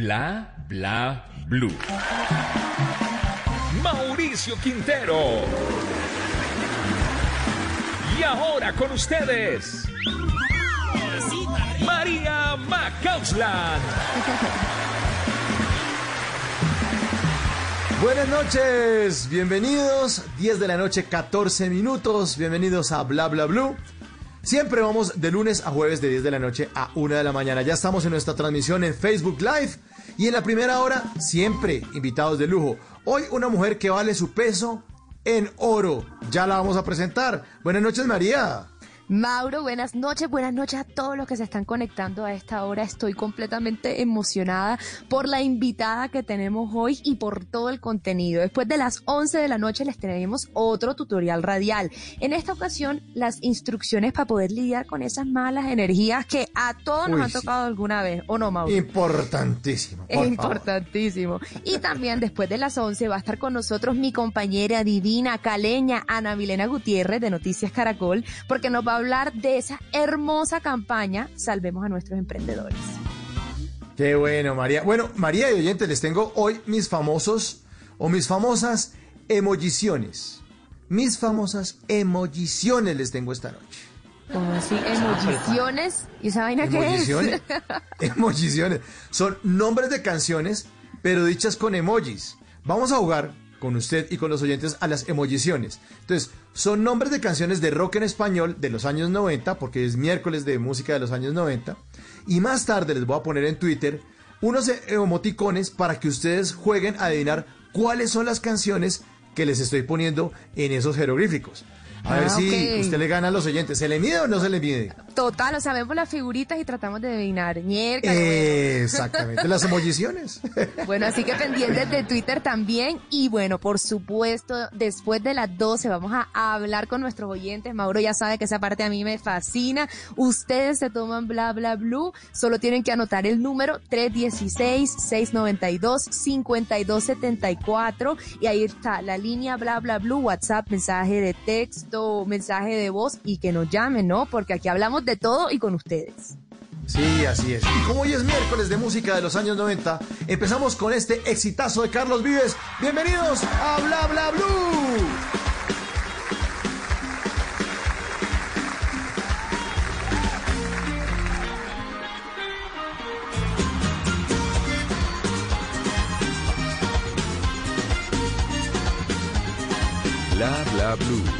Bla Bla Blue. Mauricio Quintero. Y ahora con ustedes. María Macausland. Buenas noches, bienvenidos. 10 de la noche, 14 minutos. Bienvenidos a Bla Bla Blue. Siempre vamos de lunes a jueves de 10 de la noche a 1 de la mañana. Ya estamos en nuestra transmisión en Facebook Live. Y en la primera hora, siempre invitados de lujo. Hoy una mujer que vale su peso en oro. Ya la vamos a presentar. Buenas noches, María. Mauro, buenas noches, buenas noches a todos los que se están conectando a esta hora. Estoy completamente emocionada por la invitada que tenemos hoy y por todo el contenido. Después de las 11 de la noche les tenemos otro tutorial radial. En esta ocasión, las instrucciones para poder lidiar con esas malas energías que a todos nos han tocado alguna vez, ¿o no, Mauro? Importantísimo. Es importantísimo. Y también después de las 11 va a estar con nosotros mi compañera divina, caleña, Ana Milena Gutiérrez de Noticias Caracol, porque nos va a hablar de esa hermosa campaña Salvemos a nuestros emprendedores. Qué bueno, María. Bueno, María y oyentes, les tengo hoy mis famosos o mis famosas emojiciones. Mis famosas emojiciones les tengo esta noche. ¿Cómo así? ¿Emojiciones? ¿Y esa vaina qué es? Emojiciones. Son nombres de canciones, pero dichas con emojis. Vamos a jugar con usted y con los oyentes a las emojiciones. Entonces, son nombres de canciones de rock en español de los años 90, porque es miércoles de música de los años 90. Y más tarde les voy a poner en Twitter unos emoticones para que ustedes jueguen a adivinar cuáles son las canciones que les estoy poniendo en esos jeroglíficos. A ver Ah, si usted le gana a los oyentes. ¿Se le mide o no se le mide? Total, o sea, vemos las figuritas y tratamos de adivinar. Ñerca, Exactamente, las emojiciones. Bueno, así que pendientes de Twitter también. Y bueno, por supuesto, después de las 12 vamos a hablar con nuestros oyentes. Mauro ya sabe que esa parte a mí me fascina. Ustedes se toman bla bla blue. Solo tienen que anotar el número 316-692-5274. Y ahí está la línea bla bla blue, WhatsApp, mensaje de texto, mensaje de voz y que nos llamen, ¿no? Porque aquí hablamos de todo y con ustedes. Sí, así es. Y como hoy es miércoles de música de los años 90, empezamos con este exitazo de Carlos Vives. Bienvenidos a Bla Bla Blue. Bla Bla Blue.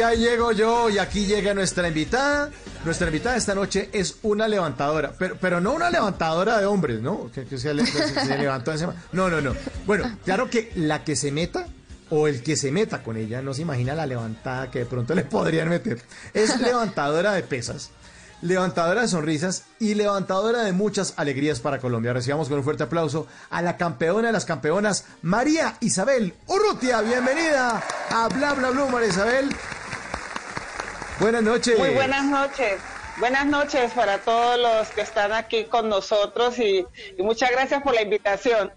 Y ahí llego yo y aquí llega nuestra invitada. Nuestra invitada esta noche es una levantadora, pero, pero no una levantadora de hombres, ¿no? Que, se, le- se- se levantó encima. No, no, no. Bueno, claro que la que se meta o el que se meta con ella no se imagina la levantada que de pronto le podrían meter. Es levantadora de pesas, levantadora de sonrisas y levantadora de muchas alegrías para Colombia. Recibamos con un fuerte aplauso a la campeona de las campeonas, María Isabel Urrutia. Bienvenida a Bla Bla María Isabel. Buenas noches. Muy buenas noches. Buenas noches para todos los que están aquí con nosotros y, y muchas gracias por la invitación.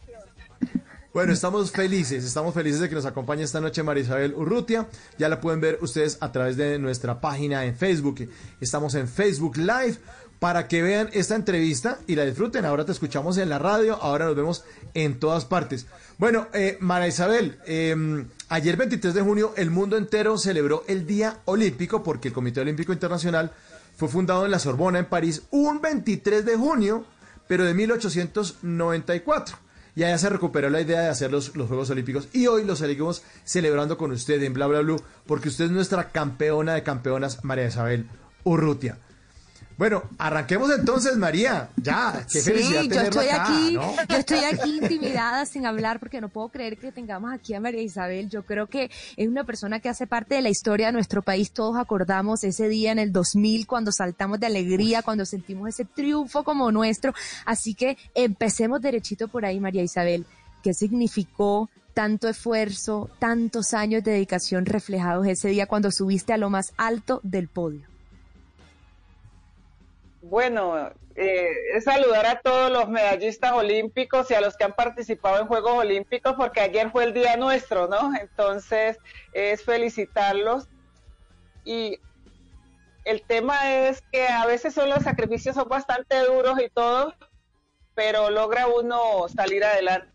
Bueno, estamos felices, estamos felices de que nos acompañe esta noche María Isabel Urrutia. Ya la pueden ver ustedes a través de nuestra página en Facebook. Estamos en Facebook Live para que vean esta entrevista y la disfruten. Ahora te escuchamos en la radio, ahora nos vemos en todas partes. Bueno, eh, María Isabel, eh, ayer 23 de junio el mundo entero celebró el Día Olímpico porque el Comité Olímpico Internacional fue fundado en la Sorbona, en París, un 23 de junio, pero de 1894 y allá se recuperó la idea de hacer los, los, Juegos Olímpicos y hoy los seguimos celebrando con usted en Bla Bla Blue porque usted es nuestra campeona de campeonas, María Isabel Urrutia. Bueno, arranquemos entonces, María. Ya, qué felicidad sí, yo estoy aquí, yo estoy aquí intimidada sin hablar porque no puedo creer que tengamos aquí a María Isabel. Yo creo que es una persona que hace parte de la historia de nuestro país. Todos acordamos ese día en el 2000 cuando saltamos de alegría, cuando sentimos ese triunfo como nuestro. Así que empecemos derechito por ahí, María Isabel. ¿Qué significó tanto esfuerzo, tantos años de dedicación reflejados ese día cuando subiste a lo más alto del podio? Bueno, eh, es saludar a todos los medallistas olímpicos y a los que han participado en Juegos Olímpicos, porque ayer fue el día nuestro, ¿no? Entonces, es felicitarlos. Y el tema es que a veces son los sacrificios son bastante duros y todo, pero logra uno salir adelante.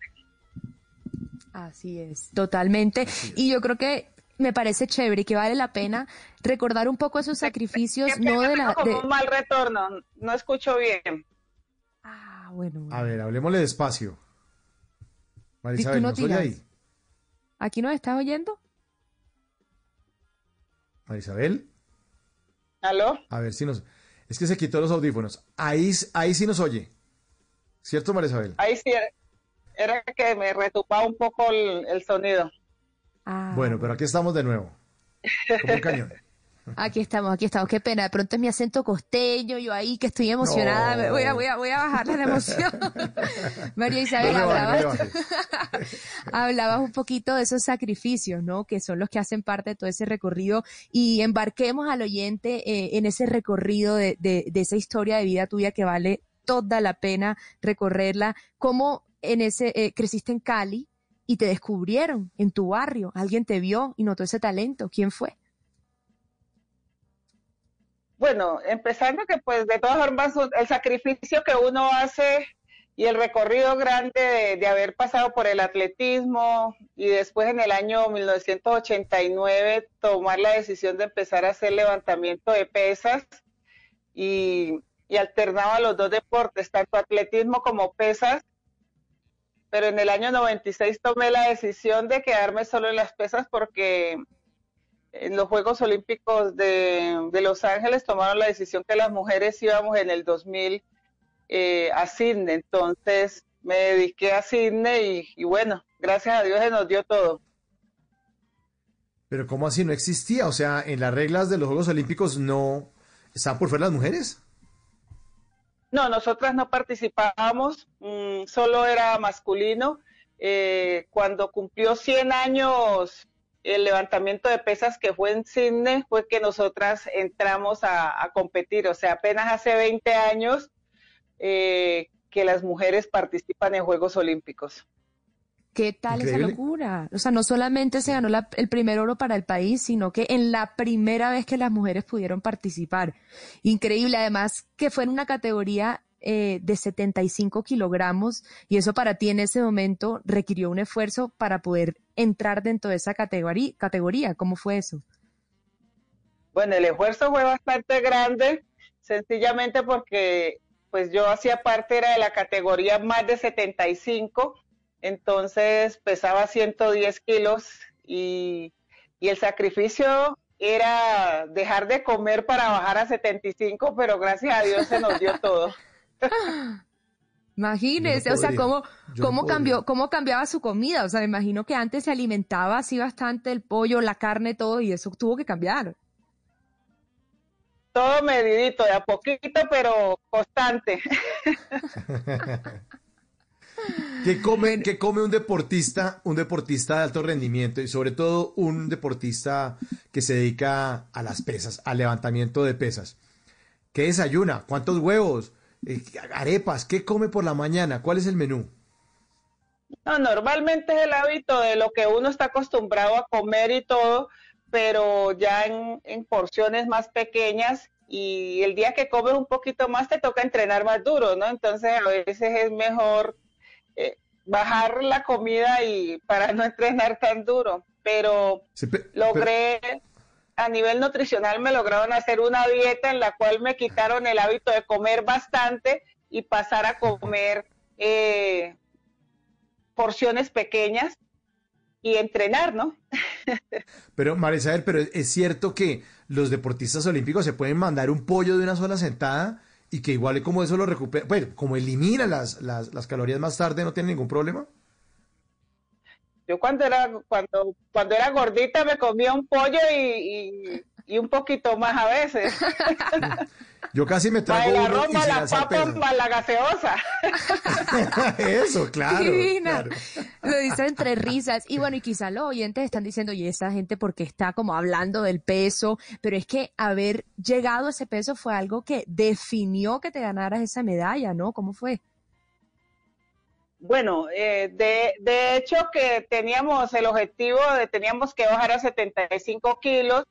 Así es, totalmente. Y yo creo que me parece chévere y que vale la pena recordar un poco esos sacrificios, no de la... Como un mal retorno, no escucho bien. Ah, bueno. A ver, hablemosle despacio. Marisabel, no oye ahí? ¿Aquí nos estás oyendo? Marisabel. ¿Aló? A ver si nos... Es que se quitó los audífonos. Ahí, ahí sí nos oye. ¿Cierto, Marisabel? Ahí sí. Era que me retupaba un poco el sonido. Ah, bueno, pero aquí estamos de nuevo. Como un cañón. Aquí estamos, aquí estamos. Qué pena. De pronto es mi acento costeño, yo ahí que estoy emocionada. Voy, a, voy, a, voy a bajarle la emoción. María Isabel, hablabas, hablabas un poquito de esos sacrificios, ¿no? Que son los que hacen parte de todo ese recorrido. Y embarquemos al oyente eh, en ese recorrido de, de, de esa historia de vida tuya que vale toda la pena recorrerla. ¿Cómo en ese, eh, creciste en Cali? Y te descubrieron en tu barrio, alguien te vio y notó ese talento. ¿Quién fue? Bueno, empezando que pues de todas formas el sacrificio que uno hace y el recorrido grande de, haber pasado por el atletismo y después en el año 1989 tomar la decisión de empezar a hacer levantamiento de pesas y, y alternaba los dos deportes, tanto atletismo como pesas pero en el año 96 tomé la decisión de quedarme solo en las pesas porque en los Juegos Olímpicos de, Los Ángeles tomaron la decisión que las mujeres íbamos en el 2000 eh, a Sydney. Entonces me dediqué a Sydney y, y, bueno, gracias a Dios se nos dio todo. Pero ¿cómo así no existía? O sea, en las reglas de los Juegos Olímpicos no estaban por fuera las mujeres. No, nosotras no participábamos, mm, solo era masculino. Eh, cuando cumplió 100 años el levantamiento de pesas que fue en Sydney, fue que nosotras entramos a, competir. O sea, apenas hace 20 años eh, que las mujeres participan en Juegos Olímpicos. ¿Qué tal esa locura? O sea, no solamente se ganó el primer oro para el país, sino que en la primera vez que las mujeres pudieron participar. Increíble, además que fue en una categoría eh, de 75 kilogramos y eso para ti en ese momento requirió un esfuerzo para poder entrar dentro de esa categoría. categoría. ¿Cómo fue eso? Bueno, el esfuerzo fue bastante grande, sencillamente porque pues yo hacía parte era de la categoría más de 75 entonces pesaba 110 kilos y, el sacrificio era dejar de comer para bajar a 75, pero gracias a Dios se nos dio todo. Imagínese, o sea, cómo, cómo cambió, cómo cambiaba su comida. O sea, me imagino que antes se alimentaba así bastante el pollo, la carne, todo, y eso tuvo que cambiar. Todo medidito, de a poquito, pero constante. ¿Qué come, ¿Qué come un deportista, un deportista de alto rendimiento y sobre todo un deportista que se dedica a las pesas, al levantamiento de pesas? ¿Qué desayuna? ¿Cuántos huevos? Eh, ¿Arepas? ¿Qué come por la mañana? ¿Cuál es el menú? No, normalmente es el hábito de lo que uno está acostumbrado a comer y todo, pero ya en, en porciones más pequeñas y el día que comes un poquito más te toca entrenar más duro, ¿no? Entonces a veces es mejor bajar la comida y para no entrenar tan duro, pero Sí, pe- logré a nivel nutricional me lograron hacer una dieta en la cual me quitaron el hábito de comer bastante y pasar a comer eh, porciones pequeñas y entrenar, ¿no? Pero, María Isabel, pero es cierto que los deportistas olímpicos se pueden mandar un pollo de una sola sentada y que igual como eso lo recupera, pues como elimina las, las, las calorías más tarde, no tiene ningún problema. Yo cuando era cuando cuando era gordita me comía un pollo y, y, y un poquito más a veces. Yo casi me trago el uno y sin la papa, la gaseosa. Eso, claro. Divina. claro. Lo dice entre risas. Y bueno, y quizá los oyentes están diciendo, y esa gente porque está como hablando del peso, pero es que haber llegado a ese peso fue algo que definió que te ganaras esa medalla, ¿no? ¿Cómo fue? Bueno, eh, de, de hecho que teníamos el objetivo de teníamos que bajar a 75 kilos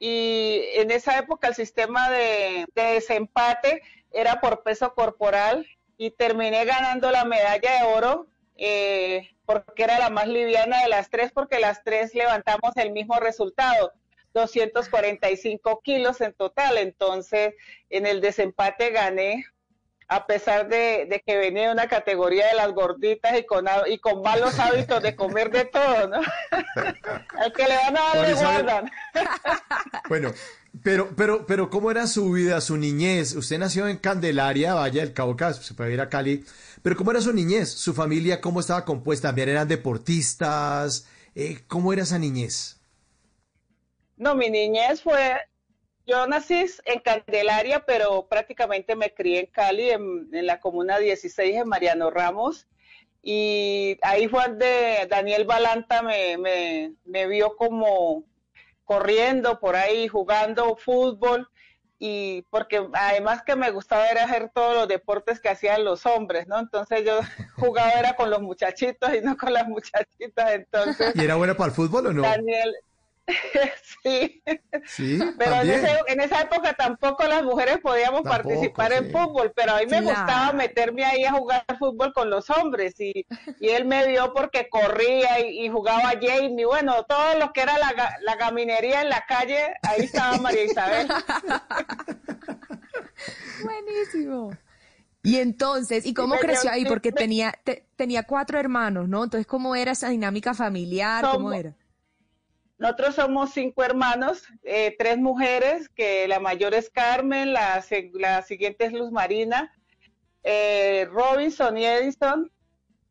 y en esa época el sistema de, de desempate era por peso corporal y terminé ganando la medalla de oro eh, porque era la más liviana de las tres porque las tres levantamos el mismo resultado. 245 kilos en total, entonces en el desempate gané a pesar de, de que venía de una categoría de las gorditas y con, ha- y con malos hábitos de comer de todo, ¿no? Al que le van a dar le guardan. Bueno, pero, pero, pero, ¿cómo era su vida, su niñez? Usted nació en Candelaria, Valle del Cauca, se puede ir a Cali, pero ¿cómo era su niñez? ¿Su familia cómo estaba compuesta? ¿También eran deportistas? Eh, ¿Cómo era esa niñez? No, mi niñez fue, yo nací en Candelaria, pero prácticamente me crié en Cali, en, en la comuna 16 en Mariano Ramos. Y ahí fue donde Daniel Balanta me, me, me vio como corriendo por ahí, jugando fútbol. Y porque además que me gustaba era hacer todos los deportes que hacían los hombres, ¿no? Entonces yo jugaba era con los muchachitos y no con las muchachitas. Entonces, ¿Y era buena para el fútbol o no? Daniel, sí. Sí, Pero en, también. ese- en esa época tampoco las mujeres podíamos Tampoco, participar en sí. fútbol, pero a mí me Claro. gustaba meterme ahí a jugar fútbol con los hombres y, y él me vio porque corría y, y jugaba Jamie, bueno, todo lo que era la, la gaminería en la calle, ahí estaba María Isabel. Buenísimo. Y entonces, ¿y cómo creció ahí? Porque me- tenía, te- tenía cuatro hermanos, ¿no? Entonces, ¿cómo era esa dinámica familiar? ¿Cómo era? Nosotros somos cinco hermanos, eh, tres mujeres, que la mayor es Carmen, la, siguiente es Luz Marina, eh, Robinson y Edison.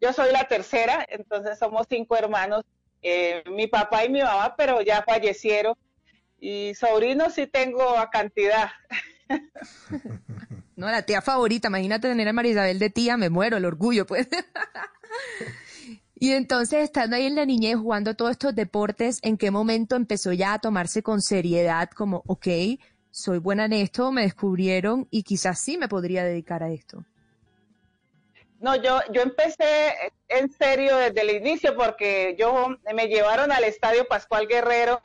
Yo soy la tercera, entonces somos cinco hermanos, eh, mi papá y mi mamá, pero ya fallecieron. Y sobrinos sí tengo a cantidad. No, la tía favorita, imagínate tener a María Isabel de tía, me muero, el orgullo, pues. Y entonces, estando ahí en la niñez jugando todos estos deportes, ¿en qué momento empezó ya a tomarse con seriedad como, ok, soy buena en esto, me descubrieron y quizás sí me podría dedicar a esto? No, yo, yo empecé en serio desde el inicio porque yo me llevaron al Estadio Pascual Guerrero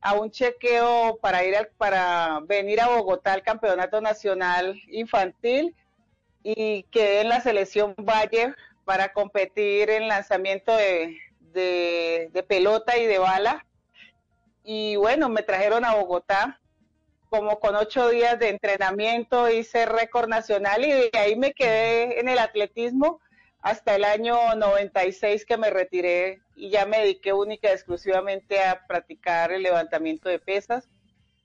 a un chequeo para ir al- para venir a Bogotá al Campeonato Nacional Infantil y quedé en la selección Valle para competir en lanzamiento de, de, pelota y de bala. Y bueno, me trajeron a Bogotá como con ocho días de entrenamiento, hice récord nacional y de ahí me quedé en el atletismo hasta el año 96 que me retiré y ya me dediqué única y exclusivamente a practicar el levantamiento de pesas.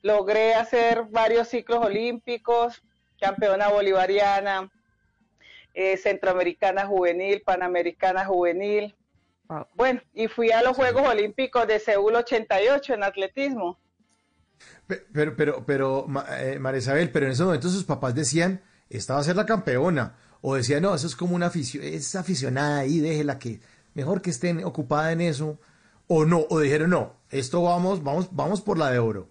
Logré hacer varios ciclos olímpicos, campeona bolivariana, eh, centroamericana juvenil, panamericana juvenil. Wow. Bueno, y fui a los Juegos Olímpicos de Seúl 88 en atletismo. Pe- Pero, pero, pero, Ma- eh, María Isabel, pero en esos momentos sus papás decían, esta va a ser la campeona. O decían, no, eso es como una afición, es aficionada ahí, déjela que, mejor que estén ocupada en eso. O no, o dijeron, no, esto vamos, vamos, vamos por la de oro.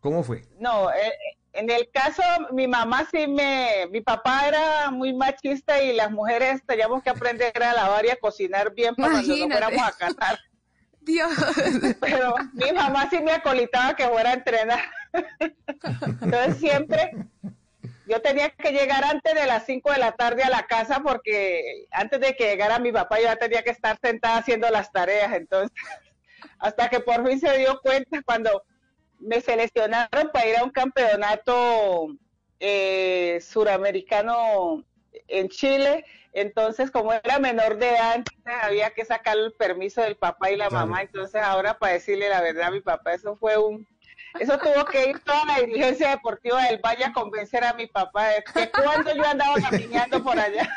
¿Cómo fue? No, eh, en el caso, mi mamá sí me, mi papá era muy machista y las mujeres teníamos que aprender a lavar y a cocinar bien para cuando nos fuéramos a casar. Dios. Pero mi mamá sí me acolitaba que fuera a entrenar. Entonces siempre yo tenía que llegar antes de las 5 de la tarde a la casa porque antes de que llegara mi papá yo ya tenía que estar sentada haciendo las tareas. Entonces, hasta que por fin se dio cuenta cuando me seleccionaron para ir a un campeonato eh, suramericano en Chile. Entonces, como era menor de edad, había que sacar el permiso del papá y la mamá. Entonces, ahora para decirle la verdad a mi papá, eso fue un... Eso tuvo que ir toda la dirigencia deportiva del Valle a convencer a mi papá de que cuando yo andaba caminando por allá.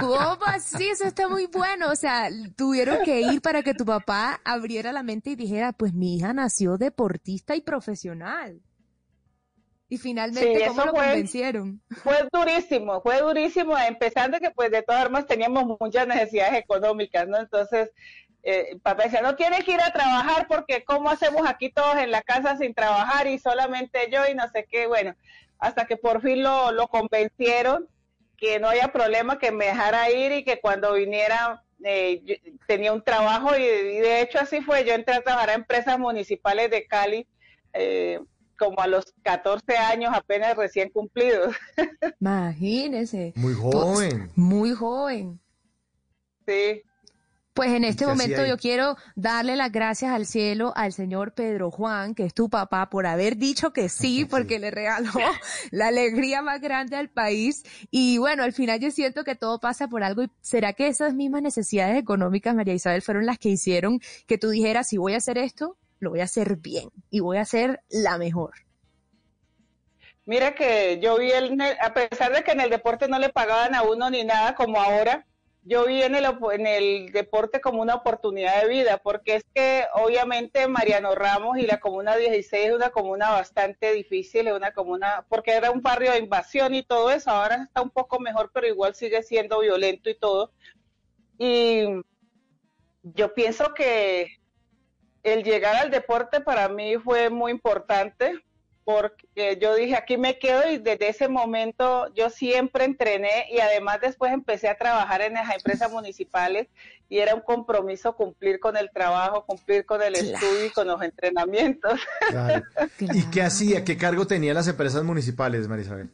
¿Cómo así? Eso está muy bueno. O sea, tuvieron que ir para que tu papá abriera la mente y dijera, pues mi hija nació deportista y profesional. Y finalmente, ¿cómo lo convencieron? Fue durísimo, fue durísimo, empezando que pues de todas formas teníamos muchas necesidades económicas, ¿no? Entonces, eh, papá decía, no tiene que ir a trabajar porque ¿cómo hacemos aquí todos en la casa sin trabajar y solamente yo y no sé qué? Bueno, hasta que por fin lo, lo convencieron que no haya problema, que me dejara ir y que cuando viniera eh, tenía un trabajo y, de hecho así fue, yo entré a trabajar a empresas municipales de Cali. Eh, como a los 14 años apenas recién cumplidos. Imagínese. Muy joven. Muy joven. Sí. Pues en este momento yo quiero darle las gracias al cielo al señor Pedro Juan, que es tu papá, por haber dicho que sí, porque le regaló la alegría más grande al país. Y bueno, al final yo siento que todo pasa por algo. ¿Y será que esas mismas necesidades económicas, María Isabel, fueron las que hicieron que tú dijeras, si voy a hacer esto, lo voy a hacer bien y voy a hacer la mejor. Mira que yo vi, el, a pesar de que en el deporte no le pagaban a uno ni nada como ahora, yo vi en el, en el deporte como una oportunidad de vida, porque es que obviamente Mariano Ramos y la Comuna 16 es una comuna bastante difícil, es una comuna, porque era un barrio de invasión y todo eso, ahora está un poco mejor, pero igual sigue siendo violento y todo. Y yo pienso que el llegar al deporte para mí fue muy importante porque yo dije, aquí me quedo y desde ese momento yo siempre entrené y además después empecé a trabajar en las empresas municipales y era un compromiso cumplir con el trabajo, cumplir con el estudio y con los entrenamientos. ¿Y qué hacía? ¿Qué cargo tenía las empresas municipales, Marisabel?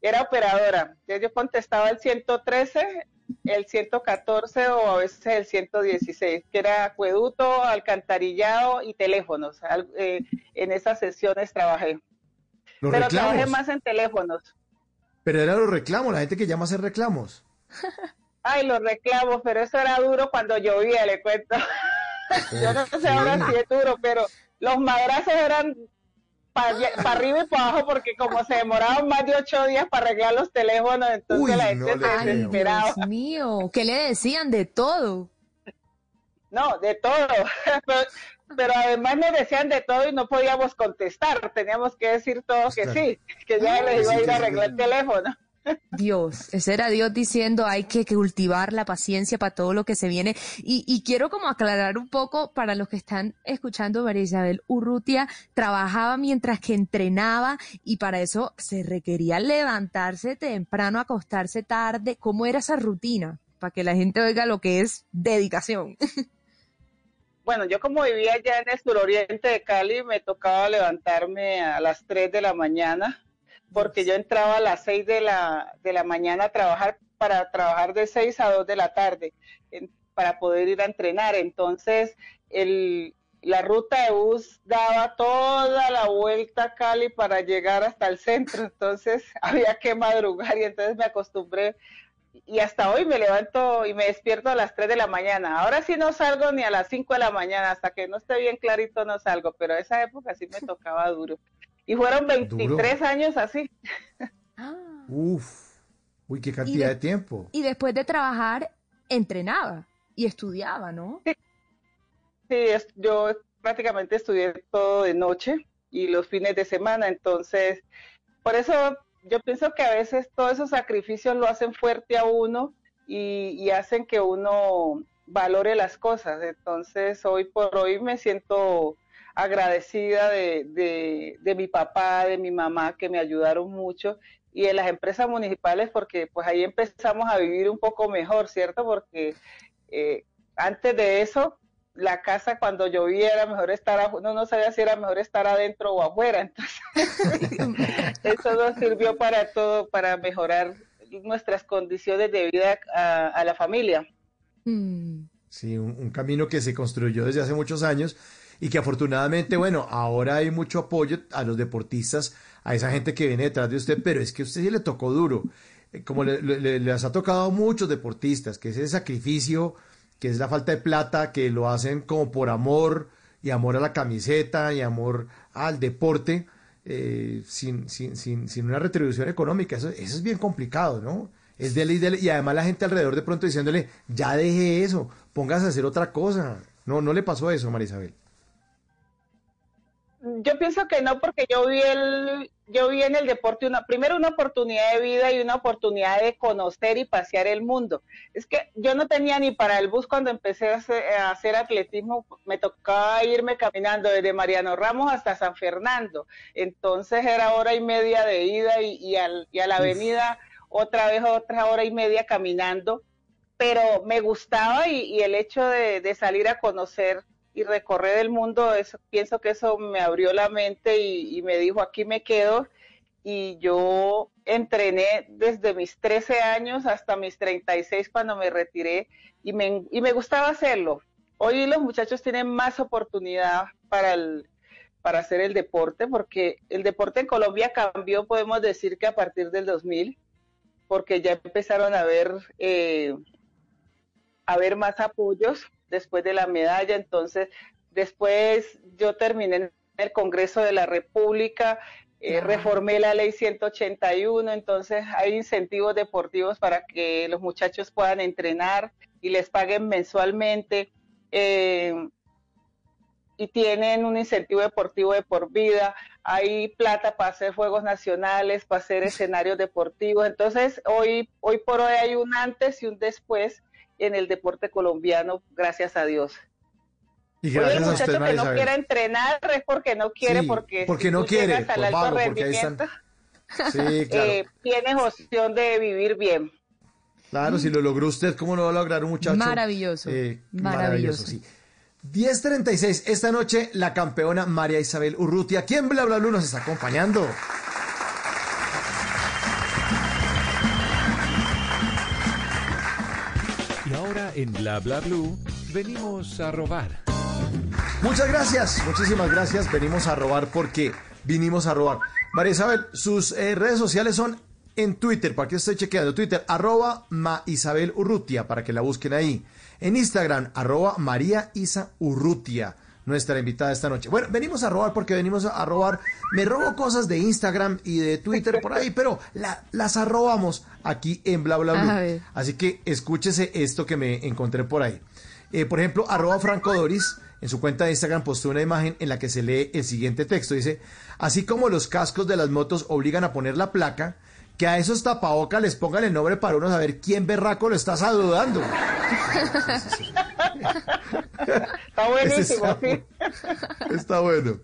Era operadora. Yo contestaba el 113 el 114 o a veces el 116, que era acueducto, alcantarillado y teléfonos. Eh, en esas sesiones trabajé. pero trabajé más en teléfonos. Pero eran los reclamos, la gente que llama a hacer reclamos. Ay, los reclamos, pero eso era duro cuando llovía, le cuento. Yo no sé ahora si es duro, pero los madrazos eran para arriba y para abajo porque como se demoraban más de ocho días para arreglar los teléfonos, entonces la gente se desesperaba. Dios mío, ¿qué le decían de todo? No, de todo. pero, además me decían de todo y no podíamos contestar. Teníamos que decir todo que sí, que ya les iba a ir a arreglar el teléfono. Dios, ese era Dios diciendo hay que cultivar la paciencia para todo lo que se viene. Y, quiero como aclarar un poco para los que están escuchando, María Isabel Urrutia trabajaba mientras que entrenaba y para eso se requería levantarse temprano, acostarse tarde. ¿Cómo era esa rutina? Para que la gente oiga lo que es dedicación. Bueno, yo como vivía ya en el suroriente de Cali, me tocaba levantarme a las 3 de la mañana porque yo entraba a las 6 de la, de la mañana a trabajar para trabajar de 6 a 2 de la tarde para poder ir a entrenar. Entonces, el, la ruta de bus daba toda la vuelta a Cali para llegar hasta el centro, entonces había que madrugar y entonces me acostumbré y hasta hoy me levanto y me despierto a las 3 de la mañana. Ahora sí no salgo ni a las 5 de la mañana, hasta que no esté bien clarito no salgo, pero esa época sí me tocaba duro. Y fueron 23 años así. Ah. Uf, uy, qué cantidad de, tiempo. Y después de trabajar, entrenaba y estudiaba, ¿no? Sí, sí yo prácticamente estudié todo de noche y los fines de semana, entonces, por eso yo pienso que a veces todos esos sacrificios lo hacen fuerte a uno y, y hacen que uno valore las cosas. Entonces, hoy por hoy me siento agradecida de, de, mi papá, de mi mamá, que me ayudaron mucho, y de las empresas municipales, porque pues ahí empezamos a vivir un poco mejor, ¿cierto? Porque eh, antes de eso, la casa cuando llovía era mejor estar, uno no sabía si era mejor estar adentro o afuera, entonces eso nos sirvió para todo, para mejorar nuestras condiciones de vida a, la familia. Mm. Sí, un, camino que se construyó desde hace muchos años y que afortunadamente, bueno, ahora hay mucho apoyo a los deportistas, a esa gente que viene detrás de usted, pero es que a usted sí le tocó duro. Eh, como le, ha tocado a muchos deportistas, que es ese sacrificio, que es la falta de plata, que lo hacen como por amor y amor a la camiseta y amor al deporte, eh, sin, sin, sin, sin, una retribución económica. Eso, eso es bien complicado, ¿no? Es dele y y además la gente alrededor de pronto diciéndole, ya deje eso, póngase a hacer otra cosa. No, no le pasó eso, Marisabel. Yo pienso que no, porque yo vi el, yo vi en el deporte una, primero una oportunidad de vida y una oportunidad de conocer y pasear el mundo. Es que yo no tenía ni para el bus cuando empecé a hacer, atletismo, me tocaba irme caminando desde Mariano Ramos hasta San Fernando. Entonces era hora y media de ida y, a la avenida otra vez otra hora y media caminando. Pero me gustaba y, el hecho de, salir a conocer y recorrer el mundo, eso, pienso que eso me abrió la mente y, me dijo, aquí me quedo. Y yo entrené desde mis 13 años hasta mis 36 cuando me retiré y me, y me gustaba hacerlo. Hoy los muchachos tienen más oportunidad para, el, para hacer el deporte porque el deporte en Colombia cambió, podemos decir que a partir del 2000, porque ya empezaron a ver, eh, a ver más apoyos después de la medalla. Entonces, después yo terminé en el Congreso de la República, eh, reformé la ley 181, entonces hay incentivos deportivos para que los muchachos puedan entrenar y les paguen mensualmente. Eh, y tienen un incentivo deportivo de por vida, hay plata para hacer juegos nacionales, para hacer escenarios deportivos. Entonces, hoy, hoy por hoy hay un antes y un después en el deporte colombiano, gracias a Dios. Y gracias el muchacho que no quiera entrenar es porque no quiere, porque, porque no quiere, al alto rendimiento, sí, eh, tienes opción de vivir bien. Claro, si lo logró usted, ¿cómo lo va a lograr un muchacho? Maravilloso. Eh, maravilloso. sí. 10.36, esta noche la campeona María Isabel Urrutia, ¿quién Bla Bla Blue nos está acompañando. En Bla Bla Blue venimos a robar. Muchas gracias, muchísimas gracias. Venimos a robar porque vinimos a robar. María Isabel, sus eh, redes sociales son en Twitter, para que esté chequeando Twitter, arroba Ma Isabel Urrutia, para que la busquen ahí. En Instagram, arroba María Isa Urrutia nuestra invitada esta noche. Bueno, venimos a robar porque venimos a robar. Me robo cosas de Instagram y de Twitter por ahí, pero las arrobamos aquí en bla bla bla. Así que escúchese esto que me encontré por ahí. Eh, por ejemplo, arroba Franco Doris en su cuenta de Instagram postó una imagen en la que se lee el siguiente texto. Dice, así como los cascos de las motos obligan a poner la placa, que a esos tapabocas les pongan el nombre para uno saber quién berraco lo está saludando. está buenísimo, sí. Está bueno.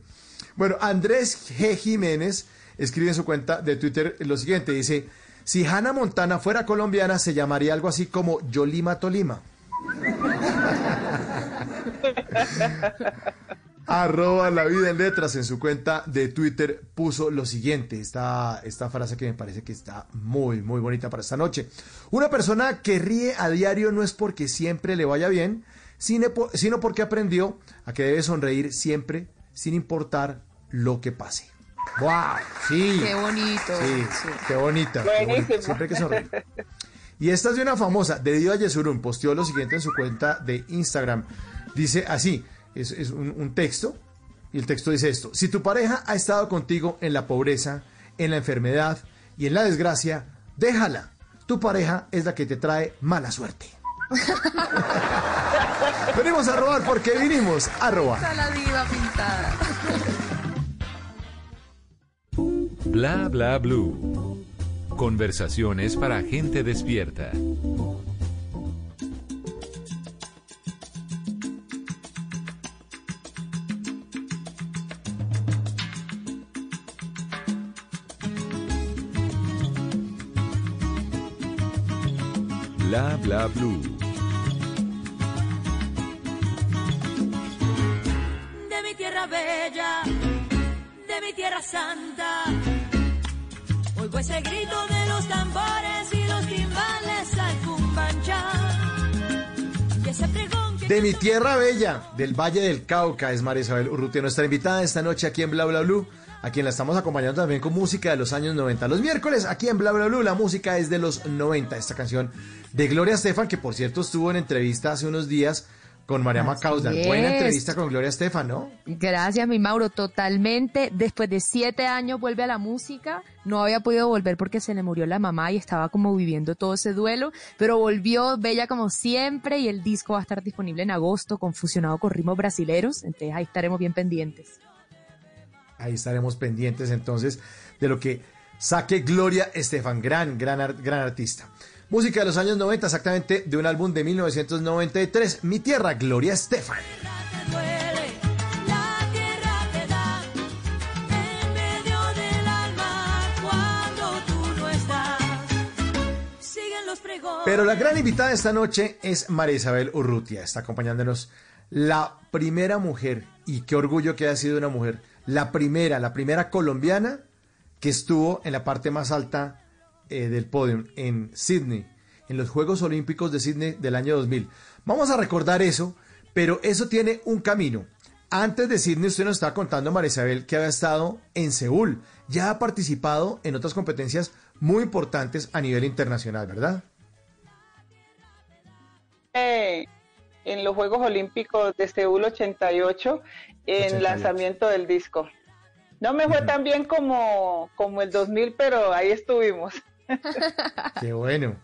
Bueno, Andrés G. Jiménez escribe en su cuenta de Twitter lo siguiente, dice, si Hannah Montana fuera colombiana se llamaría algo así como Yolima Tolima. Arroba la vida en letras en su cuenta de Twitter puso lo siguiente, esta, esta frase que me parece que está muy, muy bonita para esta noche. Una persona que ríe a diario no es porque siempre le vaya bien, sino porque aprendió a que debe sonreír siempre, sin importar lo que pase. ¡Wow! Sí. Qué bonito. Sí, qué bonita. Siempre hay que sonreír. Y esta es de una famosa, de Diva Yesurun, posteó lo siguiente en su cuenta de Instagram. Dice así, es, un, texto, y el texto dice esto, si tu pareja ha estado contigo en la pobreza, en la enfermedad y en la desgracia, déjala. Tu pareja es la que te trae mala suerte. venimos a robar porque vinimos a robar. la diva pintada. Bla bla blue. Conversaciones para gente despierta. Bla bla blue. De mi tierra bella, de mi tierra santa. Oigo ese grito de los tambores y los timbales al cumbancha. Y ese pregón que De mi tierra bella, del Valle del Cauca, es María Isabel Urrutia, nuestra invitada esta noche aquí en Bla Bla Blue, a quien la estamos acompañando también con música de los años 90. Los miércoles aquí en Bla Bla Blue la música es de los 90. Esta canción de Gloria Estefan, que por cierto estuvo en entrevista hace unos días con María Así Macauslan. Buena entrevista con Gloria Estefan, ¿no? Gracias, mi Mauro, totalmente. Después de siete años vuelve a la música. No había podido volver porque se le murió la mamá y estaba como viviendo todo ese duelo, pero volvió bella como siempre y el disco va a estar disponible en agosto con fusionado con ritmos brasileros, entonces ahí estaremos bien pendientes. Ahí estaremos pendientes entonces de lo que saque Gloria Estefan, gran, gran, gran artista. Música de los años 90, exactamente de un álbum de 1993, Mi Tierra, Gloria Estefan. Pero la gran invitada esta noche es María Isabel Urrutia. Está acompañándonos la primera mujer, y qué orgullo que haya sido una mujer, la primera, la primera colombiana que estuvo en la parte más alta eh, del podio en Sydney, en los Juegos Olímpicos de Sydney del año 2000. Vamos a recordar eso, pero eso tiene un camino. Antes de Sydney, usted nos estaba contando, María Isabel, que había estado en Seúl. Ya ha participado en otras competencias muy importantes a nivel internacional, ¿verdad? Eh, en los Juegos Olímpicos de Seúl 88 en 88. lanzamiento del disco. No me fue tan bien como, como el 2000, pero ahí estuvimos. Qué bueno.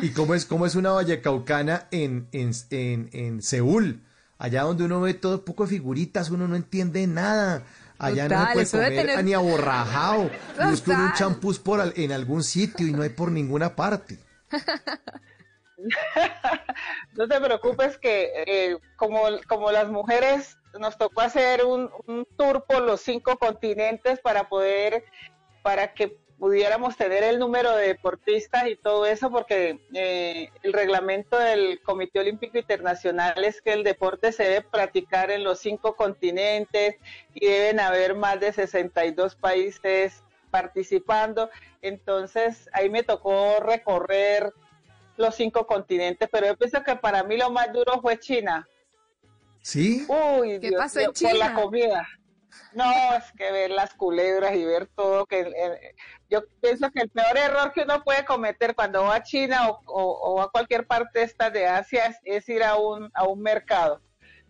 ¿Y cómo es, cómo es una vallecaucana en, en, en, en Seúl? Allá donde uno ve todo poco de figuritas, uno no entiende nada. Allá no Total, se eso puede comer tener- ni aborrajado. Busca uno un champús por al- en algún sitio y no hay por ninguna parte. No te preocupes que eh, como, como las mujeres nos tocó hacer un, tour por los cinco continentes para poder, para que pudiéramos tener el número de deportistas y todo eso, porque eh, el reglamento del Comité Olímpico Internacional es que el deporte se debe practicar en los cinco continentes y deben haber más de 62 países participando. Entonces ahí me tocó recorrer los cinco continentes, pero yo pienso que para mí lo más duro fue China. ¿Sí? Uy, ¿Qué Dios pasó en mío, por la China? comida. No, es que ver las culebras y ver todo que eh, yo pienso que el peor error que uno puede cometer cuando va a China o, o- o a cualquier parte esta de Asia es, es ir a un a un mercado,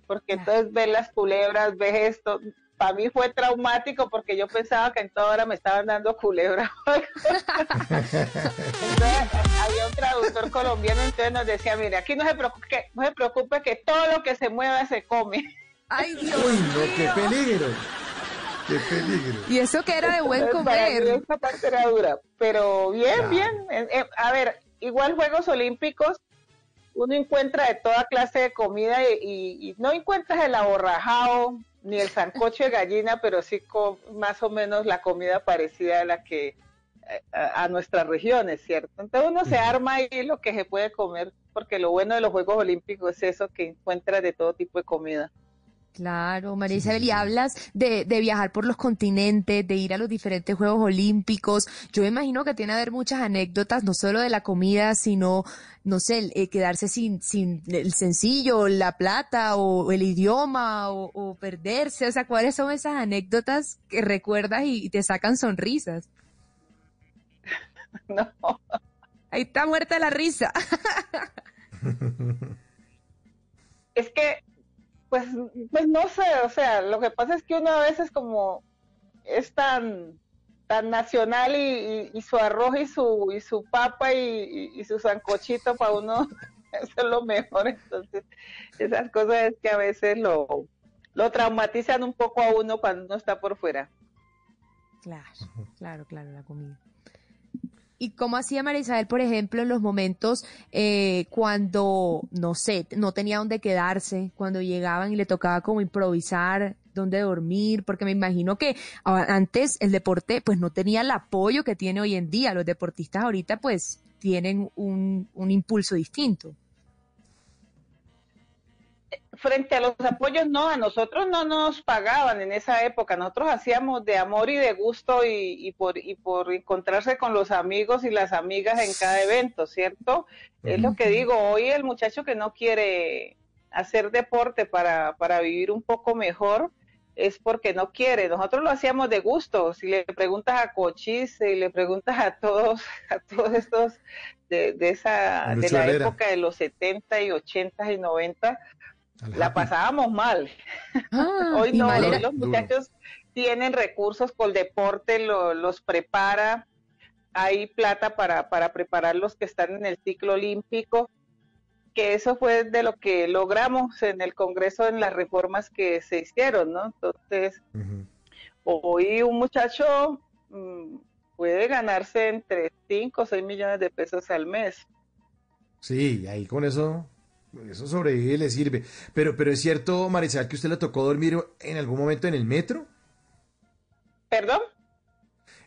porque entonces ves las culebras, ves esto. Para mí fue traumático porque yo pensaba que en toda hora me estaban dando culebra. Entonces, había un traductor colombiano, entonces nos decía, mire, aquí no se preocupe, que- no se preocupe que todo lo que se mueva se come. Ay, Dios. Uy, no, qué peligro. Qué peligro. Y eso que era de buen comer. esa parte era dura, pero bien, Claro. bien. Eh, eh, a ver, igual Juegos Olímpicos, uno encuentra de toda clase de comida y, y- y no encuentras el aborrajado ni el sancocho de gallina, pero sí más o menos la comida parecida a la que eh, a, a nuestras regiones, ¿cierto? Entonces uno se arma ahí lo que se puede comer, porque lo bueno de los Juegos Olímpicos es eso que encuentras de todo tipo de comida. Claro, María Isabel, y hablas de, de viajar por los continentes, de ir a los diferentes Juegos Olímpicos. Yo me imagino que tiene que haber muchas anécdotas, no solo de la comida, sino, no sé, eh, quedarse sin, sin el sencillo, la plata, o el idioma, o, o perderse. O sea, ¿cuáles son esas anécdotas que recuerdas y, y te sacan sonrisas? No. Ahí está muerta la risa. es que, pues, pues no sé, o sea, lo que pasa es que uno a veces como es tan, tan nacional y, y- su arroz y su, y su papa y su sancochito para uno, eso es lo mejor, entonces esas cosas es que a veces lo, lo traumatizan un poco a uno cuando uno está por fuera. Claro, claro, claro, la comida. ¿Y cómo hacía María Isabel, por ejemplo, en los momentos eh, cuando, no sé, no tenía dónde quedarse, cuando llegaban y le tocaba como improvisar, dónde dormir? Porque me imagino que antes el deporte pues no tenía el apoyo que tiene hoy en día. Los deportistas ahorita pues tienen un, un impulso distinto. Frente a los apoyos, no, a nosotros no nos pagaban en esa época, nosotros hacíamos de amor y de gusto y, por, y por encontrarse con los amigos y las amigas en cada evento, ¿cierto? Es lo que digo, hoy el muchacho que no quiere hacer deporte para, para vivir un poco mejor, es porque no quiere. Nosotros lo hacíamos de gusto. Si le preguntas a Cochis, si le preguntas a todos, a todos estos de, de esa, de la época de los 70 y 80 y 90, la pasábamos mal. Ah, hoy no, los muchachos tienen recursos, con el deporte los prepara, hay plata para, para preparar los que están en el ciclo olímpico, que eso fue de lo que logramos en el Congreso en las reformas que se hicieron, ¿no? Entonces, hoy un muchacho mm, puede ganarse entre 5 o 6 millones de pesos al mes. Sí, ahí con eso eso sobrevive le sirve. Pero, pero es cierto, Marisol, que usted le tocó dormir en algún momento en el metro. ¿Perdón?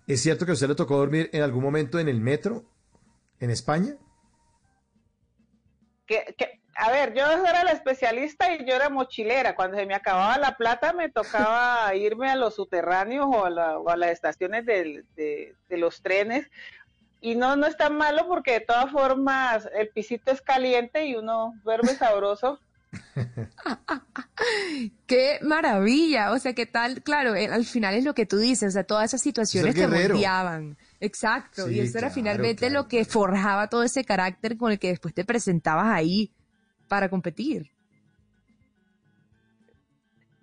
¿Es cierto que usted le tocó dormir en algún momento en el metro en España? Que, a ver, yo era la especialista y yo era mochilera. Cuando se me acababa la plata me tocaba irme a los subterráneos o a, las estaciones de, de los trenes y no, no es tan malo porque de todas formas el pisito es caliente y uno duerme sabroso. Qué maravilla, o sea, qué tal, claro, eh, al final es lo que tú dices, o sea, todas esas situaciones te moldeaban. Exacto, y eso era finalmente lo que forjaba todo ese carácter con el que después te presentabas ahí para competir.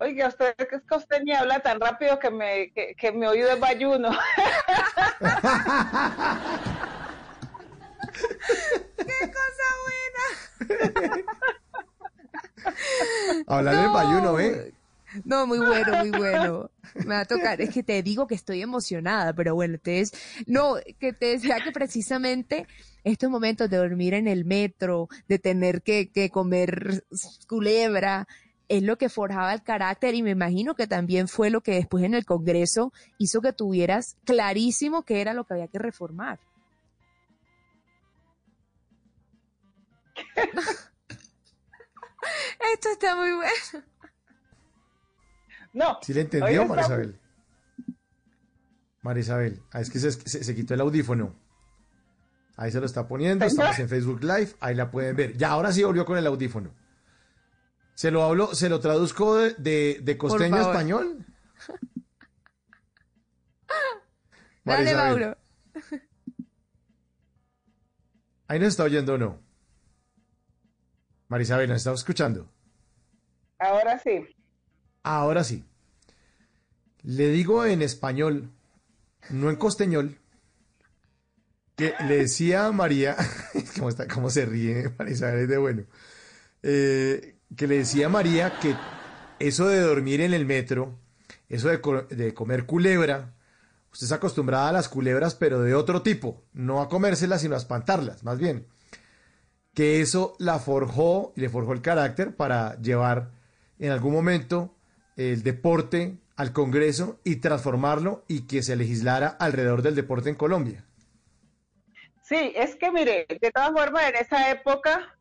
Oiga, usted es que usted ni habla tan rápido que me, que, que me oído de bayuno. ¡Qué cosa buena! Hablar no. bayuno, ¿eh? No, muy bueno, muy bueno. Me va a tocar. Es que te digo que estoy emocionada, pero bueno, entonces, no, que te decía que precisamente estos momentos de dormir en el metro, de tener que, que comer culebra, es lo que forjaba el carácter y me imagino que también fue lo que después en el Congreso hizo que tuvieras clarísimo qué era lo que había que reformar. Esto está muy bueno. No. ¿Sí le entendió, Marisabel? Marisabel, ah, es que se, se, quitó el audífono. Ahí se lo está poniendo, estamos en Facebook Live, ahí la pueden ver. Ya, ahora sí volvió con el audífono. Se lo hablo, se lo traduzco de, de, costeño a español. Dale, Mauro. Ahí nos está oyendo o no. Marisabel, ¿nos está escuchando? Ahora sí. Ahora sí. Le digo en español, no en costeñol, que le decía a María, ¿cómo, está, cómo se ríe Marisabel? Es de bueno. Eh, que le decía a María que eso de dormir en el metro, eso de, comer culebra, usted está acostumbrada a las culebras, pero de otro tipo, no a comérselas, sino a espantarlas, más bien. Que eso la forjó y le forjó el carácter para llevar en algún momento el deporte al Congreso y transformarlo y que se legislara alrededor del deporte en Colombia. Sí, es que mire, de todas formas, en esa época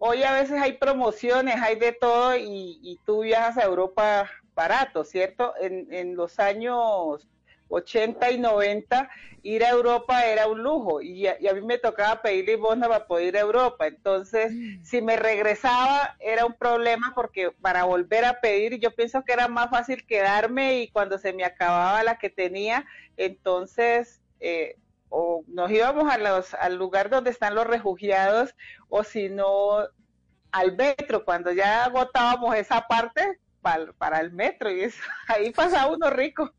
hoy a veces hay promociones, hay de todo y, tú viajas a Europa barato, ¿cierto? En, los años 80 y 90, ir a Europa era un lujo y a, mí me tocaba pedir limosna para poder ir a Europa. Entonces, mm. si me regresaba era un problema porque para volver a pedir, yo pienso que era más fácil quedarme y cuando se me acababa la que tenía, entonces... Eh, o nos íbamos a los, al lugar donde están los refugiados o si no al metro, cuando ya agotábamos esa parte para, para el metro y eso, ahí pasaba uno rico.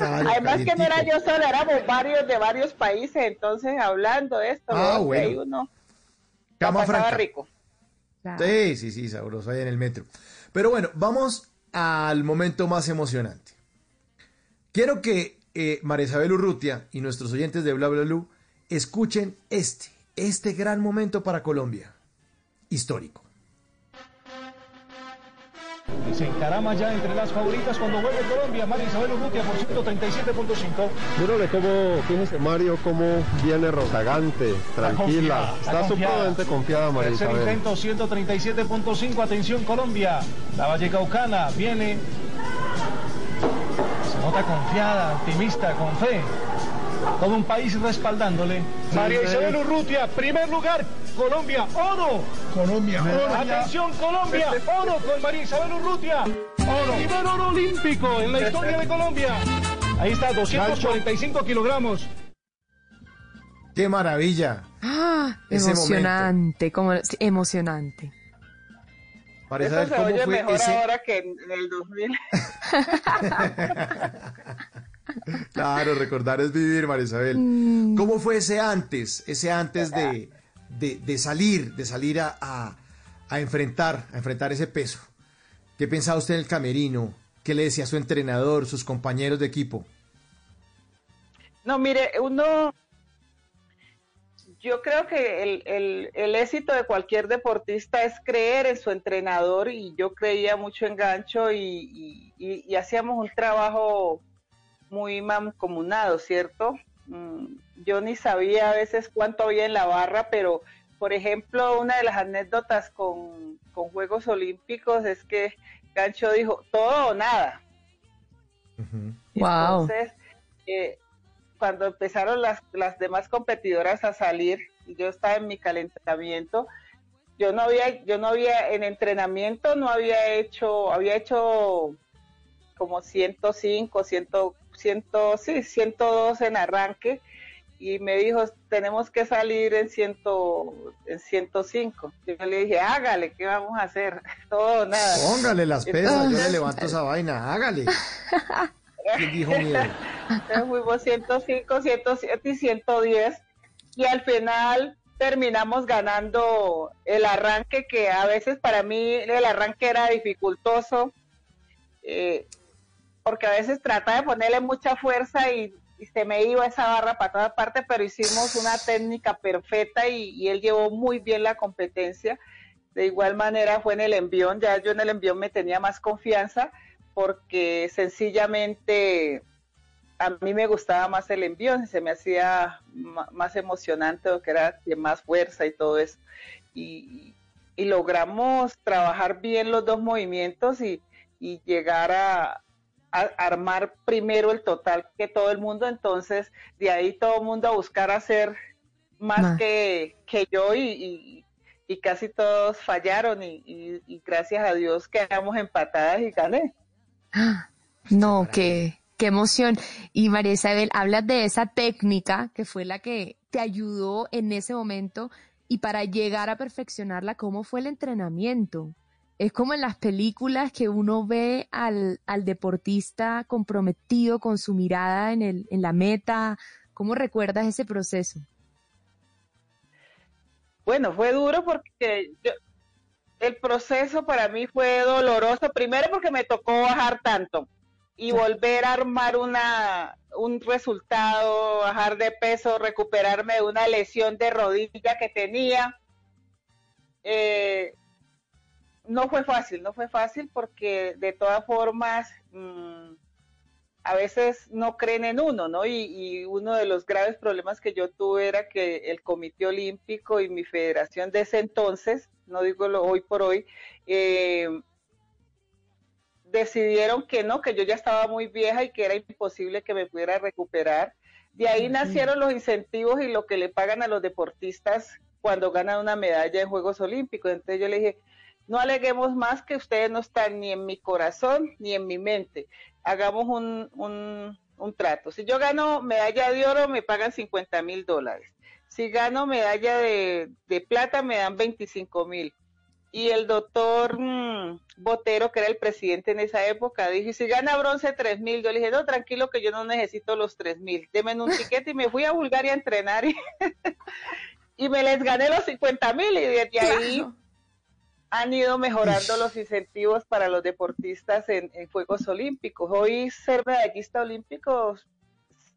Además que no era yo solo, éramos varios de varios países, entonces hablando de esto, ah, bueno. uno pasaba rico. Sí, sí, sí, sabroso ahí en el metro. Pero bueno, vamos al momento más emocionante. Quiero que eh, María Isabel Urrutia y nuestros oyentes de Bla Bla Blue escuchen este, este gran momento para Colombia, histórico. Y se encarama ya entre las favoritas cuando vuelve Colombia. María Isabel Urrutia por 137.5. Mírale cómo, fíjese Mario, cómo viene rozagante, tranquila. Está supremamente confiada María Tercer Isabel. intento, 137.5. Atención Colombia. La Vallecaucana viene. Se nota confiada, optimista, con fe. Todo un país respaldándole. María Isabel Urrutia, primer lugar. Colombia, oro. Colombia, oro. Atención Colombia, oro con María Isabel Urrutia. Oro. Primer oro olímpico en la historia de Colombia. Ahí está, 245 kilogramos. ¡Qué maravilla! Ah, Ese emocionante, como sí, emocionante. Para Eso saber se cómo oye fue mejor ese... ahora que en, en el 2000. Claro, recordar es vivir, María Isabel. Mm. ¿Cómo fue ese antes? Ese antes de, de, de salir, de salir a, a- a enfrentar, a enfrentar ese peso. ¿Qué pensaba usted en el camerino? ¿Qué le decía a su entrenador, sus compañeros de equipo? No, mire, uno, yo creo que el, el- el éxito de cualquier deportista es creer en su entrenador y yo creía mucho en Gancho y, y- y- y hacíamos un trabajo muy mancomunado, ¿cierto? Mm, Yo ni sabía a veces cuánto había en la barra, pero por ejemplo, una de las anécdotas con, con Juegos Olímpicos es que Gancho dijo, todo o nada. Wow. Entonces, eh, cuando empezaron las, las demás competidoras a salir, y yo estaba en mi calentamiento, yo no había, yo no había, en entrenamiento no había hecho, había hecho como 105, 100, 100, sí, 102 en arranque, y me dijo, tenemos que salir en, 100, en 105. Yo le dije, hágale, ¿qué vamos a hacer? Todo nada. Póngale las pesas, yo le levanto esa vaina, hágale. ¿Quién dijo miedo? Entonces fuimos 105, 107 y 110 y al final terminamos ganando el arranque que a veces para mí el arranque era dificultoso eh, porque a veces trataba de ponerle mucha fuerza y, y se me iba esa barra para toda parte, pero hicimos una técnica perfecta y, y él llevó muy bien la competencia. De igual manera fue en el envión, ya yo en el envión me tenía más confianza porque sencillamente a mí me gustaba más el envión, se me hacía más emocionante, que era de más fuerza y todo eso. Y, y logramos trabajar bien los dos movimientos y, y llegar a, a armar primero el total que todo el mundo, entonces de ahí todo el mundo a buscar hacer más Más. que, que yo y, y- y casi todos fallaron y, y- y gracias a Dios quedamos empatadas y gané. No, qué, qué emoción. Y María Isabel, hablas de esa técnica que fue la que te ayudó en ese momento y para llegar a perfeccionarla, ¿cómo fue el entrenamiento? Es como en las películas que uno ve al, al deportista comprometido con su mirada en, el, en la meta. ¿Cómo recuerdas ese proceso? Bueno, fue duro porque yo- el proceso para mí fue doloroso, primero porque me tocó bajar tanto y volver a armar una un resultado, bajar de peso, recuperarme de una lesión de rodilla que tenía. Eh, no fue fácil, no fue fácil porque de todas formas mm, a veces no creen en uno, ¿no? Y, y uno de los graves problemas que yo tuve era que el Comité Olímpico y mi federación de ese entonces, no digo lo hoy por hoy, eh, decidieron que no, que yo ya estaba muy vieja y que era imposible que me pudiera recuperar. De ahí nacieron los incentivos y lo que le pagan a los deportistas cuando ganan una medalla en Juegos Olímpicos. Entonces yo le dije, no aleguemos más que ustedes no están ni en mi corazón ni en mi mente. Hagamos un, un, un trato. Si yo gano medalla de oro, me pagan 50 mil dólares. Si gano medalla de, de plata, me dan 25 mil. Y el doctor mm, Botero, que era el presidente en esa época, dijo, "Y si gana bronce, 3 mil. Yo le dije, no, tranquilo que yo no necesito los 3 mil. Deme un tiquete y me fui a Bulgaria a entrenar y, y me les gané los 50 mil y desde ahí han ido mejorando los incentivos para los deportistas en, en Juegos Olímpicos. Hoy ser medallista olímpico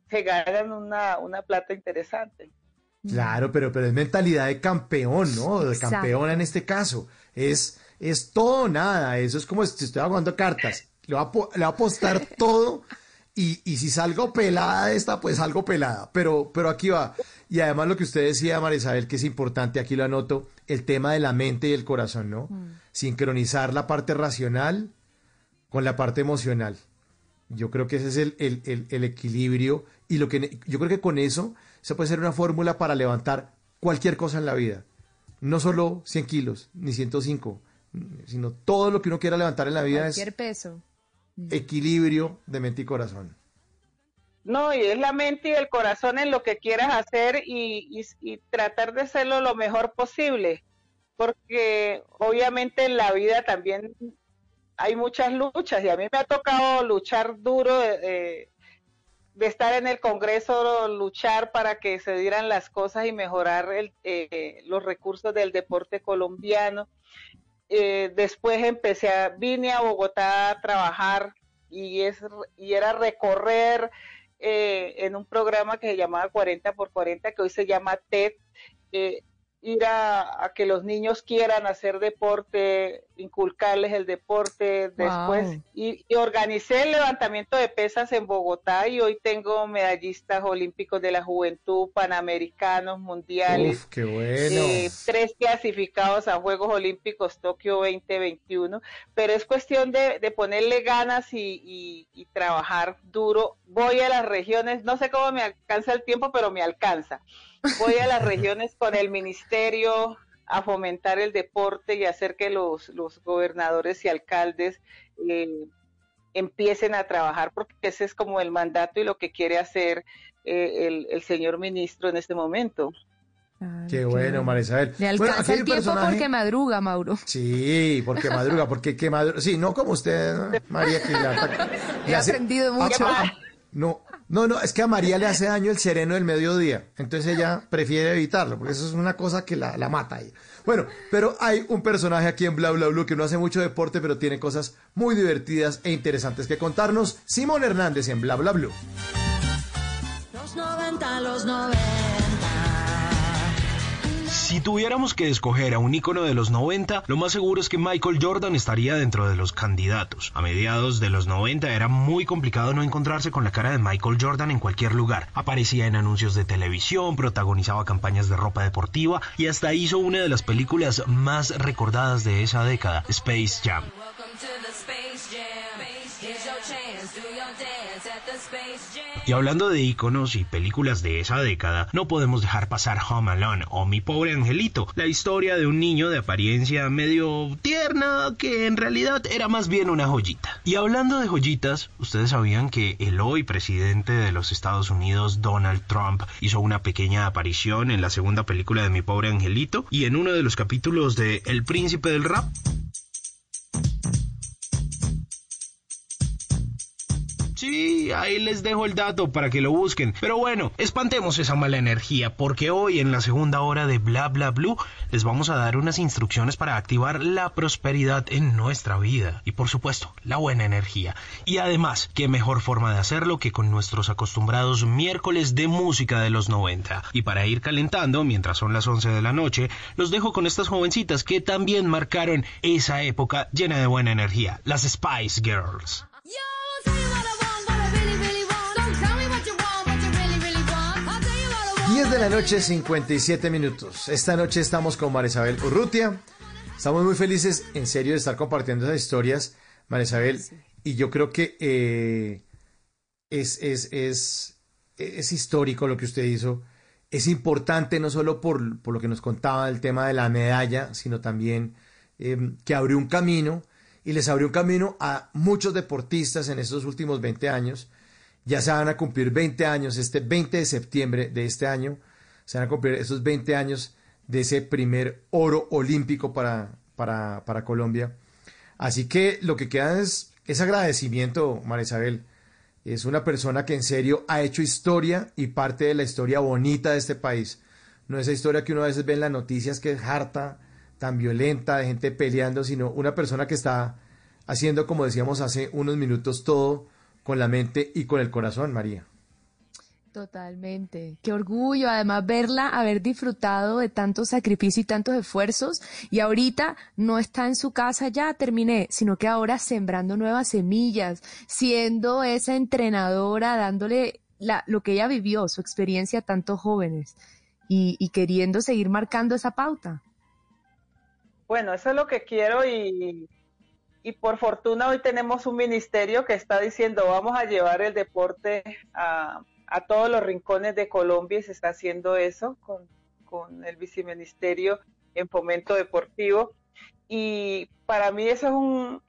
se ganan una, una plata interesante. Claro, pero, pero es mentalidad de campeón, ¿no? De Exacto. campeona en este caso. Es, es todo o nada. Eso es como si estoy jugando cartas. Le va a, po- le va a apostar todo y, y si salgo pelada de esta, pues salgo pelada. Pero, pero aquí va. Y además lo que usted decía, María Isabel, que es importante, aquí lo anoto, el tema de la mente y el corazón, ¿no? Sincronizar la parte racional con la parte emocional. Yo creo que ese es el, el- el- el equilibrio y lo que yo creo que con eso se puede ser una fórmula para levantar cualquier cosa en la vida. No solo 100 kilos, ni 105, sino todo lo que uno quiera levantar en la vida es Cualquier peso. equilibrio de mente y corazón. No, y es la mente y el corazón en lo que quieras hacer y, tratar de hacerlo lo mejor posible, porque obviamente en la vida también hay muchas luchas y a mí me ha tocado luchar duro de, de- de estar en el Congreso, luchar para que se dieran las cosas y mejorar el, eh, los recursos del deporte colombiano. Eh, después empecé a, vine a Bogotá a trabajar y, es, y era recorrer eh, en un programa que se llamaba 40 por 40, que hoy se llama TED, eh, ir a, a que los niños quieran hacer deporte, inculcarles el deporte, después, Wow. y, y organicé el levantamiento de pesas en Bogotá y hoy tengo medallistas olímpicos de la juventud, panamericanos, mundiales, Uf, qué bueno. eh, tres clasificados a Juegos Olímpicos Tokio 2021, pero es cuestión de, de ponerle ganas y, y- y trabajar duro. Voy a las regiones, no sé cómo me alcanza el tiempo, pero me alcanza. Voy a las regiones con el ministerio a fomentar el deporte y hacer que los, los gobernadores y alcaldes eh, empiecen a trabajar, porque ese es como el mandato y lo que quiere hacer eh, el, el señor ministro en este momento. Ay, Qué bueno, María Isabel. Le alcanza el tiempo personaje- porque madruga, Mauro. Sí, porque madruga, porque que madruga. Sí, no como usted, ¿no? María, que le hace- aprendido mucho. Ah, No, no, no, es que a María le hace daño el sereno del mediodía. Entonces ella prefiere evitarlo, porque eso es una cosa que la, la mata ahí. Bueno, pero hay un personaje aquí en Bla Bla Blue que no hace mucho deporte, pero tiene cosas muy divertidas e interesantes que contarnos. Simón Hernández en Bla Bla Blue. Los 90, los 90. Si tuviéramos que escoger a un ícono de los 90, lo más seguro es que Michael Jordan estaría dentro de los candidatos. A mediados de los 90 era muy complicado no encontrarse con la cara de Michael Jordan en cualquier lugar. Aparecía en anuncios de televisión, protagonizaba campañas de ropa deportiva y hasta hizo una de las películas más recordadas de esa década, Space Jam. Y hablando de íconos y películas de esa década, no podemos dejar pasar Home Alone o Mi pobre angelito, la historia de un niño de apariencia medio tierna que en realidad era más bien una joyita. Y hablando de joyitas, ustedes sabían que el hoy presidente de los Estados Unidos, Donald Trump, hizo una pequeña aparición en la segunda película de Mi pobre angelito y en uno de los capítulos de El príncipe del rap. Sí, ahí les dejo el dato para que lo busquen. Pero bueno, espantemos esa mala energía, porque hoy en la segunda hora de Bla Bla Blue les vamos a dar unas instrucciones para activar la prosperidad en nuestra vida. Y por supuesto, la buena energía. Y además, qué mejor forma de hacerlo que con nuestros acostumbrados miércoles de música de los 90. Y para ir calentando, mientras son las 11 de la noche, los dejo con estas jovencitas que también marcaron esa época llena de buena energía, las Spice Girls. Yo, 10 de la noche, 57 minutos. Esta noche estamos con Marisabel Urrutia. Estamos muy felices, en serio, de estar compartiendo esas historias, Marisabel. Y yo creo que eh, es, es, es, es histórico lo que usted hizo. Es importante no solo por, por lo que nos contaba el tema de la medalla, sino también eh, que abrió un camino y les abrió un camino a muchos deportistas en estos últimos 20 años. Ya se van a cumplir 20 años, este 20 de septiembre de este año, se van a cumplir esos 20 años de ese primer oro olímpico para, para, para Colombia. Así que lo que queda es, es agradecimiento, María Isabel. Es una persona que en serio ha hecho historia y parte de la historia bonita de este país. No esa historia que uno a veces ve en las noticias que es harta, tan violenta, de gente peleando, sino una persona que está haciendo, como decíamos hace unos minutos, todo con la mente y con el corazón, María. Totalmente. Qué orgullo, además, verla haber disfrutado de tanto sacrificio y tantos esfuerzos. Y ahorita no está en su casa ya, terminé, sino que ahora sembrando nuevas semillas, siendo esa entrenadora, dándole la, lo que ella vivió, su experiencia a tantos jóvenes y, y queriendo seguir marcando esa pauta. Bueno, eso es lo que quiero y, y por fortuna hoy tenemos un ministerio que está diciendo vamos a llevar el deporte a, a todos los rincones de Colombia y se está haciendo eso con, con el viceministerio en fomento deportivo. Y para mí eso es un,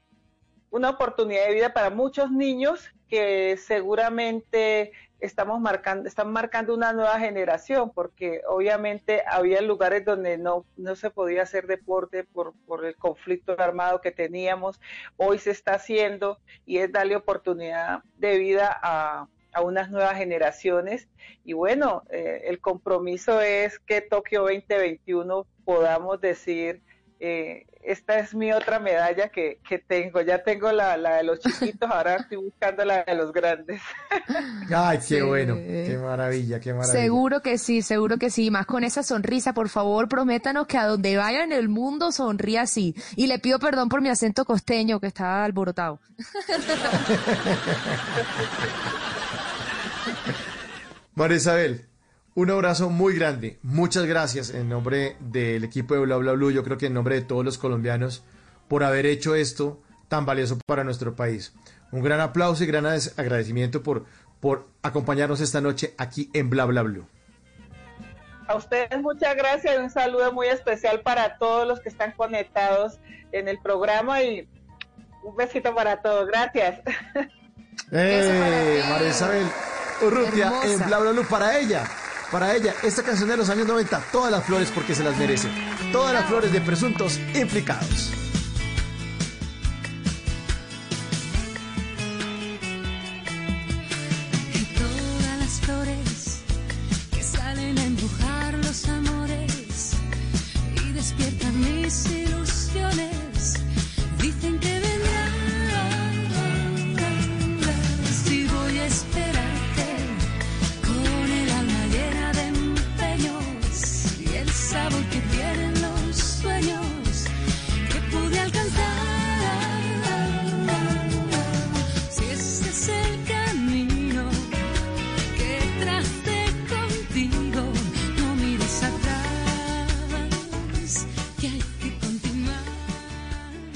una oportunidad de vida para muchos niños que seguramente estamos marcando, están marcando una nueva generación, porque obviamente había lugares donde no, no se podía hacer deporte por, por el conflicto armado que teníamos, hoy se está haciendo y es darle oportunidad de vida a, a unas nuevas generaciones. Y bueno, eh, el compromiso es que Tokio 2021 podamos decir, eh, esta es mi otra medalla que, que tengo. Ya tengo la, la, de los chiquitos, ahora estoy buscando la de los grandes. Ay, qué sí. bueno, qué maravilla, qué maravilla. Seguro que sí, seguro que sí. Más con esa sonrisa, por favor, prométanos que a donde vaya en el mundo sonría así. Y le pido perdón por mi acento costeño que está alborotado. María Isabel, un abrazo muy grande. Muchas gracias en nombre del equipo de Bla Bla Blue, yo creo que en nombre de todos los colombianos, por haber hecho esto tan valioso para nuestro país. Un gran aplauso y gran agradecimiento por, por acompañarnos esta noche aquí en Bla Bla Blue. A ustedes muchas gracias y un saludo muy especial para todos los que están conectados en el programa y un besito para todos. Gracias. ¡Eh! María Isabel Urrutia en Bla Bla Blue para ella. Para ella, esta canción de los años 90, todas las flores porque se las merece. Todas las flores de presuntos implicados. Y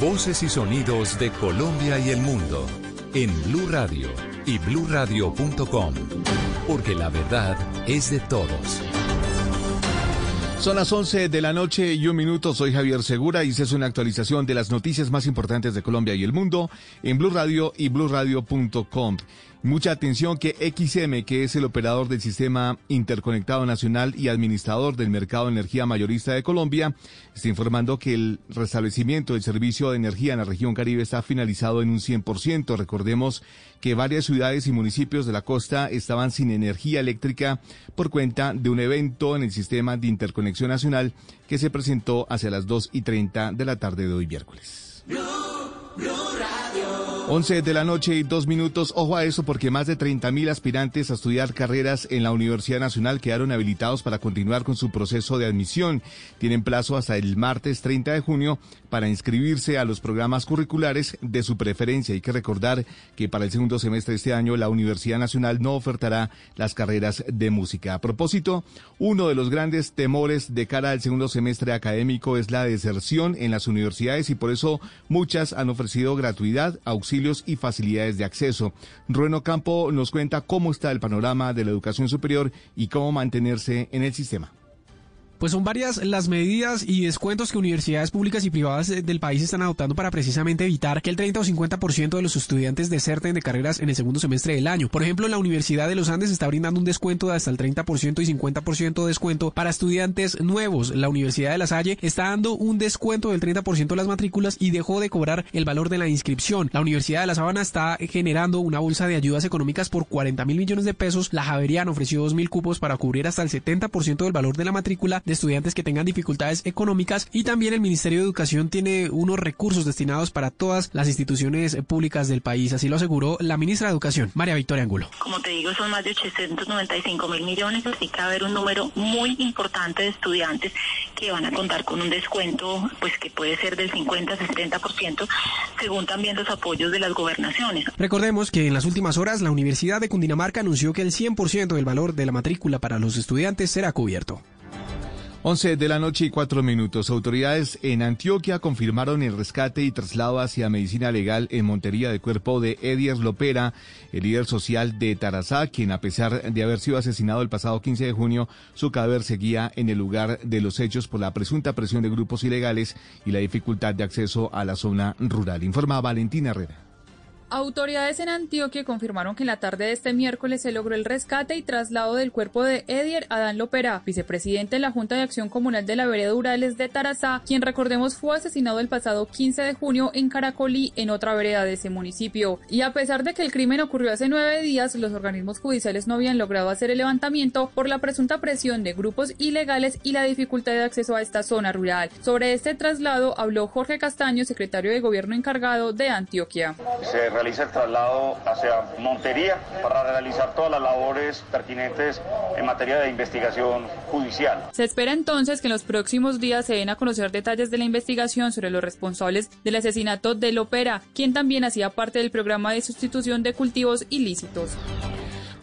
Voces y sonidos de Colombia y el mundo en Blue Radio y bluradio.com, porque la verdad es de todos. Son las 11 de la noche y un minuto. Soy Javier Segura y esta es una actualización de las noticias más importantes de Colombia y el mundo en Blue Radio y bluradio.com. Mucha atención que XM, que es el operador del sistema interconectado nacional y administrador del mercado de energía mayorista de Colombia, está informando que el restablecimiento del servicio de energía en la región Caribe está finalizado en un 100%. Recordemos que varias ciudades y municipios de la costa estaban sin energía eléctrica por cuenta de un evento en el sistema de interconexión nacional que se presentó hacia las 2 y 30 de la tarde de hoy miércoles. 11 de la noche y dos minutos. Ojo a eso porque más de 30 mil aspirantes a estudiar carreras en la Universidad Nacional quedaron habilitados para continuar con su proceso de admisión. Tienen plazo hasta el martes 30 de junio para inscribirse a los programas curriculares de su preferencia. Hay que recordar que para el segundo semestre de este año la Universidad Nacional no ofertará las carreras de música. A propósito, uno de los grandes temores de cara al segundo semestre académico es la deserción en las universidades y por eso muchas han ofrecido gratuidad, auxilio y facilidades de acceso. Rueno Campo nos cuenta cómo está el panorama de la educación superior y cómo mantenerse en el sistema. Pues son varias las medidas y descuentos que universidades públicas y privadas eh, del país están adoptando para precisamente evitar que el 30 o 50% de los estudiantes deserten de carreras en el segundo semestre del año. Por ejemplo, la Universidad de los Andes está brindando un descuento de hasta el 30% y 50% de descuento para estudiantes nuevos. La Universidad de La Salle está dando un descuento del 30% de las matrículas y dejó de cobrar el valor de la inscripción. La Universidad de La Sabana está generando una bolsa de ayudas económicas por 40 mil millones de pesos. La Javeriana ofreció 2 mil cupos para cubrir hasta el 70% del valor de la matrícula de estudiantes que tengan dificultades económicas y también el Ministerio de Educación tiene unos recursos destinados para todas las instituciones públicas del país, así lo aseguró la ministra de Educación, María Victoria Angulo. Como te digo, son más de 895 mil millones, así que va a haber un número muy importante de estudiantes que van a contar con un descuento, pues que puede ser del 50 60%, según también los apoyos de las gobernaciones. Recordemos que en las últimas horas la Universidad de Cundinamarca anunció que el 100% del valor de la matrícula para los estudiantes será cubierto. 11 de la noche y 4 minutos. Autoridades en Antioquia confirmaron el rescate y traslado hacia medicina legal en Montería de cuerpo de Edier Lopera, el líder social de Tarazá, quien a pesar de haber sido asesinado el pasado 15 de junio, su cadáver seguía en el lugar de los hechos por la presunta presión de grupos ilegales y la dificultad de acceso a la zona rural. Informa Valentina Herrera. Autoridades en Antioquia confirmaron que en la tarde de este miércoles se logró el rescate y traslado del cuerpo de Edier Adán Lopera, vicepresidente de la Junta de Acción Comunal de la Vereda Urales de Tarazá, quien recordemos fue asesinado el pasado 15 de junio en Caracolí, en otra vereda de ese municipio. Y a pesar de que el crimen ocurrió hace nueve días, los organismos judiciales no habían logrado hacer el levantamiento por la presunta presión de grupos ilegales y la dificultad de acceso a esta zona rural. Sobre este traslado habló Jorge Castaño, secretario de Gobierno encargado de Antioquia realiza el traslado hacia Montería para realizar todas las labores pertinentes en materia de investigación judicial. Se espera entonces que en los próximos días se den a conocer detalles de la investigación sobre los responsables del asesinato de Lopera, quien también hacía parte del programa de sustitución de cultivos ilícitos.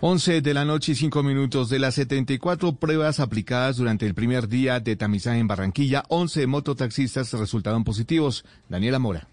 11 de la noche y 5 minutos de las 74 pruebas aplicadas durante el primer día de tamizaje en Barranquilla, 11 mototaxistas resultaron positivos. Daniela Mora.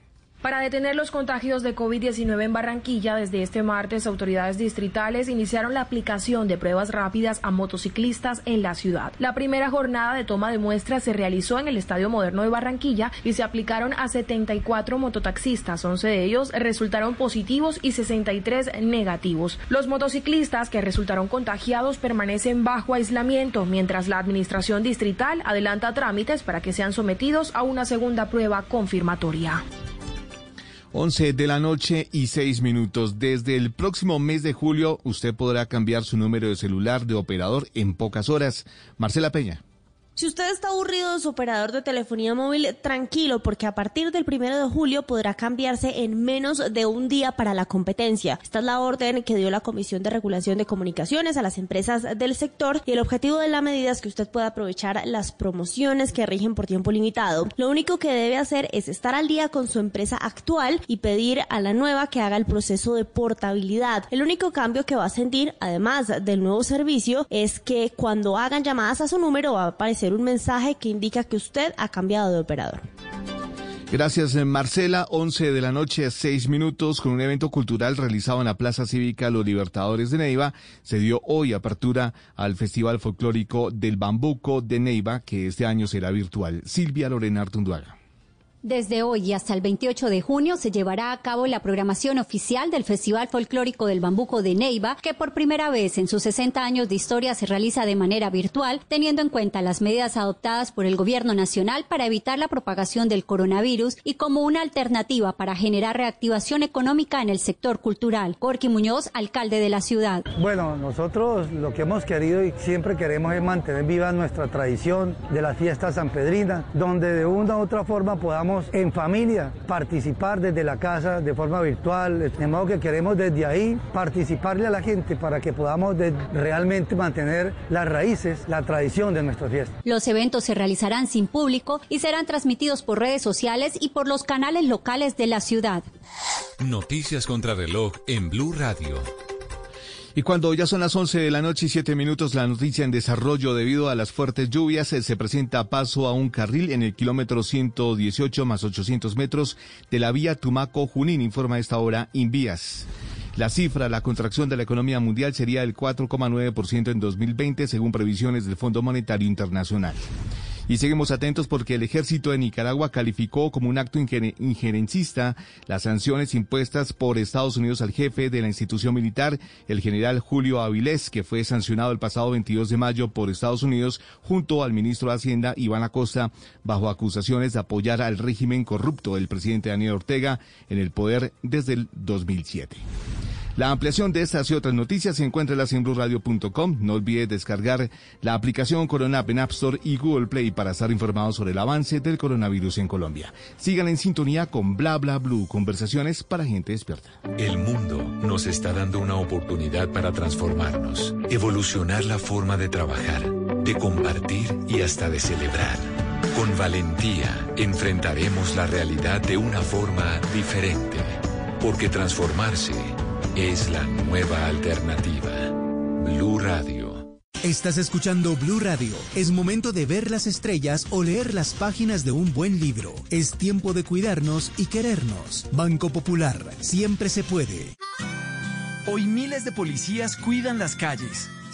Para detener los contagios de COVID-19 en Barranquilla, desde este martes autoridades distritales iniciaron la aplicación de pruebas rápidas a motociclistas en la ciudad. La primera jornada de toma de muestras se realizó en el Estadio Moderno de Barranquilla y se aplicaron a 74 mototaxistas. 11 de ellos resultaron positivos y 63 negativos. Los motociclistas que resultaron contagiados permanecen bajo aislamiento, mientras la administración distrital adelanta trámites para que sean sometidos a una segunda prueba confirmatoria. 11 de la noche y 6 minutos. Desde el próximo mes de julio, usted podrá cambiar su número de celular de operador en pocas horas. Marcela Peña. Si usted está aburrido de su operador de telefonía móvil, tranquilo, porque a partir del primero de julio podrá cambiarse en menos de un día para la competencia. Esta es la orden que dio la Comisión de Regulación de Comunicaciones a las empresas del sector y el objetivo de la medida es que usted pueda aprovechar las promociones que rigen por tiempo limitado. Lo único que debe hacer es estar al día con su empresa actual y pedir a la nueva que haga el proceso de portabilidad. El único cambio que va a sentir, además del nuevo servicio, es que cuando hagan llamadas a su número va a aparecer un mensaje que indica que usted ha cambiado de operador. Gracias, eh, Marcela. 11 de la noche, 6 minutos, con un evento cultural realizado en la Plaza Cívica Los Libertadores de Neiva. Se dio hoy apertura al Festival Folclórico del Bambuco de Neiva, que este año será virtual. Silvia Lorena Artunduaga. Desde hoy y hasta el 28 de junio se llevará a cabo la programación oficial del Festival Folclórico del Bambuco de Neiva, que por primera vez en sus 60 años de historia se realiza de manera virtual, teniendo en cuenta las medidas adoptadas por el Gobierno Nacional para evitar la propagación del coronavirus y como una alternativa para generar reactivación económica en el sector cultural. Corky Muñoz, alcalde de la ciudad. Bueno, nosotros lo que hemos querido y siempre queremos es mantener viva nuestra tradición de las fiestas sanpedrinas, donde de una u otra forma podamos en familia participar desde la casa de forma virtual, de modo que queremos desde ahí participarle a la gente para que podamos realmente mantener las raíces, la tradición de nuestra fiesta. Los eventos se realizarán sin público y serán transmitidos por redes sociales y por los canales locales de la ciudad. Noticias contra reloj en Blue Radio. Y cuando ya son las 11 de la noche y 7 minutos, la noticia en desarrollo debido a las fuertes lluvias eh, se presenta paso a un carril en el kilómetro 118 más 800 metros de la vía Tumaco-Junín, informa a esta hora Invías. La cifra, la contracción de la economía mundial sería del 4,9% en 2020 según previsiones del Fondo Monetario Internacional. Y seguimos atentos porque el ejército de Nicaragua calificó como un acto injerencista las sanciones impuestas por Estados Unidos al jefe de la institución militar, el general Julio Avilés, que fue sancionado el pasado 22 de mayo por Estados Unidos junto al ministro de Hacienda, Iván Acosta, bajo acusaciones de apoyar al régimen corrupto del presidente Daniel Ortega en el poder desde el 2007. La ampliación de estas y otras noticias se encuentra en blueradio.com. No olvide descargar la aplicación Corona App en App Store y Google Play para estar informados sobre el avance del coronavirus en Colombia. Sigan en sintonía con Bla Bla Blue, conversaciones para gente despierta. El mundo nos está dando una oportunidad para transformarnos, evolucionar la forma de trabajar, de compartir y hasta de celebrar. Con valentía enfrentaremos la realidad de una forma diferente, porque transformarse es la nueva alternativa. Blue Radio. Estás escuchando Blue Radio. Es momento de ver las estrellas o leer las páginas de un buen libro. Es tiempo de cuidarnos y querernos. Banco Popular. Siempre se puede. Hoy miles de policías cuidan las calles,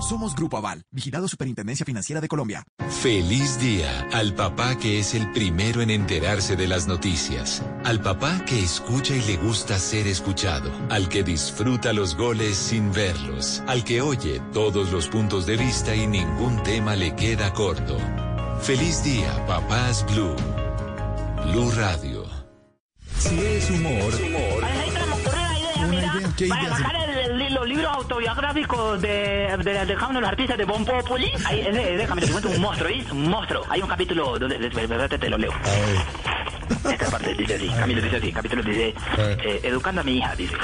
Somos Grupo Aval, vigilado Superintendencia Financiera de Colombia. Feliz día al papá que es el primero en enterarse de las noticias, al papá que escucha y le gusta ser escuchado, al que disfruta los goles sin verlos, al que oye todos los puntos de vista y ningún tema le queda corto. Feliz día, papás Blue. Blue Radio. Si es humor, ¿Qué Para bajar el- el- los libros autobiográficos de, de, de los artistas de Bon Populi. Ahí, ese Camilo, te cuento un monstruo. Un monstruo. Hay un capítulo donde, de- de- de- te lo leo. Esta parte dice así, Camilo dice así, capítulo dice, eh, educando a mi hija, dice.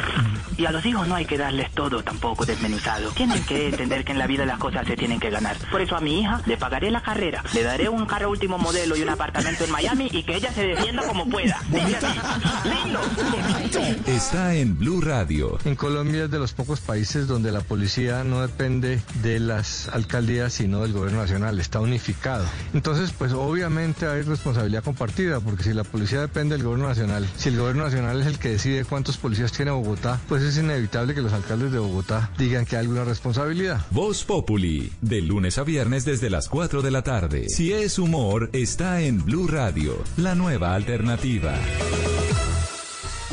Y a los hijos no hay que darles todo tampoco desmenuzado. Tienen que entender que en la vida las cosas se tienen que ganar. Por eso a mi hija le pagaré la carrera, le daré un carro último modelo y un apartamento en Miami y que ella se defienda como pueda. Dice así. Lindo. Está en Blue Radio. En Colombia es de los pocos países donde la policía no depende de las alcaldías, sino del gobierno nacional, está unificado. Entonces, pues obviamente hay responsabilidad compartida, porque si la policía depende del gobierno nacional, si el gobierno nacional es el que decide cuántos policías tiene Bogotá, pues es inevitable que los alcaldes de Bogotá digan que hay alguna responsabilidad. Voz Populi, de lunes a viernes desde las 4 de la tarde. Si es humor, está en Blue Radio, la nueva alternativa.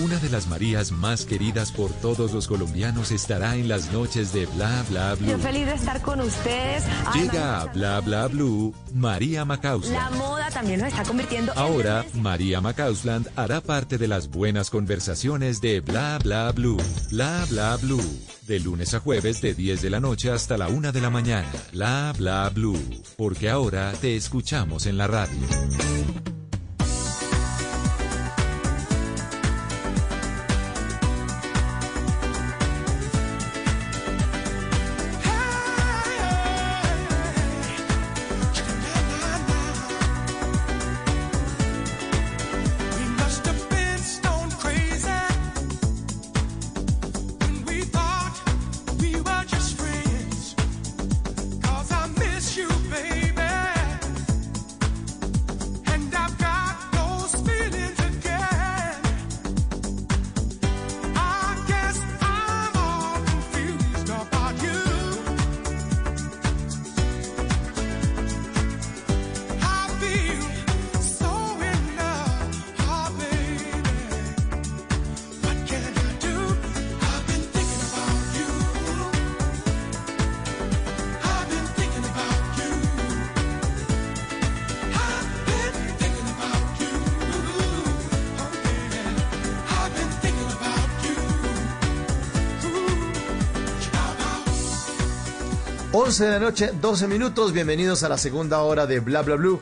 Una de las Marías más queridas por todos los colombianos estará en las noches de Bla Bla Blue. Yo feliz de estar con ustedes. Ay, Llega a Bla Bla Blue María Macausland. La moda también nos está convirtiendo en Ahora, María Macausland hará parte de las buenas conversaciones de Bla Bla Blue. Bla Bla Blue. De lunes a jueves de 10 de la noche hasta la 1 de la mañana. Bla Bla Blue. Porque ahora te escuchamos en la radio. 11 de la noche, 12 minutos. Bienvenidos a la segunda hora de Bla Bla Blue.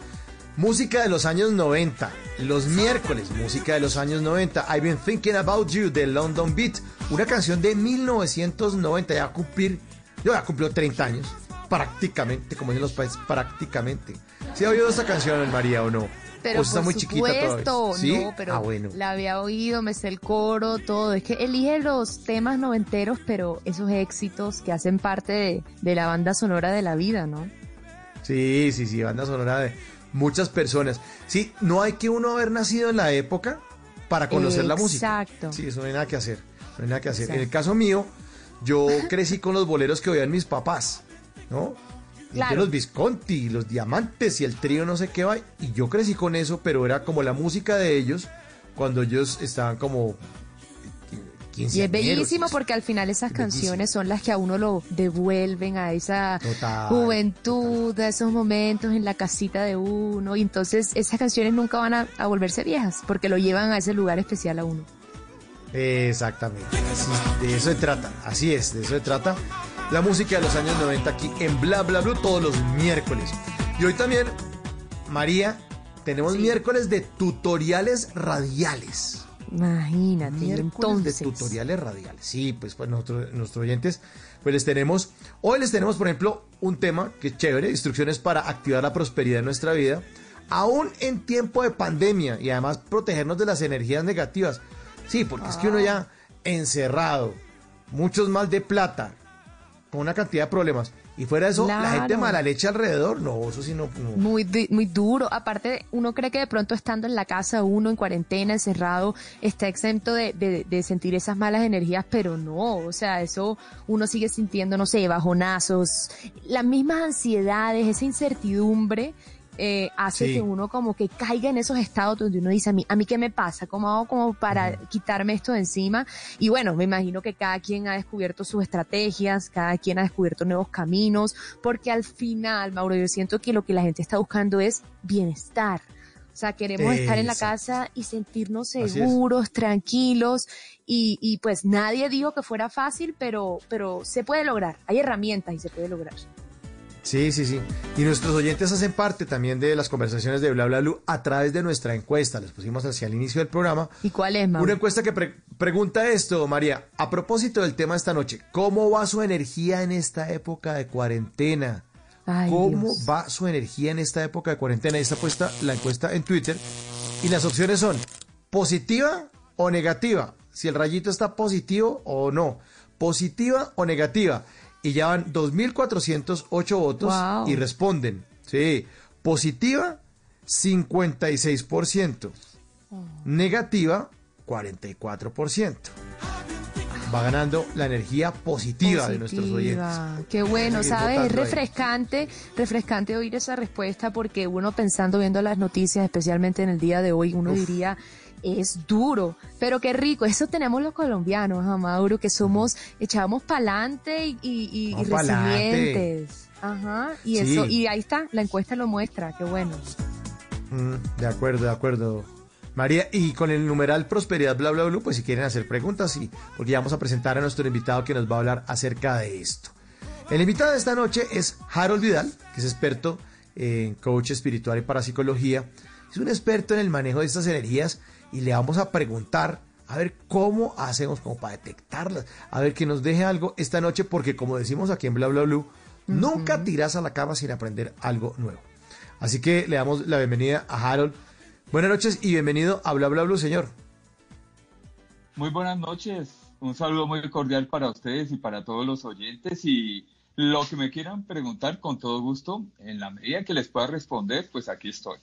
Música de los años 90. Los miércoles, música de los años 90. I've been thinking about you de London Beat. Una canción de 1990. Ya cumplir, yo ya cumplió 30 años. Prácticamente, como dicen los países, prácticamente. ¿Sí ha oído esta canción, María, o no? Pero ¿O está muy chiquita supuesto, todavía? ¿Sí? no, pero Ah, bueno. la había oído, me sé el coro, todo. Es que elige los temas noventeros, pero esos éxitos que hacen parte de, de la banda sonora de la vida, ¿no? Sí, sí, sí, banda sonora de muchas personas. Sí, no hay que uno haber nacido en la época para conocer la música. Exacto. Sí, eso no hay nada que hacer. No hay nada que hacer. En el caso mío, yo crecí con los boleros que oían mis papás, ¿no? Claro. de los Visconti, los Diamantes y el trío no sé qué va. Y yo crecí con eso, pero era como la música de ellos cuando ellos estaban como Y es 15 bellísimo porque al final esas canciones son las que a uno lo devuelven a esa Total, juventud, a esos momentos en la casita de uno. Y entonces esas canciones nunca van a, a volverse viejas porque lo llevan a ese lugar especial a uno. Exactamente. Sí, de eso se trata. Así es, de eso se trata. La música de los años 90 aquí en Bla Bla Blue todos los miércoles. Y hoy también, María, tenemos miércoles de tutoriales radiales. Imagínate, Miércoles entonces. de tutoriales radiales. Sí, pues, pues nosotros, nuestros oyentes, pues les tenemos, hoy les tenemos, por ejemplo, un tema que es chévere, instrucciones para activar la prosperidad en nuestra vida, aún en tiempo de pandemia y además protegernos de las energías negativas. Sí, porque es que uno ya encerrado, muchos mal de plata, con una cantidad de problemas. Y fuera de eso, la gente mala leche alrededor, no, eso sí no. no. Muy, di- muy duro. Aparte, uno cree que de pronto estando en la casa, uno en cuarentena, encerrado, está exento de, de- de sentir esas malas energías, pero no. O sea, eso uno sigue sintiendo, no sé, bajonazos, las mismas ansiedades, esa incertidumbre. Eh, hace Sí. que uno como que caiga en esos estados donde uno dice a mí, a mí qué me pasa, cómo hago como para quitarme esto de encima y bueno, me imagino que cada quien ha descubierto sus estrategias, cada quien ha descubierto nuevos caminos, porque al final, Mauro, yo siento que lo que la gente está buscando es bienestar. O sea, queremos estar en la casa y sentirnos seguros, tranquilos y, y pues nadie dijo que fuera fácil, pero, pero se puede lograr. Hay herramientas y se puede lograr. Sí, sí, sí. Y nuestros oyentes hacen parte también de las conversaciones de Bla Bla Blue a través de nuestra encuesta. Les pusimos hacia el inicio del programa. ¿Y cuál es, Mauro? Una encuesta que pre- pregunta esto, María. A propósito del tema de esta noche, ¿cómo va su energía en esta época de cuarentena? Ay, ¿Cómo Dios. va su energía en esta época de cuarentena? Y está puesta la encuesta en Twitter. Y las opciones son positiva o negativa. Si el rayito está positivo o no. Positiva o negativa. Y ya van 2.408 votos Wow. y responden. Sí. Positiva, 56%. Negativa, 44%. Va ganando la energía positiva, de nuestros oyentes. Qué bueno, ¿sabes? Es ahí. refrescante, refrescante oír esa respuesta porque uno pensando, viendo las noticias, especialmente en el día de hoy, uno diría, es duro, pero qué rico. Eso tenemos los colombianos, ¿ah, Mauro, que somos, echamos pa'lante y, y, y- resilientes. Ajá, y Sí. eso, y ahí está, la encuesta lo muestra, qué bueno. Mm, de acuerdo, de acuerdo. María, y con el numeral Prosperidad Bla Bla Blue, pues si quieren hacer preguntas, sí, porque ya vamos a presentar a nuestro invitado que nos va a hablar acerca de esto. El invitado de esta noche es Harold Vidal, que es experto en coach espiritual y parapsicología. Es un experto en el manejo de estas energías y le vamos a preguntar a ver cómo hacemos como para detectarlas, a ver que nos deje algo esta noche, porque como decimos aquí en Bla Bla Blue, nunca tiras a la cama sin aprender algo nuevo. Así que le damos la bienvenida a Harold. Buenas noches y bienvenido a Bla Bla Blue, señor. Muy buenas noches. Un saludo muy cordial para ustedes y para todos los oyentes. Y lo que me quieran preguntar, con todo gusto, en la medida que les pueda responder, pues aquí estoy.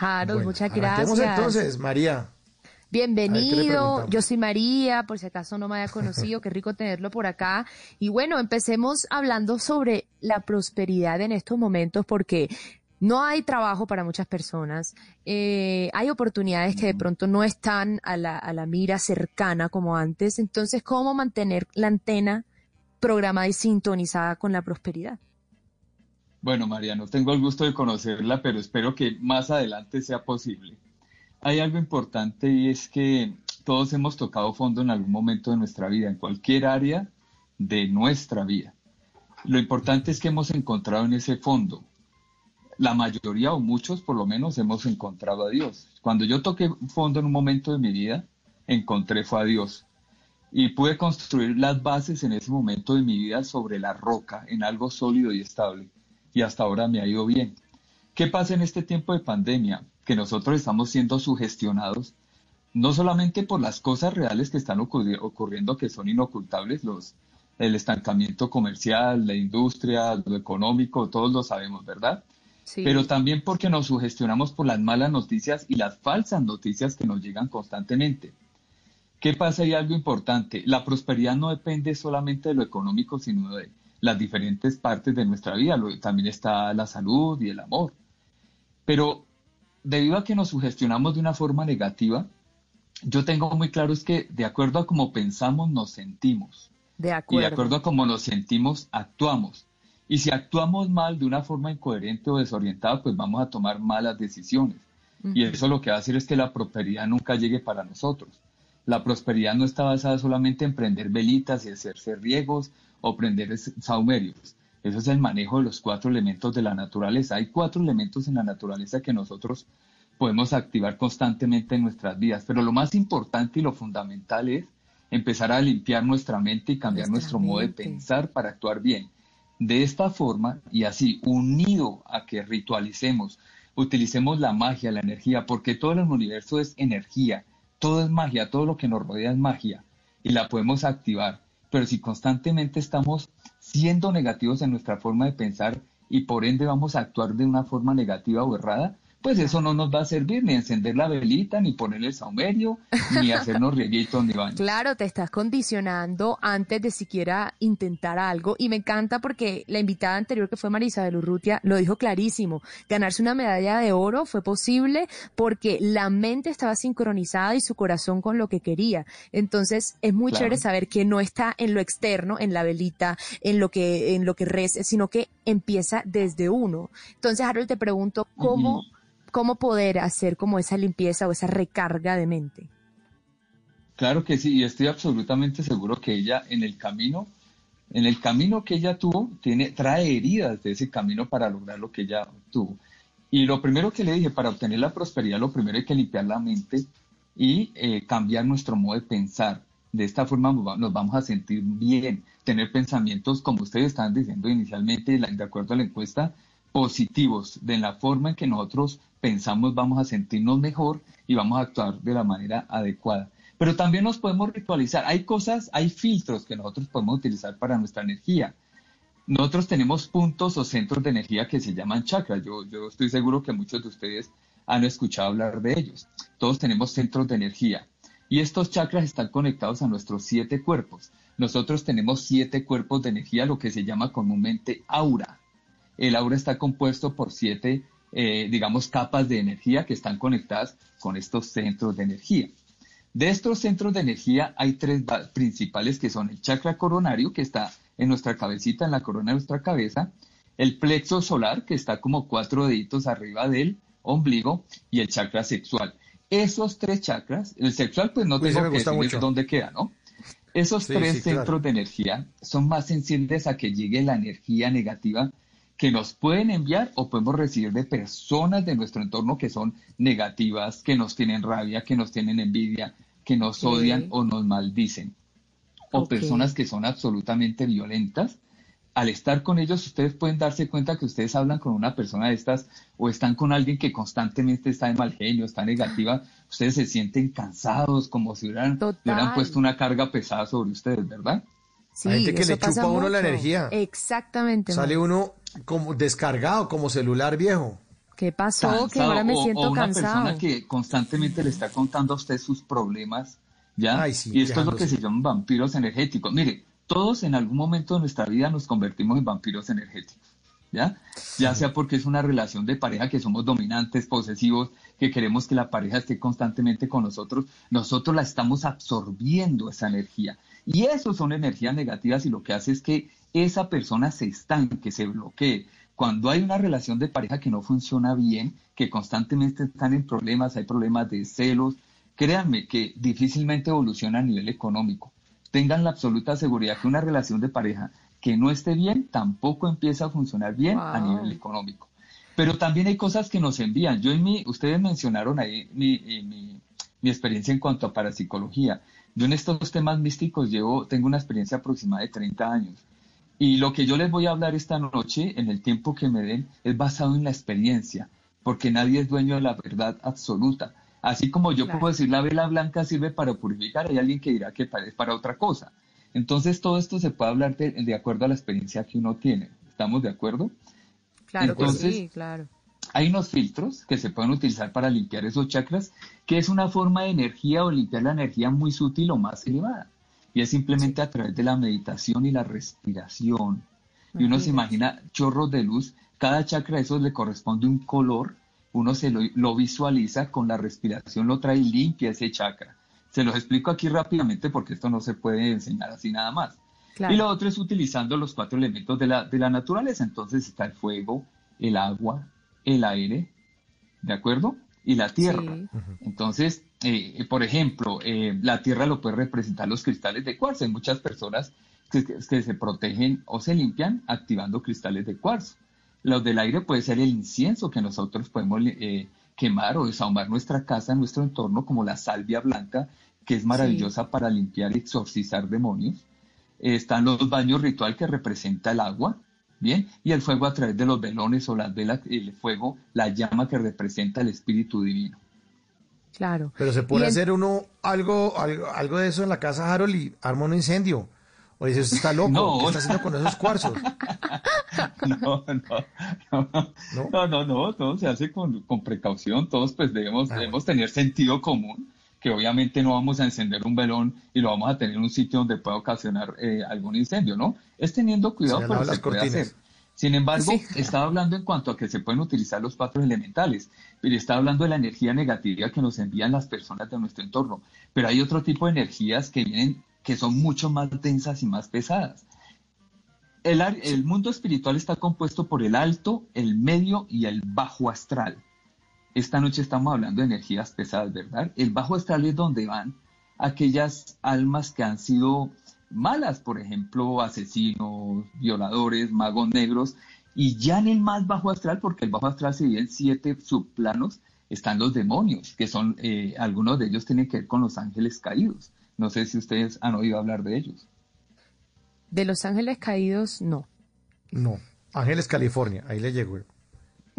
Harold, Bueno, muchas gracias. entonces, María. A ver, ¿qué le Bienvenido, yo soy María, por si acaso no me haya conocido, qué rico tenerlo por acá. Y bueno, empecemos hablando sobre la prosperidad en estos momentos porque no hay trabajo para muchas personas, eh, hay oportunidades que de pronto no están a la, a la mira cercana como antes, entonces, ¿cómo mantener la antena programada y sintonizada con la prosperidad? Bueno, María, no tengo el gusto de conocerla, pero espero que más adelante sea posible. Hay algo importante y es que todos hemos tocado fondo en algún momento de nuestra vida, en cualquier área de nuestra vida. Lo importante es que hemos encontrado en ese fondo. La mayoría o muchos por lo menos hemos encontrado a Dios. Cuando yo toqué fondo en un momento de mi vida, encontré fue a Dios. Y pude construir las bases en ese momento de mi vida sobre la roca, en algo sólido y estable. Y hasta ahora me ha ido bien. ¿Qué pasa en este tiempo de pandemia? que nosotros estamos siendo sugestionados no solamente por las cosas reales que están ocurri- ocurriendo que son inocultables, los, el estancamiento comercial, la industria, lo económico, todos lo sabemos, ¿verdad? Sí. Pero también porque nos sugestionamos por las malas noticias y las falsas noticias que nos llegan constantemente. ¿Qué pasa? Hay algo importante. La prosperidad no depende solamente de lo económico, sino de las diferentes partes de nuestra vida. También está la salud y el amor. Pero debido a que nos sugestionamos de una forma negativa, yo tengo muy claro es que de acuerdo a cómo pensamos, nos sentimos. De Y de acuerdo. acuerdo a cómo nos sentimos, actuamos. Y si actuamos mal de una forma incoherente o desorientada, pues vamos a tomar malas decisiones. Y eso lo que va a hacer es que la prosperidad nunca llegue para nosotros. La prosperidad no está basada solamente en prender velitas y hacerse riegos o prender saumerios. Eso es el manejo de los cuatro elementos de la naturaleza. Hay cuatro elementos en la naturaleza que nosotros podemos activar constantemente en nuestras vidas. Pero lo más importante y lo fundamental es empezar a limpiar nuestra mente y cambiar Nuestra nuestro modo de pensar para actuar bien. De esta forma y así, unido a que ritualicemos, utilicemos la magia, la energía, porque todo el universo es energía, todo es magia, todo lo que nos rodea es magia y la podemos activar. Pero si constantemente estamos siendo negativos en nuestra forma de pensar y por ende vamos a actuar de una forma negativa o errada, pues eso no nos va a servir ni encender la velita, ni ponerle el saumerio, ni hacernos rieguitos ni baños. Claro, te estás condicionando antes de siquiera intentar algo y me encanta porque la invitada anterior que fue Marisabel Urrutia lo dijo clarísimo. Ganarse una medalla de oro fue posible porque la mente estaba sincronizada y su corazón con lo que quería. Entonces es muy Claro. chévere saber que no está en lo externo, en la velita, en lo que en lo que rece, sino que empieza desde uno. Entonces, Harold, te pregunto cómo cómo poder hacer como esa limpieza o esa recarga de mente. Claro que sí, y estoy absolutamente seguro que ella en el camino, en el camino que ella tuvo, tiene, trae heridas de ese camino para lograr lo que ella tuvo. Y lo primero que le dije, para obtener la prosperidad, lo primero hay que limpiar la mente y eh, cambiar nuestro modo de pensar. De esta forma nos va- nos vamos a sentir bien, tener pensamientos, como ustedes estaban diciendo inicialmente, de acuerdo a la encuesta, positivos. De la forma en que nosotros pensamos vamos a sentirnos mejor y vamos a actuar de la manera adecuada. Pero también nos podemos ritualizar. Hay cosas, hay filtros que nosotros podemos utilizar para nuestra energía. Nosotros tenemos puntos o centros de energía que se llaman chakras. Yo, yo estoy seguro que muchos de ustedes han escuchado hablar de ellos. Todos tenemos centros de energía. Y estos chakras están conectados a nuestros siete cuerpos. Nosotros tenemos siete cuerpos de energía, lo que se llama comúnmente aura. El aura está compuesto por siete, eh, digamos, capas de energía que están conectadas con estos centros de energía. De estos centros de energía hay tres principales que son el chakra coronario, que está en nuestra cabecita, en la corona de nuestra cabeza, el plexo solar, que está como cuatro deditos arriba del ombligo, y el chakra sexual. Esos tres chakras, el sexual pues no ese tengo que mucho. dónde queda, ¿no? Esos Sí, tres sí, claro. centros de energía son más sensibles a que llegue la energía negativa que nos pueden enviar o podemos recibir de personas de nuestro entorno que son negativas, que nos tienen rabia, que nos tienen envidia, que nos odian o nos maldicen. O personas que son absolutamente violentas. Al estar con ellos, ustedes pueden darse cuenta que ustedes hablan con una persona de estas o están con alguien que constantemente está de mal genio, está negativa. Ustedes se sienten cansados, como si hubieran puesto una carga pesada sobre ustedes, ¿verdad? Sí, Hay gente que eso le chupa pasa a uno la energía. Exactamente. Sale Max. uno como descargado, como celular viejo. ¿Qué pasó? Que ahora me o- siento o una cansado. persona que constantemente le está contando a usted sus problemas, ¿ya? Ay, sí, y esto es lo que se llaman vampiros energéticos. Mire, todos en algún momento de nuestra vida nos convertimos en vampiros energéticos, ¿ya? Ya sea porque es una relación de pareja que somos dominantes, posesivos, que queremos que la pareja esté constantemente con nosotros, nosotros la estamos absorbiendo esa energía. Y eso son energías negativas y lo que hace es que esa persona se estanque, se bloquee. Cuando hay una relación de pareja que no funciona bien, que constantemente están en problemas, hay problemas de celos, créanme que difícilmente evoluciona a nivel económico. Tengan la absoluta seguridad que una relación de pareja que no esté bien tampoco empieza a funcionar bien a nivel económico. Pero también hay cosas que nos envían. Yo en mi, ustedes mencionaron ahí mi, mi, mi experiencia en cuanto a parapsicología. Yo en estos temas místicos llevo, tengo una experiencia aproximada de 30 años. Y lo que yo les voy a hablar esta noche, en el tiempo que me den, es basado en la experiencia. porque nadie es dueño de la verdad absoluta. Así como yo Claro. puedo decir la vela blanca sirve para purificar, hay alguien que dirá que es para otra cosa. Entonces todo esto se puede hablar de, de acuerdo a la experiencia que uno tiene. ¿Estamos de acuerdo? Claro que Entonces, sí, claro. Hay unos filtros que se pueden utilizar para limpiar esos chakras, que es una forma de energía o limpiar la energía muy sutil o más elevada. Y es simplemente a través de la meditación y la respiración. Y uno se imagina chorros de luz, cada chakra de esos le corresponde un color, uno se lo, lo visualiza con la respiración, lo trae y limpia ese chakra. Se los explico aquí rápidamente porque esto no se puede enseñar así nada más. Claro. Y lo otro es utilizando los cuatro elementos de la, de la naturaleza. Entonces está el fuego, el agua, el aire, ¿de acuerdo? Y la tierra. Entonces, eh, por ejemplo, eh, la tierra lo puede representar los cristales de cuarzo. Hay muchas personas que, que- que se protegen o se limpian activando cristales de cuarzo. Los del aire puede ser el incienso que nosotros podemos eh, quemar o desahumar nuestra casa, nuestro entorno, como la salvia blanca, que es maravillosa para limpiar y exorcizar demonios. Eh, están los baños ritual que representa el agua, ¿bien? Y el fuego a través de los velones o las velas, el fuego, la llama que representa el espíritu divino. Claro. Pero se puede hacer uno algo, algo, algo de eso en la casa Harold y arma un incendio. O dice, usted está loco, No. ¿qué está haciendo con esos cuarzos? No, no, no, no, no, no, todo se hace con, con precaución, todos pues debemos, debemos tener sentido común, que obviamente no vamos a encender un velón y lo vamos a tener en un sitio donde pueda ocasionar eh, algún incendio, ¿no? Es teniendo cuidado, pero se las puede cortinas. hacer. Sin embargo, Sí. estaba hablando en cuanto a que se pueden utilizar los cuatro elementales, pero estaba hablando de la energía negativa que nos envían las personas de nuestro entorno. Pero hay otro tipo de energías que vienen, que son mucho más densas y más pesadas. El mundo espiritual está compuesto por el alto, el medio y el bajo astral. Esta noche estamos hablando de energías pesadas, ¿verdad? El bajo astral es donde van aquellas almas que han sido malas, por ejemplo, asesinos, violadores, magos negros, y ya en el más bajo astral, porque el bajo astral se divide en siete subplanos, están los demonios, que son, eh, algunos de ellos tienen que ver con los ángeles caídos. No sé si ustedes han oído hablar de ellos. De Los Ángeles Caídos, no. No. Ángeles, California, ahí le llegó.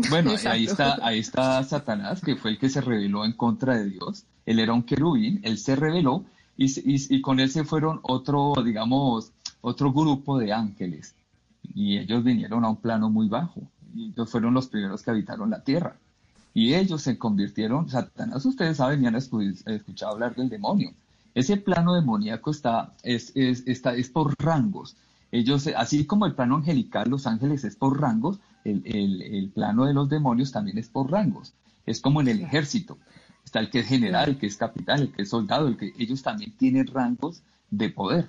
Bueno, Exacto. ahí está, ahí está Satanás, que fue el que se rebeló en contra de Dios. Él era un querubín, él se rebeló y, se- y- y con él se fueron otro, digamos, otro grupo de ángeles. Y ellos vinieron a un plano muy bajo. Y ellos fueron los primeros que habitaron la tierra. Y ellos se convirtieron, Satanás, ustedes saben, ya han escu- escuchado hablar del demonio. Ese plano demoníaco está, es, es, está, es por rangos. Ellos, así como el plano angelical, los ángeles es por rangos, el, el- el plano de los demonios también es por rangos. Es como en el ejército. Está el que es general, el que es capitán, el que es soldado, el que ellos también tienen rangos de poder.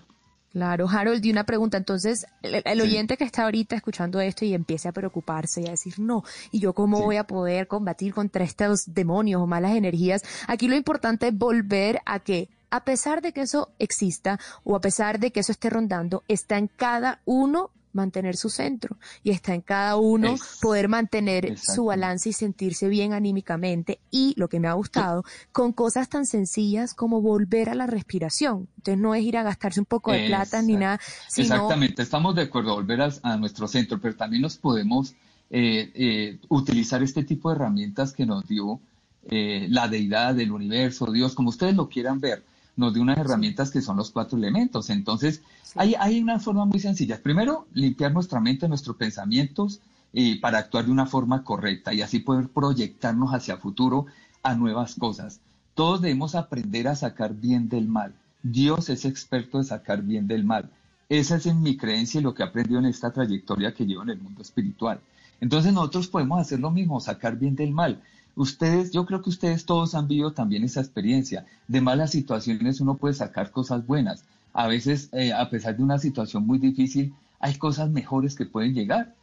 Claro, Harold, y una pregunta. Entonces, el, el Sí. oyente que está ahorita escuchando esto y empiece a preocuparse y a decir, no, ¿y yo cómo voy a poder combatir contra estos demonios o malas energías? Aquí lo importante es volver a que, a pesar de que eso exista o a pesar de que eso esté rondando, está en cada uno mantener su centro y está en cada uno Es- poder mantener su balance y sentirse bien anímicamente y lo que me ha gustado con cosas tan sencillas como volver a la respiración. Entonces no es ir a gastarse un poco de plata ni nada, sino Exactamente, estamos de acuerdo, volver a, a nuestro centro, pero también nos podemos eh, eh, utilizar este tipo de herramientas que nos dio eh, la deidad del universo, Dios, como ustedes lo quieran ver, nos dio unas herramientas que son los cuatro elementos. Entonces, hay, hay una forma muy sencilla. Primero, limpiar nuestra mente, nuestros pensamientos eh, para actuar de una forma correcta y así poder proyectarnos hacia futuro a nuevas cosas. Todos debemos aprender a sacar bien del mal. Dios es experto de sacar bien del mal. Esa es en mi creencia y lo que he aprendido en esta trayectoria que llevo en el mundo espiritual. Entonces nosotros podemos hacer lo mismo, sacar bien del mal. Ustedes, yo creo que ustedes todos han vivido también esa experiencia. De malas situaciones uno puede sacar cosas buenas. A veces, eh, a pesar de una situación muy difícil, hay cosas mejores que pueden llegar.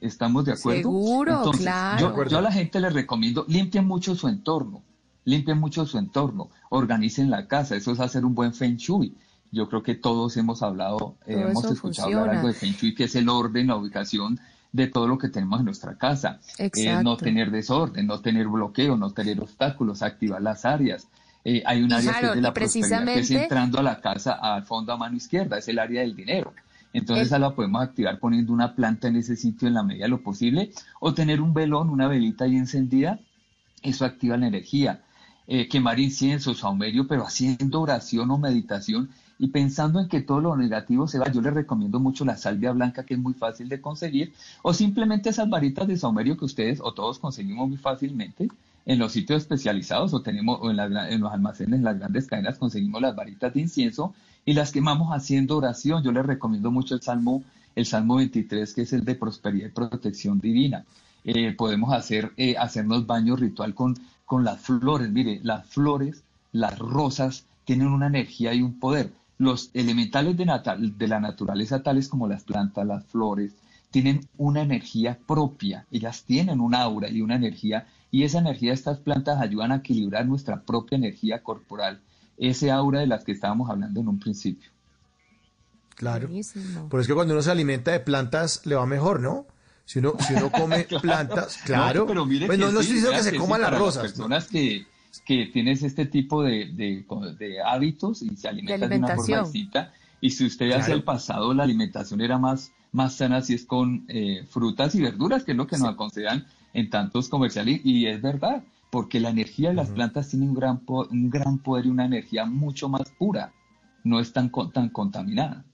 ¿Estamos de acuerdo? Seguro, Entonces, claro. Yo, yo a la gente les recomiendo, limpien mucho su entorno, limpien mucho su entorno, organicen la casa, eso es hacer un buen feng shui. Yo creo que todos hemos hablado, eh, hemos escuchado funciona. hablar algo de feng shui, que es el orden, la ubicación de todo lo que tenemos en nuestra casa. Eh, no tener desorden, no tener bloqueo, no tener obstáculos, activar las áreas. Eh, hay un área que es de la prosperidad, que es precisamente- entrando a la casa al fondo a mano izquierda, es el área del dinero. Entonces, esa la podemos activar poniendo una planta en ese sitio en la medida de lo posible, o tener un velón, una velita ahí encendida, eso activa la energía. Eh, quemar incienso, saumerio, pero haciendo oración o meditación y pensando en que todo lo negativo se va. Yo les recomiendo mucho la salvia blanca, que es muy fácil de conseguir, o simplemente esas varitas de saumerio que ustedes o todos conseguimos muy fácilmente en los sitios especializados o tenemos o en, en los almacenes, las grandes cadenas conseguimos las varitas de incienso y las quemamos haciendo oración. Yo les recomiendo mucho el Salmo, el Salmo 23, que es el de prosperidad y protección divina. Eh, podemos hacer, eh, hacernos baño ritual con, con las flores. Mire, las flores, las rosas, tienen una energía y un poder. Los elementales de, natal- de la naturaleza, tales como las plantas, las flores, tienen una energía propia. Ellas tienen un aura y una energía, y esa energía de estas plantas ayudan a equilibrar nuestra propia energía corporal, ese aura de las que estábamos hablando en un principio. Claro. Buenísimo. Por eso es que cuando uno se alimenta de plantas le va mejor, ¿no? Si uno, si uno come plantas, claro. No, pero mire pues no, que no sí, estoy diciendo que se sí, coman las rosas. Las personas que, que tienes este tipo de, de- de hábitos y se alimentan de, una forma alimentación. distinta. Y si usted hace Claro. el pasado, la alimentación era más, más sana si es con eh, frutas y verduras, que es lo que nos aconsejan en tantos comerciales. Y es verdad, porque la energía de las plantas tiene un gran, po- un gran poder y una energía mucho más pura. No es tan, con- tan contaminada.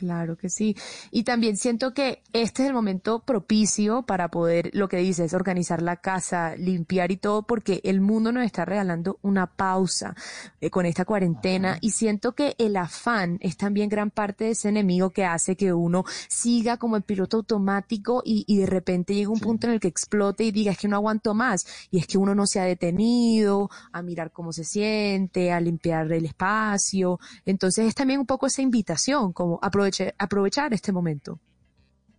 Claro que sí. Y también siento que este es el momento propicio para poder, lo que dices, organizar la casa, limpiar y todo, porque el mundo nos está regalando una pausa eh, con esta cuarentena y siento que el afán es también gran parte de ese enemigo que hace que uno siga como el piloto automático y, y de repente llega un punto en el que explote y diga es que no aguanto más y es que uno no se ha detenido a mirar cómo se siente, a limpiar el espacio. Entonces es también un poco esa invitación, como aproveche- aprovechar este momento.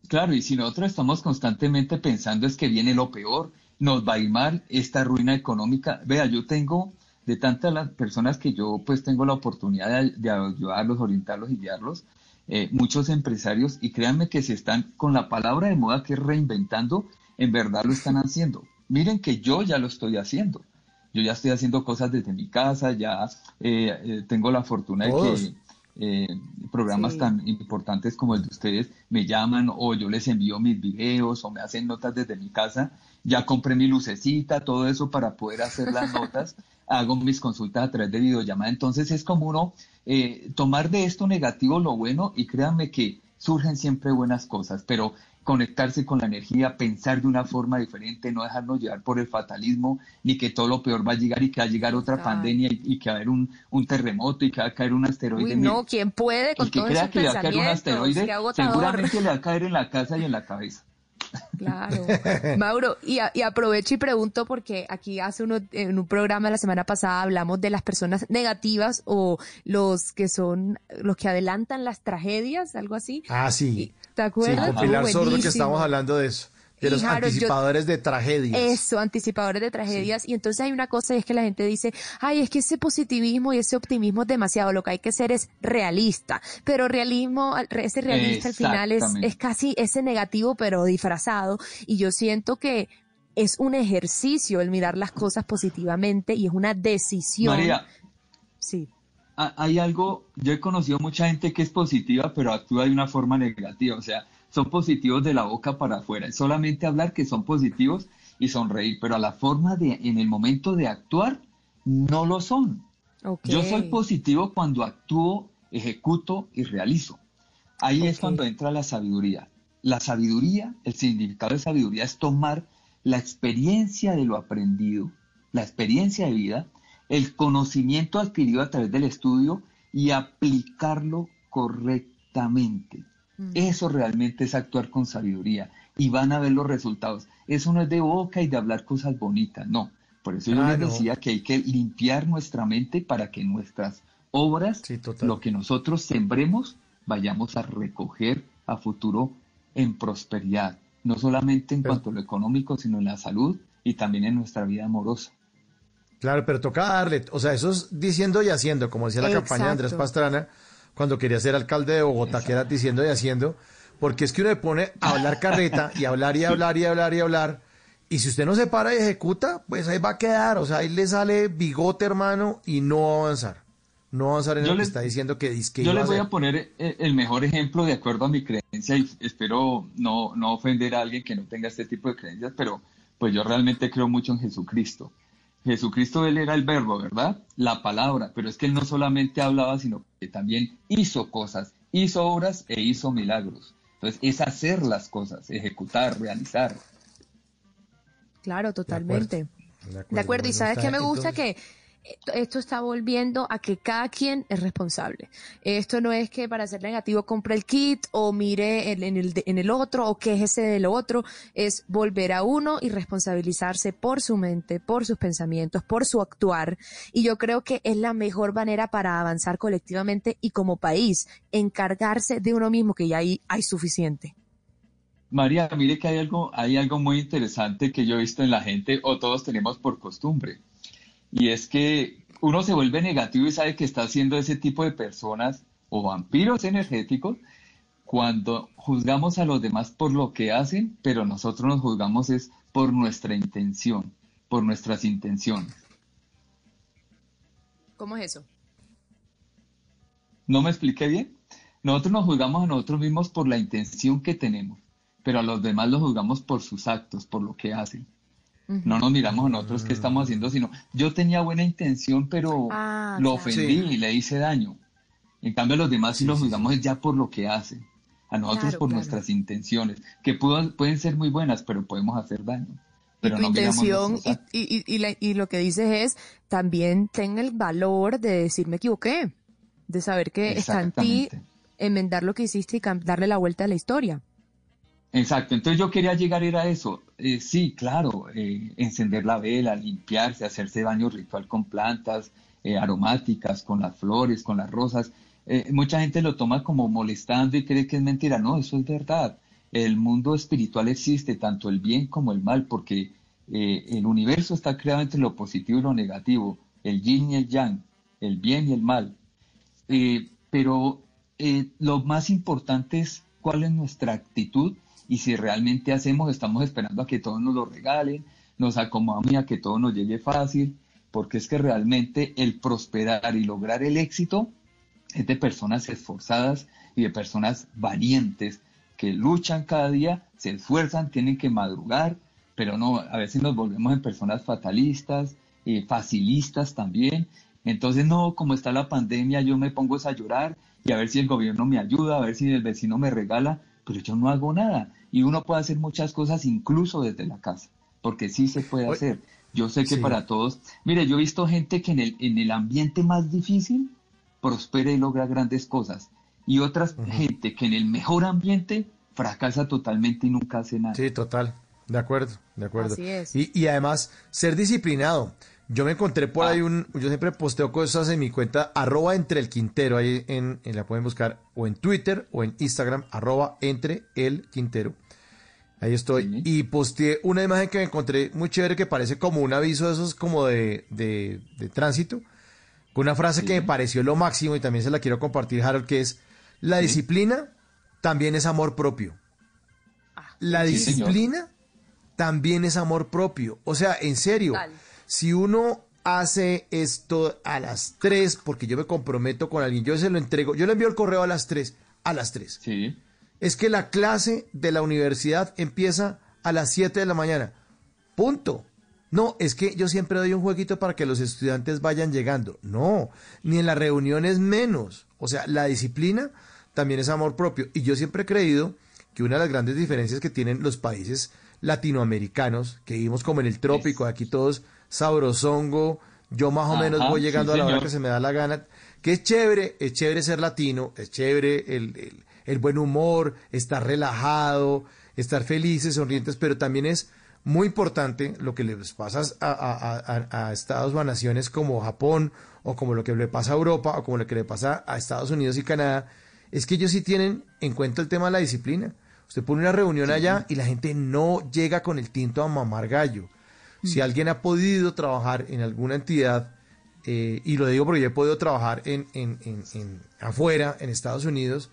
Claro, y si nosotros estamos constantemente pensando es que viene lo peor, nos va a ir mal esta ruina económica. Vea, yo tengo de tantas las personas que yo pues tengo la oportunidad de, de ayudarlos, orientarlos y guiarlos, eh, muchos empresarios, y créanme que si están con la palabra de moda que es reinventando, en verdad lo están haciendo. Miren que yo ya lo estoy haciendo. Yo ya estoy haciendo cosas desde mi casa, ya eh, eh, tengo la fortuna de que eh, programas Sí. tan importantes como el de ustedes me llaman o yo les envío mis videos o me hacen notas desde mi casa. Ya compré mi lucecita, todo eso para poder hacer las notas. Hago mis consultas a través de videollamada. Entonces es como uno eh, tomar de esto negativo lo bueno y créanme que surgen siempre buenas cosas, pero conectarse con la energía, pensar de una forma diferente, no dejarnos llevar por el fatalismo, ni que todo lo peor va a llegar y que va a llegar otra pandemia y, y que va a haber un, un terremoto y que va a caer un asteroide. Uy, no, ¿quién puede con el que crea que le va a caer un asteroide, seguramente le va a caer en la casa y en la cabeza. Claro. Mauro, y, a- y aprovecho y pregunto porque aquí hace uno, en un programa la semana pasada hablamos de las personas negativas o los que son, los que adelantan las tragedias, algo así. Ah, sí. ¿Te Sí, con Pilar Ah, Sordo que estamos hablando de eso. De Y, los Harold, yo- anticipadores de tragedias. Eso, anticipadores de tragedias. Y entonces hay una cosa y es que la gente dice, ay, es que ese positivismo y ese optimismo es demasiado. Lo que hay que ser es realista. Pero realismo, al- ese realista al final es, es casi ese negativo, pero disfrazado. Y yo siento que es un ejercicio el mirar las cosas positivamente y es una decisión. María, Sí. Ha- hay algo, yo he conocido mucha gente que es positiva, pero actúa de una forma negativa, o sea, son positivos de la boca para afuera, es solamente hablar que son positivos y sonreír, pero a la forma de, en el momento de actuar, no lo son. Yo soy positivo cuando actúo, ejecuto y realizo. Ahí es cuando entra la sabiduría. La sabiduría, el significado de sabiduría es tomar la experiencia de lo aprendido, la experiencia de vida, el conocimiento adquirido a través del estudio y aplicarlo correctamente. Eso realmente es actuar con sabiduría y van a ver los resultados. Eso no es de boca y de hablar cosas bonitas, no. Por eso yo les decía que hay que limpiar nuestra mente para que nuestras obras, Sí, lo que nosotros sembremos, vayamos a recoger a futuro en prosperidad, no solamente en Pero- cuanto a lo económico, sino en la salud y también en nuestra vida amorosa. Claro, pero toca darle, o sea, eso es diciendo y haciendo, como decía la campaña de Andrés. Pastrana cuando quería ser alcalde de Bogotá, que era diciendo y haciendo, porque es que uno le pone a hablar carreta y hablar y hablar y hablar y hablar, y si usted no se para y ejecuta, pues ahí va a quedar, o sea, ahí le sale bigote, hermano, y no va a avanzar. no avanzar en Yo lo que está diciendo que dice que Yo les voy hacer. a poner eh, el mejor ejemplo de acuerdo a mi creencia y espero no, no ofender a alguien que no tenga este tipo de creencias, pero pues yo realmente creo mucho en Jesucristo. Jesucristo, él era el verbo, ¿verdad? La palabra, pero es que él no solamente hablaba, sino que también hizo cosas, hizo obras e hizo milagros. Entonces, es hacer las cosas, ejecutar, realizar. Claro, totalmente. De De acuerdo, y sabes que me gusta entonces- que esto- está volviendo a que cada quien es responsable. Esto no es que para ser negativo compre el kit o mire en, el, en el otro o de lo otro, es volver a uno y responsabilizarse por su mente, por sus pensamientos, por su actuar. Y yo creo que es la mejor manera para avanzar colectivamente y como país, encargarse de uno mismo, que ya ahí hay suficiente. María, mire que hay algo, hay algo muy interesante que yo he visto en la gente, o todos tenemos por costumbre, y es que uno se vuelve negativo y sabe que está haciendo ese tipo de personas o vampiros energéticos cuando juzgamos a los demás por lo que hacen, pero nosotros nos juzgamos es por nuestra intención, por nuestras intenciones. ¿Cómo es eso? ¿No me expliqué bien? Nosotros nos juzgamos a nosotros mismos por la intención que tenemos, pero a los demás los juzgamos por sus actos, por lo que hacen. No nos miramos a nosotros qué estamos haciendo, sino yo tenía buena intención, pero Ah, lo claro. ofendí y le hice daño. En cambio, a los demás sí, los juzgamos ya por lo que hacen, a nosotros Claro, por claro. nuestras intenciones, que pudo- pueden ser muy buenas, pero podemos hacer daño. Y Pero tu no intención y, y- y- y la- y lo que dices es también ten el valor de decir me equivoqué, de saber que está en ti enmendar lo que hiciste y darle la vuelta a la historia. Exacto, entonces yo quería llegar era a eso. Eh, sí, claro, eh, encender la vela, limpiarse, hacerse baño ritual con plantas eh, aromáticas, con las flores, con las rosas. Eh, mucha gente lo toma como molestando y cree que es mentira. No, eso es verdad. El mundo espiritual existe, tanto el bien como el mal, porque el universo está creado entre lo positivo y lo negativo, el yin y el yang, el bien y el mal. Pero lo más importante es cuál es nuestra actitud y si realmente hacemos, estamos esperando a que todos nos lo regalen, nos acomodamos y a que todo nos llegue fácil, porque es que realmente el prosperar y lograr el éxito es de personas esforzadas y de personas valientes que luchan cada día, se esfuerzan, tienen que madrugar, pero no, a veces nos volvemos en personas fatalistas, eh, facilistas también. Entonces, no, como está la pandemia, yo me pongo a llorar y a ver si el gobierno me ayuda, a ver si el vecino me regala, pero yo no hago nada. Y uno puede hacer muchas cosas incluso desde la casa, porque sí se puede Oye, hacer. Yo sé que sí. para todos, mire, yo he visto gente que en el, en el ambiente más difícil prospera y logra grandes cosas. Y otras gente que en el mejor ambiente fracasa totalmente y nunca hace nada. Sí, total. De acuerdo, de acuerdo. Así es. Y, y además, ser disciplinado. Yo me encontré por ahí un, yo siempre posteo cosas en mi cuenta, arroba entre el Quintero, ahí en, en la pueden buscar, o en Twitter o en Instagram, arroba entre el Quintero. Ahí estoy. Y posteé una imagen que me encontré muy chévere que parece como un aviso de esos como de, de, de tránsito, con una frase que me pareció lo máximo y también se la quiero compartir, Harold, que es, la disciplina también es amor propio. La Sí, señor. disciplina también es amor propio. O sea, en serio, Total. Si uno hace esto a las 3, porque yo me comprometo con alguien, yo se lo entrego, yo le envío el correo a las 3, a las 3. Sí. Es que la clase de la universidad empieza a las 7 de la mañana. Punto. No, es que yo siempre doy un jueguito para que los estudiantes vayan llegando. No, ni en las reuniones menos. O sea, la disciplina también es amor propio. Y yo siempre he creído que una de las grandes diferencias que tienen los países latinoamericanos, que vivimos como en el trópico, aquí todos sabrosongo, yo más o Ajá, menos voy sí, llegando a la hora señor. que se me da la gana, que es chévere, es chévere ser latino, es chévere el, el- el buen humor, estar relajado, estar felices, sonrientes, pero también es muy importante lo que les pasa a, a- a- a estados o a naciones como Japón, o como lo que le pasa a Europa, o como lo que le pasa a Estados Unidos y Canadá, es que ellos sí tienen en cuenta el tema de la disciplina. Usted pone una reunión allá y la gente no llega con el tinto a mamar gallo. Si alguien ha podido trabajar en alguna entidad, eh, y lo digo porque yo he podido trabajar en, en- en- en- afuera, en Estados Unidos,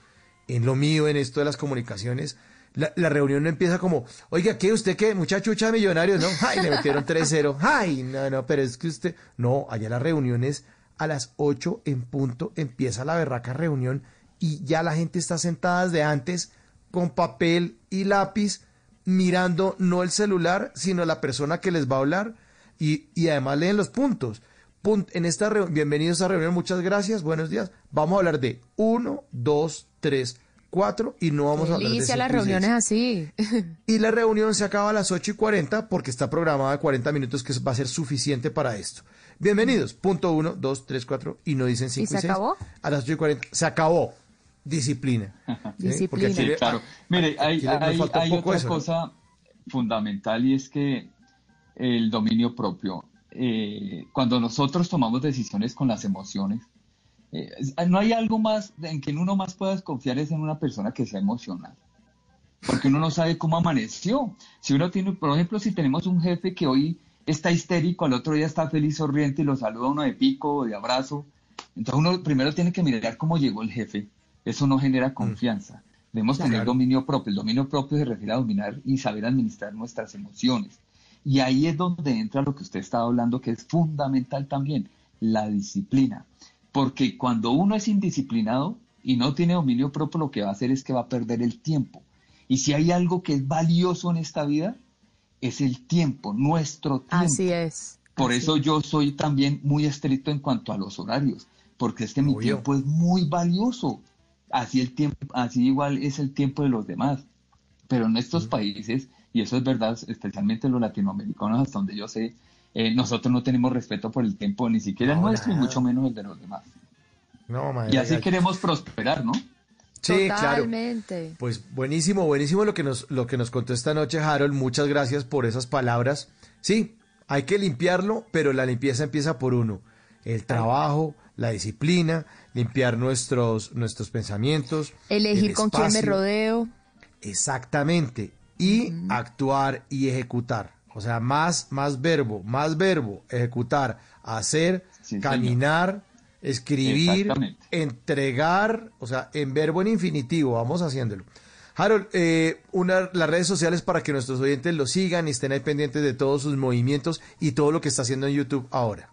en lo mío, en esto de las comunicaciones, la, la reunión no empieza como, oiga, ¿qué? ¿Usted qué? Mucha chucha millonario, ¿no? ¡Ay, le metieron 3-0! ¡Ay, no, no, pero es que usted... No, allá las reuniones a las 8 en punto empieza la berraca reunión y ya la gente está sentada desde antes con papel y lápiz mirando no el celular, sino la persona que les va a hablar y, y además leen los puntos. Pun- en esta reunión, bienvenidos a esta reunión, muchas gracias, buenos días. Vamos a hablar de 1, 2, 3, 4 y no vamos a hablar de Delicia las reuniones así. Y la reunión se acaba a las 8 y 40 porque está programada 40 minutos que va a ser suficiente para esto. Bienvenidos. Punto 1, 2, 3, 4 y no dicen 5 y, ¿Y se 6. acabó? A las 8 y 40. Se acabó. Disciplina. ¿Sí? Disciplina. Porque aquí Sí, claro. Mire, hay, otra eso, ¿no? cosa fundamental y es que el dominio propio, eh, cuando nosotros tomamos decisiones con las emociones, eh, no hay algo más en que uno más pueda confiar es en una persona que sea emocional. Porque uno no sabe cómo amaneció. Si uno tiene, por ejemplo, si tenemos un jefe que hoy está histérico, al otro día está feliz, sonriente y lo saluda uno de pico o de abrazo, entonces uno primero tiene que mirar cómo llegó el jefe. Eso no genera confianza. Debemos tener Claro. dominio propio. El dominio propio se refiere a dominar y saber administrar nuestras emociones. Y ahí es donde entra lo que usted estaba hablando, que es fundamental también, la disciplina. Porque cuando uno es indisciplinado y no tiene dominio propio, lo que va a hacer es que va a perder el tiempo. Y si hay algo que es valioso en esta vida, es el tiempo, nuestro tiempo. Así es. Por así eso yo soy también muy estricto en cuanto a los horarios, porque es que mi Obvio. tiempo es muy valioso. Así el tiempo, así igual es el tiempo de los demás. Pero en estos países, y eso es verdad, especialmente los latinoamericanos, hasta donde yo sé, eh, nosotros no tenemos respeto por el tiempo, ni siquiera el No, nuestro, y mucho menos el de los demás. No, madre Y así queremos prosperar, ¿no? Sí, claro. Totalmente. Pues buenísimo, buenísimo lo que nos lo que nos contó esta noche Harold. Muchas gracias por esas palabras. Sí, hay que limpiarlo, pero la limpieza empieza por uno. El trabajo, la disciplina, limpiar nuestros nuestros pensamientos, Elegir el con quién me rodeo. Exactamente. Y actuar y ejecutar. O sea, más, más verbo, más verbo, ejecutar, hacer, Sí, señor. caminar, escribir, entregar, o sea, en verbo en infinitivo, vamos haciéndolo. Harold, eh, una, las redes sociales para que nuestros oyentes lo sigan y estén ahí pendientes de todos sus movimientos y todo lo que está haciendo en YouTube ahora.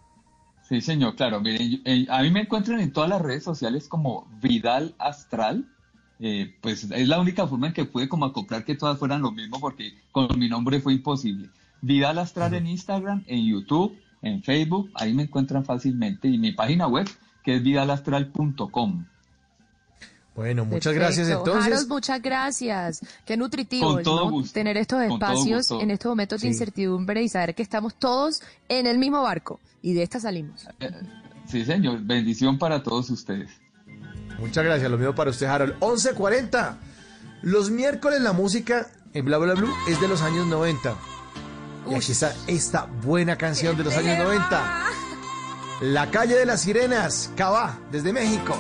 Sí, señor, claro. Miren, eh, a mí me encuentran en todas las redes sociales como Vidal Astral. Eh, pues es la única forma en que pude como acoplar que todas fueran lo mismo porque con mi nombre fue imposible. Vidal Astral en Instagram, en YouTube, en Facebook, ahí me encuentran fácilmente. Y mi página web, que es vidalastral.com. Bueno, muchas Perfecto. gracias entonces. Harold, muchas gracias. Qué nutritivo ¿no? tener estos espacios en estos momentos de incertidumbre y saber que estamos todos en el mismo barco y de esta salimos. Sí, señor. Bendición para todos ustedes. Muchas gracias, lo mismo para usted, Harold. 11.40. Los miércoles la música en Bla Bla Blue es de los años 90. Y aquí está esta buena canción de los años 90. La calle de las sirenas, Cabá, desde México.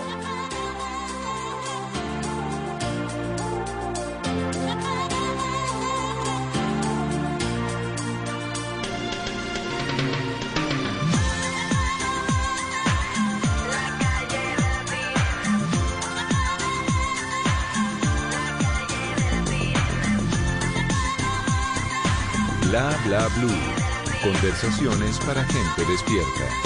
Blue. Conversaciones para gente despierta.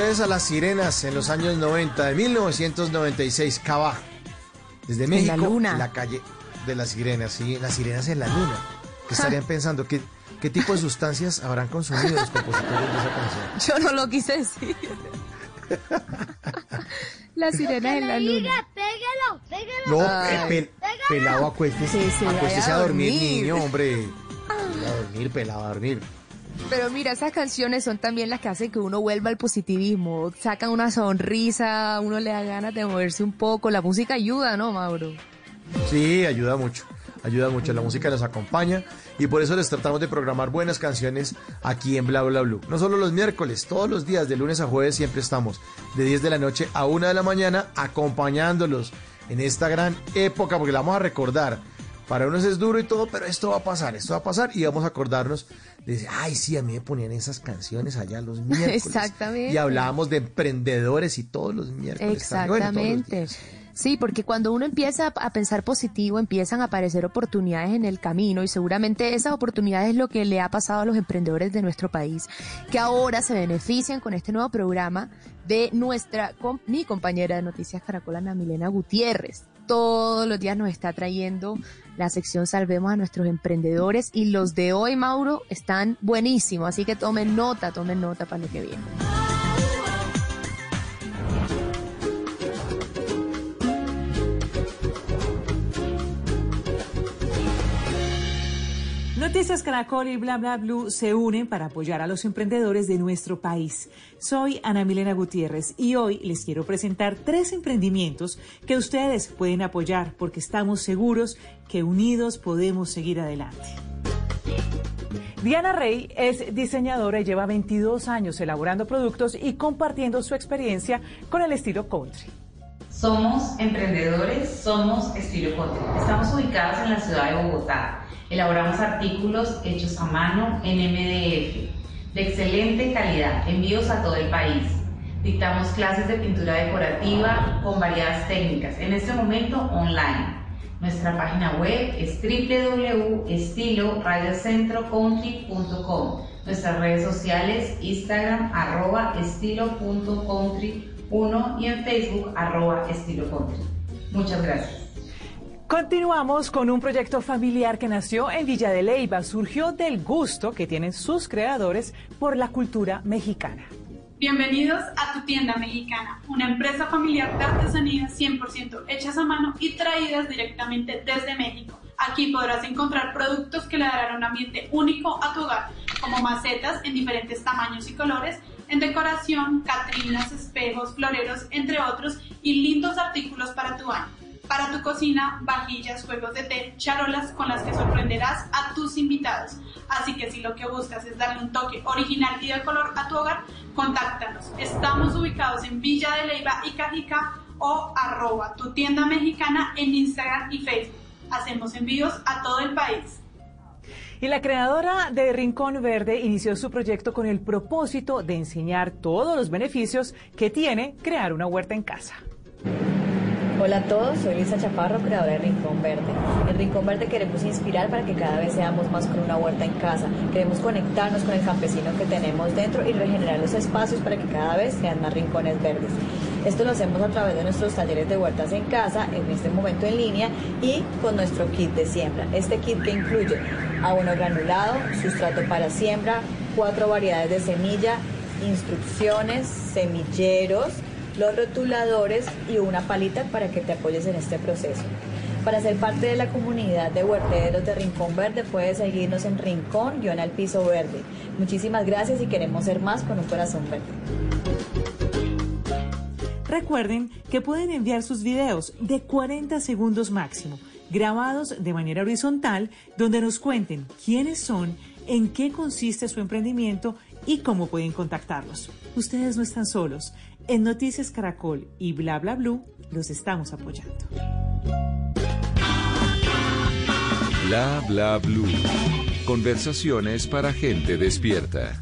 Ustedes a las sirenas en los años 90, de 1996, Cabá. Desde En México, la luna. la calle de las sirenas, sí, las sirenas en la luna. ¿Qué estarían pensando? ¿Qué, ¿Qué tipo de sustancias habrán consumido los compositores de esa canción? Yo no lo quise decir. La sirena en la luna. Pégalo, pégalo. No, Ay. pe- pe- pelado, acuéstese. Sí, sí, acuéstese a a dormir, dormir. niño, hombre. A dormir, pelado, a dormir. Pero mira, esas canciones son también las que hacen que uno vuelva al positivismo. Sacan una sonrisa, uno le da ganas de moverse un poco. La música ayuda, ¿no, Mauro? Sí, ayuda mucho. Ayuda mucho. La música nos acompaña y por eso les tratamos de programar buenas canciones aquí en Bla Bla Blue. No solo los miércoles, todos los días, de lunes a jueves, siempre estamos de 10 de la noche a 1 de la mañana acompañándolos en esta gran época, porque la vamos a recordar. Para unos es duro y todo, pero esto va a pasar, esto va a pasar y vamos a acordarnos ay, sí, a mí me ponían esas canciones allá los miércoles. Exactamente. Y hablábamos de emprendedores y todos los miércoles. Bueno, los Exactamente. Sí, porque cuando uno empieza a- pensar positivo, empiezan a aparecer oportunidades en el camino y seguramente esas oportunidades es lo que le ha pasado a los emprendedores de nuestro país, que ahora se benefician con este nuevo programa de nuestra, com- mi compañera de Noticias Caracol, Ana Milena Gutiérrez. Todos los días nos está trayendo la sección Salvemos a nuestros emprendedores y los de hoy, Mauro, están buenísimos, así que tomen nota, tomen nota para lo que viene. Noticias Caracol y Bla Bla Blue se unen para apoyar a los emprendedores de nuestro país. Soy Ana Milena Gutiérrez y hoy les quiero presentar tres emprendimientos que ustedes pueden apoyar porque estamos seguros que unidos podemos seguir adelante. Diana Rey es diseñadora y lleva 22 años elaborando productos y compartiendo su experiencia con el estilo country. Somos emprendedores, somos estilo country. Estamos ubicados en la ciudad de Bogotá. Elaboramos artículos hechos a mano en MDF de excelente calidad, envíos a todo el país. Dictamos clases de pintura decorativa con variadas técnicas, en este momento online. Nuestra página web es www.estiloradiocentrocountry.com. Nuestras redes sociales, Instagram, arroba estilo.country1 y en Facebook, arroba estilocountry. Muchas gracias. Continuamos con un proyecto familiar que nació en Villa de Leyva. Surgió del gusto que tienen sus creadores por la cultura mexicana. Bienvenidos a Tu Tienda Mexicana, una empresa familiar de artesanías 100% hechas a mano y traídas directamente desde México. Aquí podrás encontrar productos que le darán un ambiente único a tu hogar, como macetas en diferentes tamaños y colores, en decoración, catrinas, espejos, floreros, entre otros, y lindos artículos para tu baño. Para tu cocina, vajillas, juegos de té, charolas con las que sorprenderás a tus invitados. Así que si lo que buscas es darle un toque original y de color a tu hogar, contáctanos. Estamos ubicados en Villa de Leyva y Cajica o arroba tu tienda mexicana en Instagram y Facebook. Hacemos envíos a todo el país. Y la creadora de Rincón Verde inició su proyecto con el propósito de enseñar todos los beneficios que tiene crear una huerta en casa. Hola a todos, soy Lisa Chaparro, creadora de Rincón Verde. En Rincón Verde queremos inspirar para que cada vez seamos más con una huerta en casa. Queremos conectarnos con el campesino que tenemos dentro y regenerar los espacios para que cada vez sean más rincones verdes. Esto lo hacemos a través de nuestros talleres de huertas en casa, en este momento en línea, y con nuestro kit de siembra. Este kit que incluye abono granulado, sustrato para siembra, cuatro variedades de semilla, instrucciones, semilleros, los rotuladores y una palita para que te apoyes en este proceso. Para ser parte de la comunidad de huerteros de Rincón Verde puedes seguirnos en Rincón guion al piso verde. Muchísimas gracias y queremos ser más con un corazón verde. Recuerden que pueden enviar sus videos de 40 segundos máximo, grabados de manera horizontal, donde nos cuenten quiénes son, en qué consiste su emprendimiento y cómo pueden contactarlos. Ustedes no están solos. En Noticias Caracol y Bla Bla Blue los estamos apoyando. Bla bla blue. Conversaciones para gente despierta.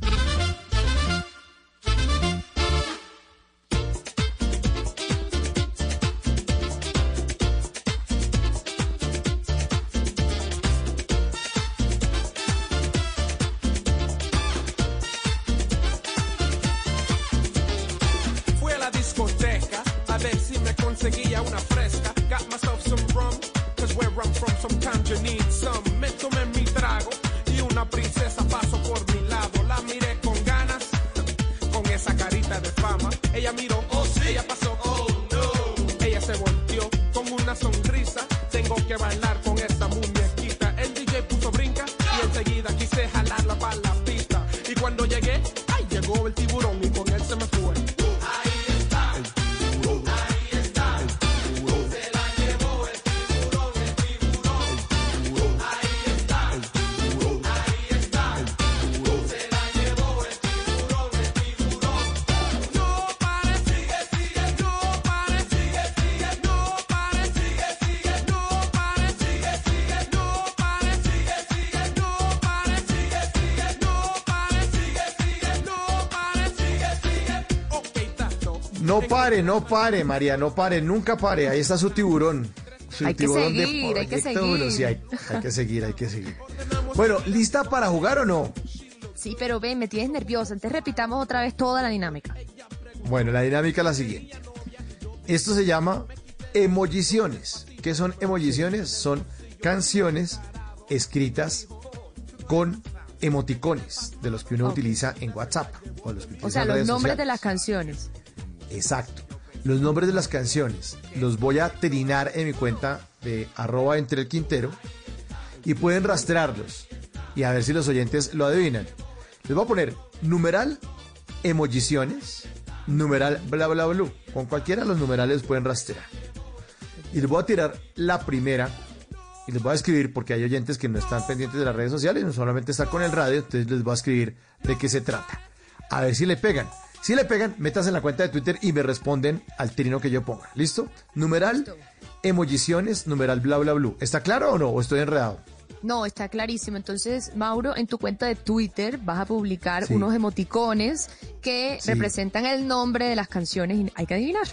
No pare, no pare, María, no pare, nunca pare. Ahí está su tiburón. Su Hay que tiburón de seguir, hay que seguir. Sí, hay, hay que seguir, hay que seguir. Bueno, ¿lista para jugar o no? Sí, pero ven, me tienes nerviosa. Entonces repitamos otra vez toda la dinámica. Bueno, la dinámica es la siguiente. Esto se llama emojiciones. ¿Qué son emojiciones? Son canciones escritas con emoticones de los que uno utiliza en WhatsApp o los que utiliza O sea, los nombres sociales. de las canciones. Exacto. Los nombres de las canciones los voy a trinar en mi cuenta de arroba entre el quintero y pueden rastrearlos y a ver si los oyentes lo adivinan. Les voy a poner numeral emojiciones, numeral bla bla bla. Con cualquiera los numerales pueden rastrear. Y les voy a tirar la primera y les voy a escribir porque hay oyentes que no están pendientes de las redes sociales, no solamente está con el radio, entonces les voy a escribir de qué se trata. A ver si le pegan. Si le pegan, métanse en la cuenta de Twitter y me responden al trino que yo ponga. ¿Listo? Numeral, emojiciones, numeral bla bla bla. ¿Está claro o no? ¿O estoy enredado? No, está clarísimo. Entonces, Mauro, en tu cuenta de Twitter vas a publicar Sí. unos emoticones que Sí. representan el nombre de las canciones y hay que adivinar.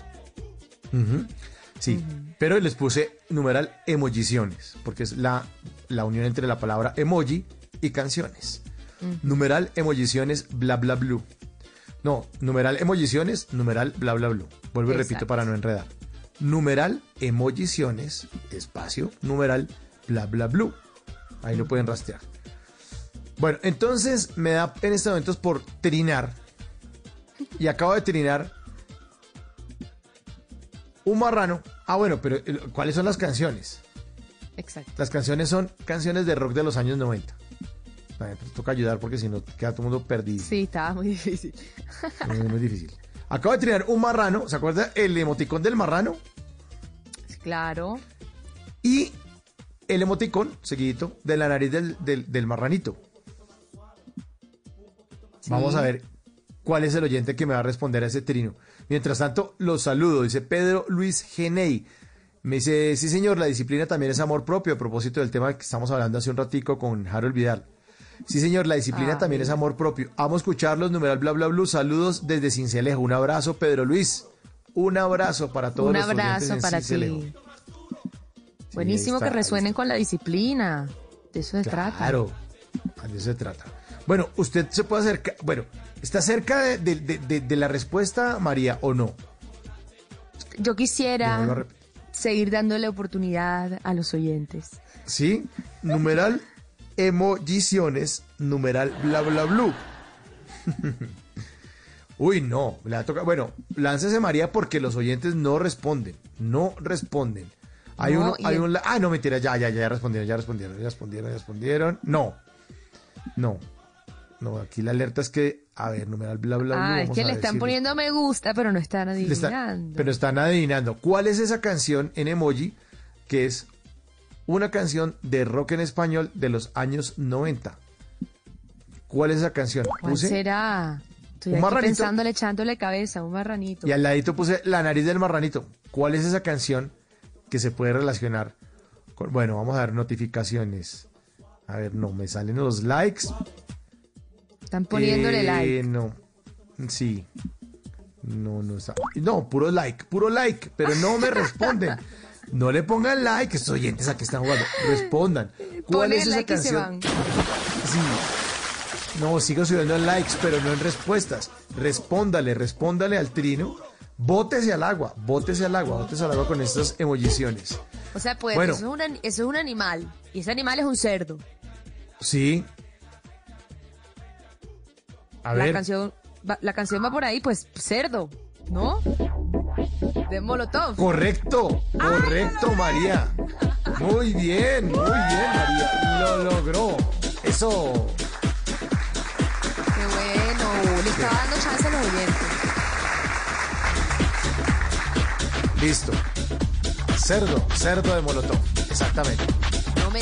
Sí, pero les puse numeral emojiciones, porque es la, la unión entre la palabra emoji y canciones. Numeral emojiciones bla bla bla. No, numeral emojiciones, numeral bla bla bla. Vuelvo y repito para no enredar. Numeral emojiciones, espacio, numeral bla bla bla. Ahí lo pueden rastrear. Bueno, entonces me da en este momento por trinar. Y acabo de trinar un marrano. Ah, bueno, pero eh, ¿cuáles son las canciones? Exacto. Las canciones son canciones de rock de los años 90. Toca ayudar porque si no queda todo el mundo perdido. Sí, estaba muy difícil. Muy difícil. Acabo de trinar un marrano. ¿Se acuerda el emoticón del marrano? Claro. Y el emoticón, seguidito, de la nariz del, del- del marranito. Vamos a ver cuál es el oyente que me va a responder a ese trino. Mientras tanto, los saludo. Dice Pedro Luis Genei. Me dice, sí señor, la disciplina también es amor propio, a propósito del tema que estamos hablando hace un ratico con Harold Vidal. Sí señor, la disciplina Ah, también es amor propio. Amo escucharlos, numeral bla bla bla. Saludos desde Cincelejo. Un abrazo, Pedro Luis. Un abrazo para todos Un abrazo para Cincelejo. ti. Buenísimo está, que resuenen con la disciplina. De eso se trata. Claro, de eso se trata. Bueno, usted se puede acercar, bueno, ¿está cerca de, de- de- de- de la respuesta, María, o no? Yo quisiera rep- seguir dándole oportunidad a los oyentes. ¿Sí? Numeral emojiciones, numeral bla bla bla. Uy, no, le va a tocar- Bueno, láncese María porque los oyentes no responden, no responden. Hay No, uno, hay el- un, la- ah, no, mentira, ya, ya, ya respondieron, ya respondieron, ya respondieron, ya respondieron. No, no, no, aquí la alerta es que, a ver, numeral bla bla bla. Ah, es que le están poniendo me gusta, pero no están está- adivinando. pero están adivinando. ¿Cuál es esa canción en emoji que es una canción de rock en español de los años 90? ¿Cuál es esa canción? ¿Cuál Puse será? Estoy un aquí marranito. pensándole, echándole cabeza, un marranito. y al ladito puse la nariz del marranito. ¿Cuál es esa canción que se puede relacionar con... Bueno, vamos a ver notificaciones. A ver, no, me salen los likes. Están poniéndole Eh, like. No, sí. No, no está. No, puro like, puro like, pero no me responden. No le pongan like, estos oyentes aquí están jugando. Respondan. ¿Cuál Ponen es esa like canción? Sí. No, sigo subiendo likes, pero no en respuestas. Respóndale, respóndale al trino Bótese al agua, bótese al agua, bótese al agua con estas emojiciones. O sea, pues Bueno. eso, es un, an- eso es un animal. Y ese animal es un cerdo. Sí. A la ver, canción va, la canción va por ahí, pues cerdo, ¿no? De Molotov. correcto, correcto, María. Muy bien, muy bien, María. Lo logró. Eso. Qué bueno. Le estaba dando chance a los oyentes. Listo. Cerdo, cerdo de Molotov. Exactamente. No me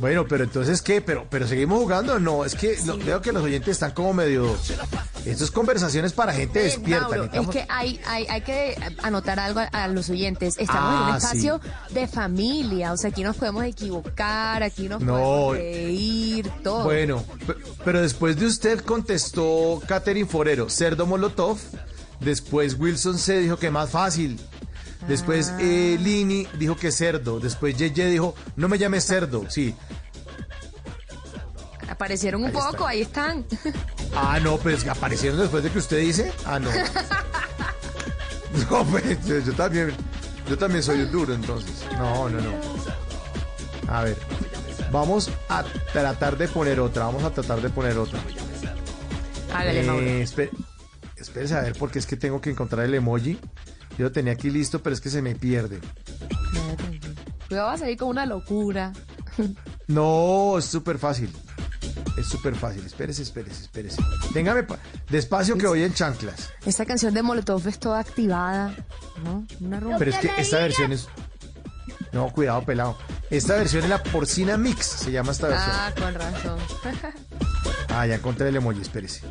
Bueno, pero entonces, ¿qué? ¿Pero, pero seguimos jugando? No, es que lo- veo que los oyentes están como medio... Esto es conversaciones para gente Eh, despierta. Mauro, es que hay, hay, hay que anotar algo a, a los oyentes. Estamos en un Ah, espacio de familia. O sea, aquí nos podemos equivocar, aquí nos No. podemos reír, todo. Bueno, pe- pero después de usted contestó Catherine Forero, cerdo Molotov. Después Wilson se dijo que más fácil. Después eh, Lini dijo que cerdo. Después Yeye dijo, no me llames cerdo. Sí. Aparecieron un Ahí está. poco, ahí están. Ah, no, pues aparecieron después de que usted dice. Ah, no. No, pues yo, yo también, yo también soy un duro entonces. No, no, no. A ver, vamos a tratar de poner otra. Vamos a tratar de poner otra. Hágale, Eh, espe- espérese a ver, porque es que tengo que encontrar el emoji. Yo lo tenía aquí listo, pero es que se me pierde. Cuidado, va a salir con una locura. No, es súper fácil. Es súper fácil. Espérese, espérese, espérese. Téngame pa- despacio que voy en chanclas. Esta canción de Molotov es toda activada, ¿no? Una rumba. Pero es que esta versión es. No, cuidado, pelado. Esta versión es la porcina mix, se llama esta versión. Ah, con razón. Ah, ya encontré el emoji, espérese.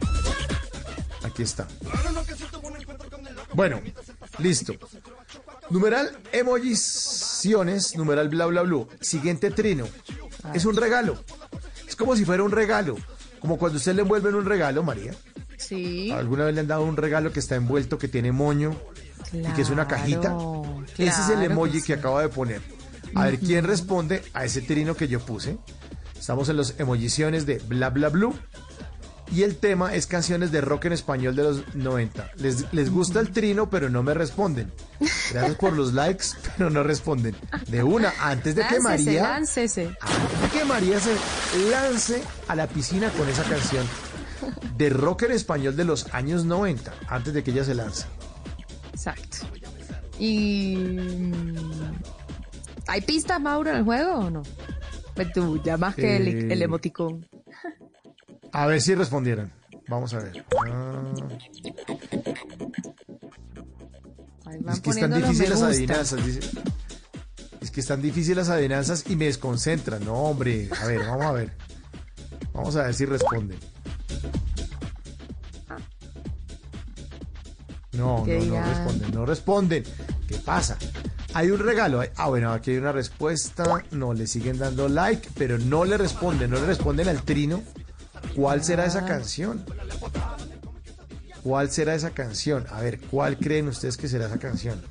Aquí está. Bueno, listo. Numeral emojiciones, numeral bla bla bla. Siguiente trino. Es un regalo. Es como si fuera un regalo. Como cuando usted le envuelve en un regalo, María. Sí. ¿Alguna vez le han dado un regalo que está envuelto, que tiene moño y que es una cajita? Claro, Ese es el emoji que acabo de poner. A ver quién responde a ese trino que yo puse. Estamos en los emojiciones de bla bla blue. Y el tema es canciones de rock en español de los 90. Les, les gusta el trino, pero no me responden. Gracias por los likes, pero no responden. De una, antes de que María, láncese. antes de que María se lance a la piscina con esa canción de rock en español de los años 90, antes de que ella se lance. Exacto. Y. mm, ¿Hay pistas, Mauro, en el juego o no? Pues tú, ya más que el, Eh, el emoticón. A ver si respondieron. Vamos a ver. Ah, Ahí van es que están difíciles las adivinanzas. dice. Es que están difíciles las adivinanzas y me desconcentran. No, hombre. A ver, vamos a ver. Vamos a ver si responden. No, no, no responden, no responden. ¿Qué pasa? Hay un regalo. Ah, bueno, aquí hay una respuesta. No, le siguen dando like, pero no le responden, no le responden al trino. ¿Cuál será esa canción? ¿Cuál será esa canción? A ver, ¿cuál creen ustedes que será esa canción?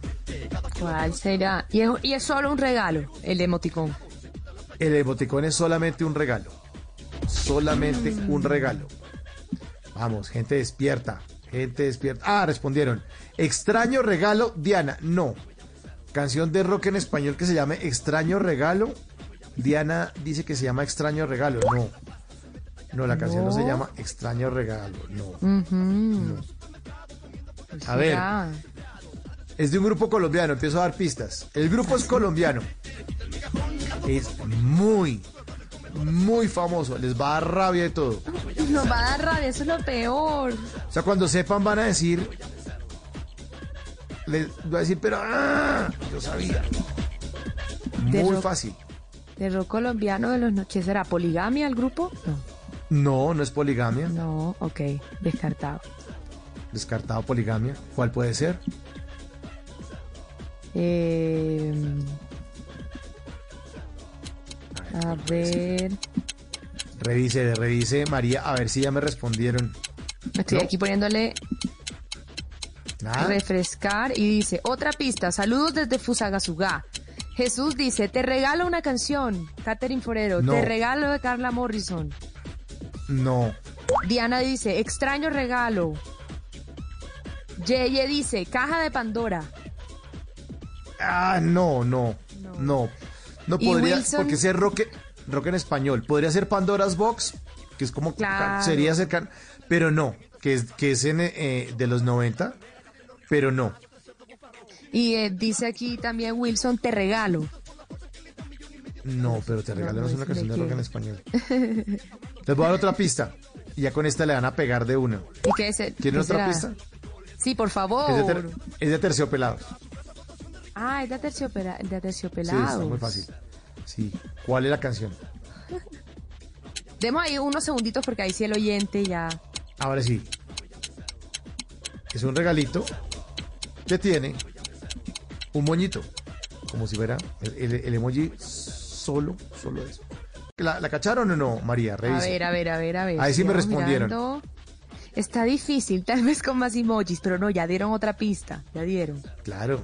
¿Cuál será? Y es, y es solo un regalo, el emoticón. El emoticón es solamente un regalo. Solamente Mm. un regalo. Vamos, gente despierta. Gente despierta. Ah, respondieron. Extraño regalo, Diana. No. Canción de rock en español que se llame Extraño regalo. Diana dice que se llama Extraño regalo. No. No, la canción no, se llama Extraño regalo. No. Ujú. A ver. Es de un grupo colombiano, empiezo a dar pistas. El grupo es colombiano. Es muy, muy famoso. Les va a dar rabia y todo. Nos va a dar rabia, eso es lo peor. O sea, cuando sepan van a decir... Les va a decir, pero... ¡ah! Yo sabía. De Muy rock. fácil. De rock colombiano de los noches. ¿Será poligamia el grupo? No. No, no es poligamia. No, ok, descartado. Descartado poligamia. ¿Cuál puede ser? Eh, a ver, Revise, revise, María, a ver si ya me respondieron. estoy ¿No? aquí poniéndole Nada. refrescar y dice, otra pista, saludos desde Fusagasugá. Jesús dice, te regalo una canción, Catherine Forero, No. te regalo de Carla Morrison. No. Diana dice, extraño regalo. Yeye dice, caja de Pandora. Ah, no, no, no. No ¿Y podría, Wilson? porque ser rock, rock en español. Podría ser Pandora's Box, que es como, Claro. sería cercano, pero no, que es, que es en, eh, de los 90, pero no. Y eh, dice aquí también Wilson, te regalo. No, pero te no, una canción de rock en español. Les voy a dar otra pista. Y ya con esta le van a pegar de una. ¿Y qué es el- ¿Quieren otra pista? Sí, por Es de, favor. ter- es de terciopelados. Ah, es de, terciopela de Sí, está muy fácil. Sí. ¿Cuál es la canción? Demos ahí unos segunditos porque ahí sí el oyente ya. Ahora sí. Es un regalito que tiene un moñito. Como si fuera el, el- el emoji solo, solo eso. ¿La, la cacharon o no, María? A Revise. ver, a ver, a ver, a ver. Ahí sí me respondieron. mirando. Está difícil, tal vez con más emojis, pero no, ya dieron otra pista. Ya dieron. Claro.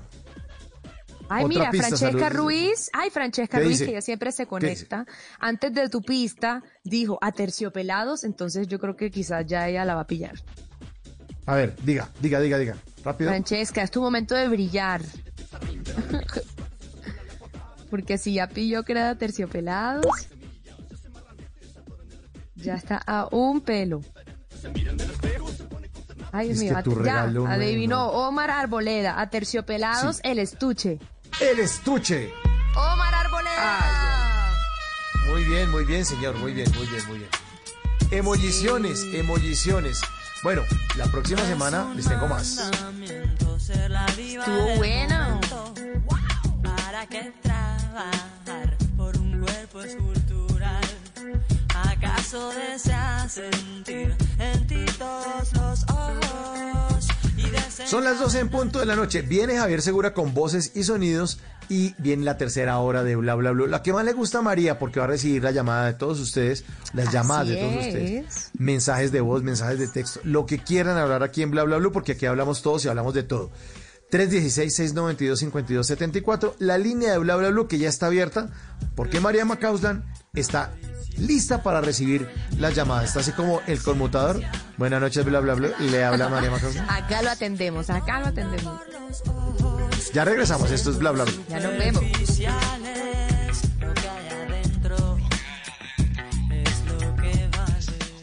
Ay, Otra mira, pista, Francesca saludos. Ruiz. Ay, Francesca ¿Qué Ruiz, dice? que ella siempre se conecta. Antes de tu pista, dijo aterciopelados, entonces yo creo que quizás ya ella la va a pillar. A ver, diga, diga, diga, diga. Rápido. Francesca, es tu momento de brillar. Porque si ya pilló que era de terciopelados, ya está a un pelo. Ay, Dios Es mío, que tu at- ya, regalo no- adivinó no. Omar Arboleda, a terciopelados, el estuche. El estuche. Omar Arboleda. Muy bien, muy bien, señor. Muy bien, muy bien, muy bien. Emolliciones, emolliciones. Bueno, la próxima semana les tengo más. Estuvo bueno. ¿Para por un cuerpo escultural? ¿Acaso deseas sentir en ti todos los ojos? Son las 12 en punto de la noche. Viene Javier Segura con voces y sonidos y viene la tercera hora de Bla Bla Bla. La que más le gusta a María porque va a recibir la llamada de todos ustedes, las llamadas de todos es. ustedes, mensajes de voz, mensajes de texto, lo que quieran hablar aquí en Bla Bla Bla porque aquí hablamos todos y hablamos de todo. 316-692-5274, la línea de Bla Bla Bla que ya está abierta porque María Macauslan está lista para recibir las llamadas. Está así como el conmutador. Buenas noches, Bla Bla Bla. Le habla María Macauslan. Acá lo atendemos, acá lo atendemos. Ya regresamos, esto es Bla Bla Bla. Ya nos vemos.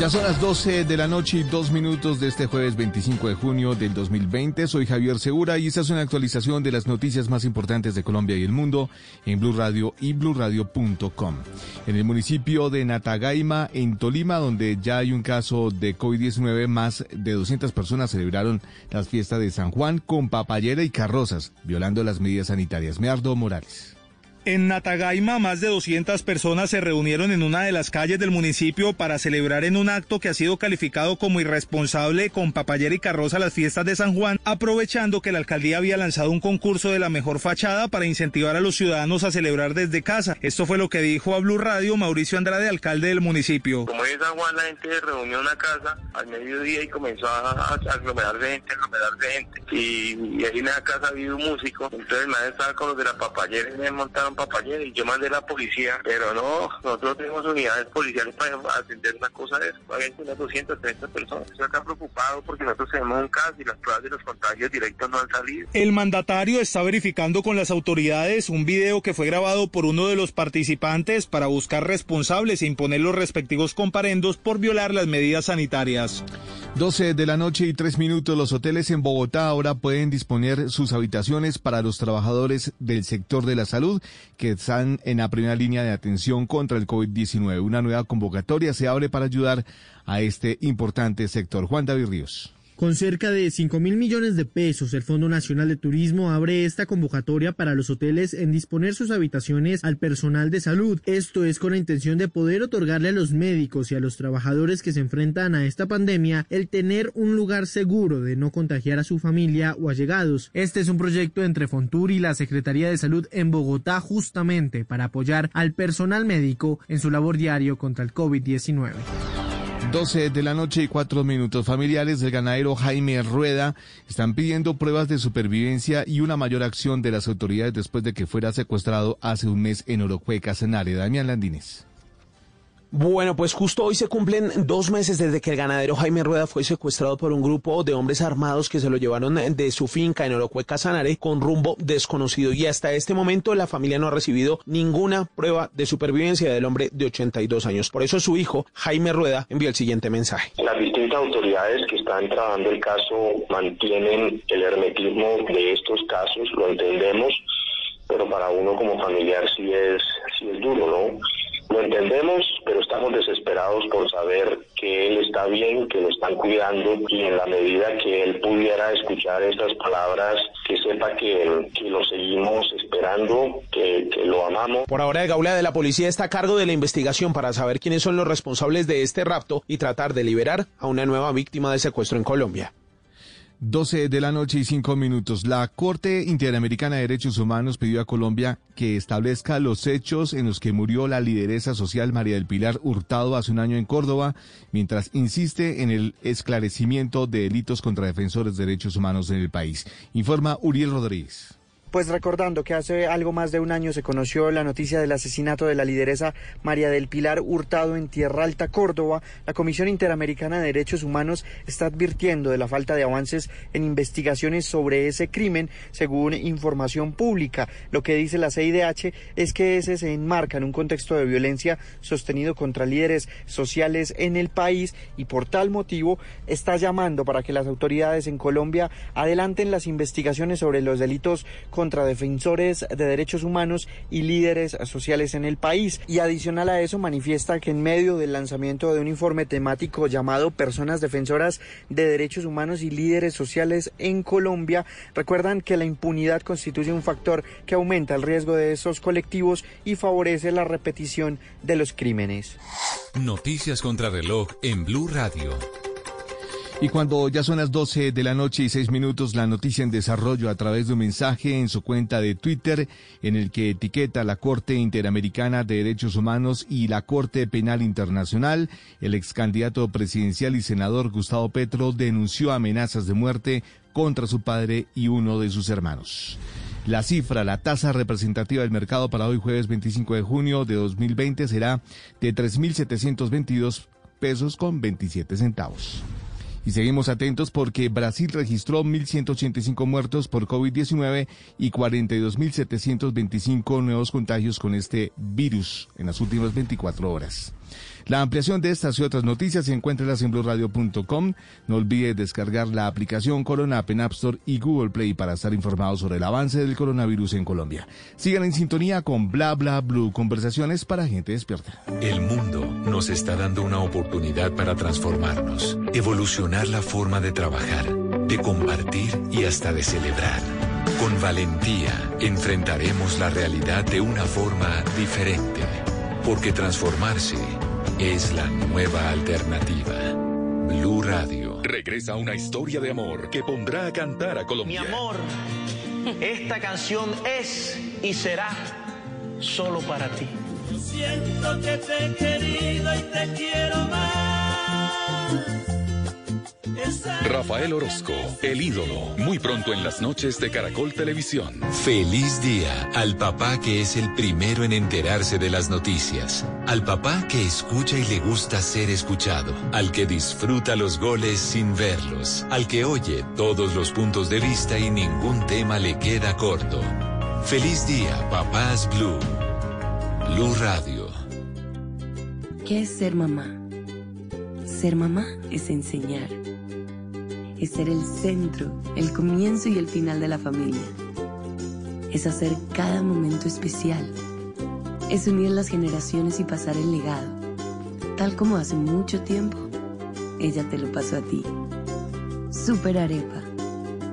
Ya son las 12 de la noche y dos minutos de este jueves 25 de junio del 2020. Soy Javier Segura y esta es una actualización de las noticias más importantes de Colombia y el mundo en Blue Radio y bluradio.com. En el municipio de Natagaima, en Tolima, donde ya hay un caso de COVID-19, más de 200 personas celebraron las fiestas de San Juan con papayera y carrozas, violando las medidas sanitarias. Meardo Morales. En Natagaima, más de 200 personas se reunieron en una de las calles del municipio para celebrar en un acto que ha sido calificado como irresponsable con papayera y carroza las fiestas de San Juan, aprovechando que la alcaldía había lanzado un concurso de la mejor fachada para incentivar a los ciudadanos a celebrar desde casa. Esto fue lo que dijo a Blue Radio Mauricio Andrade, alcalde del municipio. Como es San Juan, la gente se reunió en una casa al mediodía y comenzó a, aglomerar gente, aglomerar gente. Y, y ahí en esa casa había un músico, entonces man estaba con los de la papayera y me montaron en Papayera y yo mandé la policía, pero no, nosotros tenemos unidades policiales para atender una cosa de eso. Hay unas 230 personas. Estoy acá preocupado porque nosotros tenemos un caso y las pruebas de los contagios directos no han salido. El mandatario está verificando con las autoridades un video que fue grabado por uno de los participantes para buscar responsables e imponer los respectivos comparendos por violar las medidas sanitarias. 12 de la noche y 3 minutos. Los hoteles en Bogotá ahora pueden disponer sus habitaciones para los trabajadores del sector de la salud que están en la primera línea de atención contra el COVID-19. Una nueva convocatoria se abre para ayudar a este importante sector. Juan David Ríos. Con cerca de 5 mil millones de pesos, el Fondo Nacional de Turismo abre esta convocatoria para los hoteles en disponer sus habitaciones al personal de salud. Esto es con la intención de poder otorgarle a los médicos y a los trabajadores que se enfrentan a esta pandemia el tener un lugar seguro de no contagiar a su familia o allegados. Este es un proyecto entre Fontur y la Secretaría de Salud en Bogotá justamente para apoyar al personal médico en su labor diario contra el COVID-19. 12 de la noche y 4 minutos. Familiares del ganadero Jaime Rueda están pidiendo pruebas de supervivencia y una mayor acción de las autoridades después de que fuera secuestrado hace un mes en Orocue, Casanare. Damián Landines. Bueno, pues justo hoy se cumplen dos meses desde que el ganadero Jaime Rueda fue secuestrado por un grupo de hombres armados que se lo llevaron de su finca en Orocue Casanare con rumbo desconocido y hasta este momento la familia no ha recibido ninguna prueba de supervivencia del hombre de 82 años. Por eso su hijo, Jaime Rueda, envió el siguiente mensaje. Las distintas autoridades que están trabajando el caso mantienen el hermetismo de estos casos, lo entendemos, pero para uno como familiar sí es, sí es duro, ¿no? Lo entendemos, pero estamos desesperados por saber que él está bien, que lo están cuidando y en la medida que él pudiera escuchar estas palabras, que sepa que, que lo seguimos esperando, que, lo amamos. Por ahora el Gaula de la Policía está a cargo de la investigación para saber quiénes son los responsables de este rapto y tratar de liberar a una nueva víctima de secuestro en Colombia. 12 de la noche y 5 minutos. La Corte Interamericana de Derechos Humanos pidió a Colombia que establezca los hechos en los que murió la lideresa social María del Pilar Hurtado hace un año en Córdoba, mientras insiste en el esclarecimiento de delitos contra defensores de derechos humanos en el país. Informa Uriel Rodríguez. Pues recordando que hace algo más de un año se conoció la noticia del asesinato de la lideresa María del Pilar Hurtado en Tierra Alta, Córdoba, la Comisión Interamericana de Derechos Humanos está advirtiendo de la falta de avances en investigaciones sobre ese crimen, según información pública. Lo que dice la CIDH es que ese se enmarca en un contexto de violencia sostenido contra líderes sociales en el país y por tal motivo está llamando para que las autoridades en Colombia adelanten las investigaciones sobre los delitos contra defensores de derechos humanos y líderes sociales en el país. Y adicional a eso manifiesta que en medio del lanzamiento de un informe temático llamado Personas Defensoras de Derechos Humanos y Líderes Sociales en Colombia, recuerdan que la impunidad constituye un factor que aumenta el riesgo de esos colectivos y favorece la repetición de los crímenes. Noticias contra reloj en Blue Radio. Y cuando ya son las 12 de la noche y 6 minutos, la noticia en desarrollo a través de un mensaje en su cuenta de Twitter en el que etiqueta la Corte Interamericana de Derechos Humanos y la Corte Penal Internacional, el ex candidato presidencial y senador Gustavo Petro denunció amenazas de muerte contra su padre y uno de sus hermanos. La cifra, la tasa representativa del mercado para hoy jueves 25 de junio de 2020 será de 3.722 pesos con 27 centavos. Y seguimos atentos porque Brasil registró 1.185 muertos por COVID-19 y 42.725 nuevos contagios con este virus en las últimas 24 horas. La ampliación de estas y otras noticias se encuentra en blurradio.com. No olvide descargar la aplicación Corona App en App Store y Google Play para estar informados sobre el avance del coronavirus en Colombia. Sigan en sintonía con Bla Bla Blue, conversaciones para gente despierta. El mundo nos está dando una oportunidad para transformarnos, evolucionar la forma de trabajar, de compartir y hasta de celebrar. Con valentía enfrentaremos la realidad de una forma diferente, porque transformarse es la nueva alternativa. Blue Radio. Regresa una historia de amor que pondrá a cantar a Mi Colombia. amor, esta canción es y será solo para ti. Siento que te he querido y te quiero más. Rafael Orozco, el ídolo, muy pronto en las noches de Caracol Televisión. Feliz día al papá que es el primero en enterarse de las noticias, al papá que escucha y le gusta ser escuchado, al que disfruta los goles sin verlos, al que oye todos los puntos de vista y ningún tema le queda corto. Feliz día, papás Blue. Blue Radio. ¿Qué es ser mamá? Ser mamá es enseñar. Es ser el centro, el comienzo y el final de la familia. Es hacer cada momento especial. Es unir las generaciones y pasar el legado. Tal como hace mucho tiempo, ella te lo pasó a ti. Super Arepa.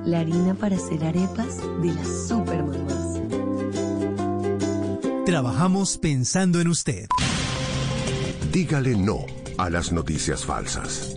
La harina para hacer arepas de las super mamás. Trabajamos pensando en usted. Dígale no a las noticias falsas.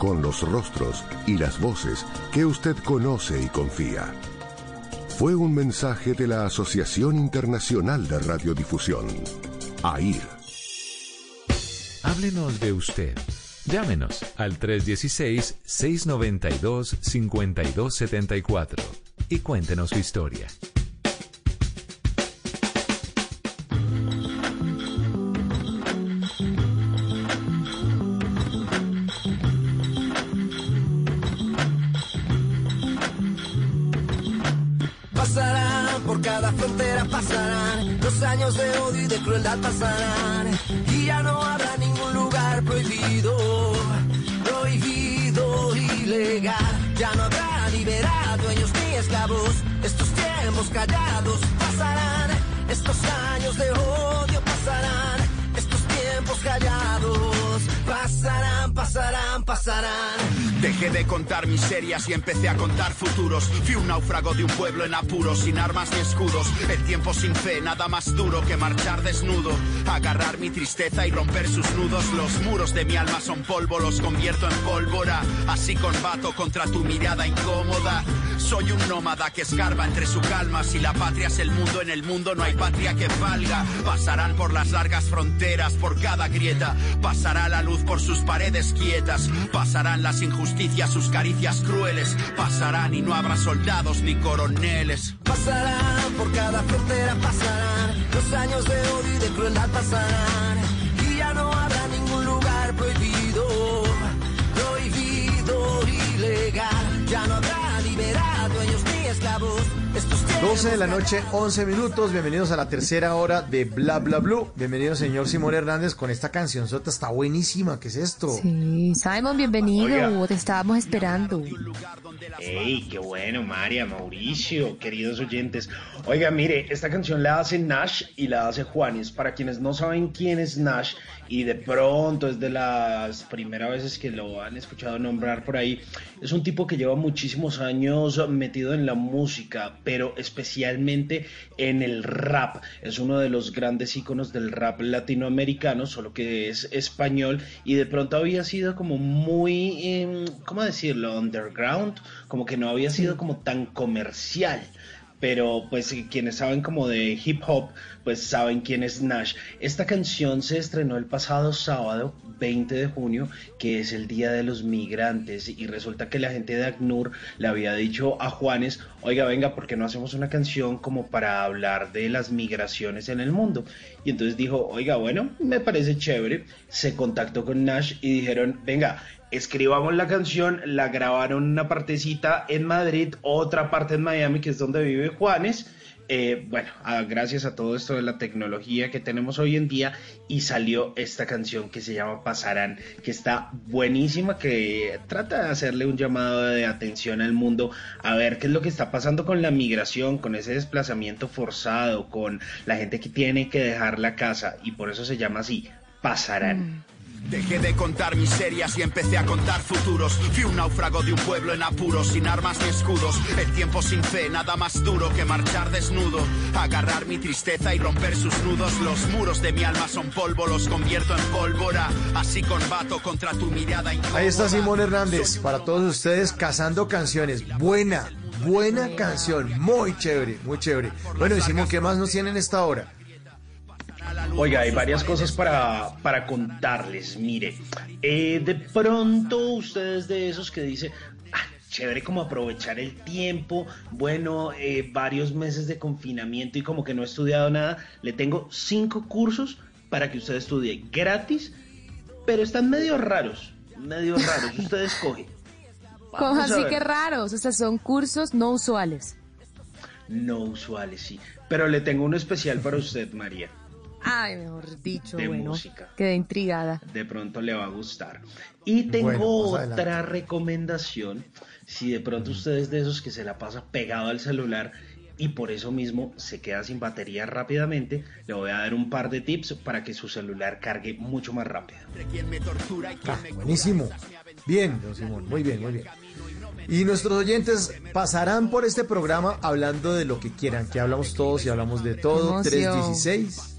con los rostros y las voces que usted conoce y confía. Fue un mensaje de la Asociación Internacional de Radiodifusión, AIR. Háblenos de usted. Llámenos al 316-692-5274 y cuéntenos su historia. Crueldad pasarán y ya no habrá ningún lugar prohibido, prohibido, ilegal. Ya no habrá liberado dueños ni esclavos. Estos tiempos callados pasarán, estos años de odio pasarán, estos tiempos callados pasarán, pasarán, pasarán. Dejé de contar miserias y empecé a contar futuros. Fui un náufrago de un pueblo en apuros, sin armas ni escudos. El tiempo sin fe, nada más duro que marchar desnudo. Agarrar mi tristeza y romper sus nudos. Los muros de mi alma son polvo, los convierto en pólvora. Así combato contra tu mirada incómoda. Soy un nómada que escarba entre su calma. Si la patria es el mundo, en el mundo no hay patria que valga. Pasarán por las largas fronteras, por cada grieta. Pasará la luz por sus paredes quietas. Pasarán las injusticias, sus caricias crueles. Pasarán y no habrá soldados ni coroneles. Pasarán por cada frontera, pasarán los años de odio y de crueldad pasarán y ya no habrá ningún lugar prohibido, prohibido, ilegal. Ya no habrá liberado dueños ni esclavos. Estos 12 de la noche, 11 minutos. Bienvenidos a la tercera hora de Bla Bla Blue. Bienvenido, señor Simón Hernández, con esta canción sota. Está buenísima. ¿Qué es esto? Sí, Simon, bienvenido. Te estábamos esperando. ¡Ey, qué bueno, María, Mauricio, queridos oyentes! Oiga, mire, esta canción la hace Nash y la hace Juanes. Para quienes no saben quién es Nash y de pronto es de las primeras veces que lo han escuchado nombrar por ahí, es un tipo que lleva muchísimos años metido en la música, pero especialmente en el rap. Es uno de los grandes íconos del rap latinoamericano, solo que es español y de pronto había sido como muy, eh, ¿cómo decirlo? Underground, como que no había sido como tan comercial pero pues quienes saben como de hip hop, pues saben quién es Nash. Esta canción se estrenó el pasado sábado 20 de junio, que es el Día de los Migrantes, y resulta que la gente de ACNUR le había dicho a Juanes, oiga, venga, ¿por qué no hacemos una canción como para hablar de las migraciones en el mundo? Y entonces dijo, oiga, bueno, me parece chévere, se contactó con Nash y dijeron, venga, escribamos la canción, la grabaron una partecita en Madrid, otra parte en Miami, que es donde vive Juanes. Eh, bueno, a- gracias a todo esto de la tecnología que tenemos hoy en día y salió esta canción que se llama Pasarán, que está buenísima, que trata de hacerle un llamado de atención al mundo a ver qué es lo que está pasando con la migración, con ese desplazamiento forzado, con la gente que tiene que dejar la casa y por eso se llama así, Pasarán. Dejé de contar miserias y empecé a contar futuros. Fui un náufrago de un pueblo en apuros, sin armas ni escudos. El tiempo sin fe, nada más duro que marchar desnudo. Agarrar mi tristeza y romper sus nudos. Los muros de mi alma son polvo, los convierto en pólvora. Así combato contra tu mirada incómoda. Ahí está Simón Hernández, para todos ustedes, cazando canciones. Buena, buena canción, muy chévere, muy chévere. Bueno, y Simón, ¿qué más nos tienen esta hora? Oiga, hay varias cosas para, para contarles. Mire, eh, de pronto ustedes de esos que dice, ah, chévere como aprovechar el tiempo, bueno, eh, varios meses de confinamiento y como que no he estudiado nada, le tengo cinco cursos para que usted estudie gratis, pero están medio raros, medio raros, usted escoge. ¿Cómo Vamos a así que raros? O sea, son cursos no usuales. No usuales, sí. Pero le tengo uno especial para usted, María. Ay, mejor dicho, De bueno, música. quedé intrigada. De pronto le va a gustar. Y tengo Bueno, otra adelante. recomendación. Si de pronto usted es de esos que se la pasa pegado al celular y por eso mismo se queda sin batería rápidamente, le voy a dar un par de tips para que su celular cargue mucho más rápido. Ah, buenísimo. Bien, don Simón, muy bien, muy bien. Y nuestros oyentes pasarán por este programa hablando de lo que quieran, que hablamos todos y hablamos de todo. Qué emoción. 316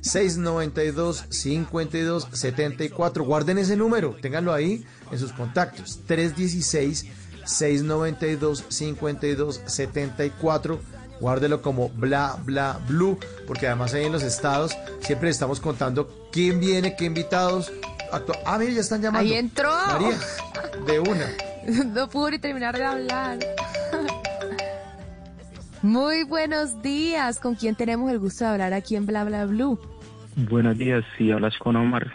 692 52 74. Guarden ese número, ténganlo ahí en sus contactos. 316 692 52 74. Guárdelo como bla bla blue, porque además ahí en los estados siempre estamos contando quién viene, qué invitados. Ah, mire, ya están llamando. Ahí entró. María, de una. No pude ni terminar de hablar. Muy buenos días. ¿Con quién tenemos el gusto de hablar aquí en Bla Bla Blue? Buenos días, si hablas con Omar.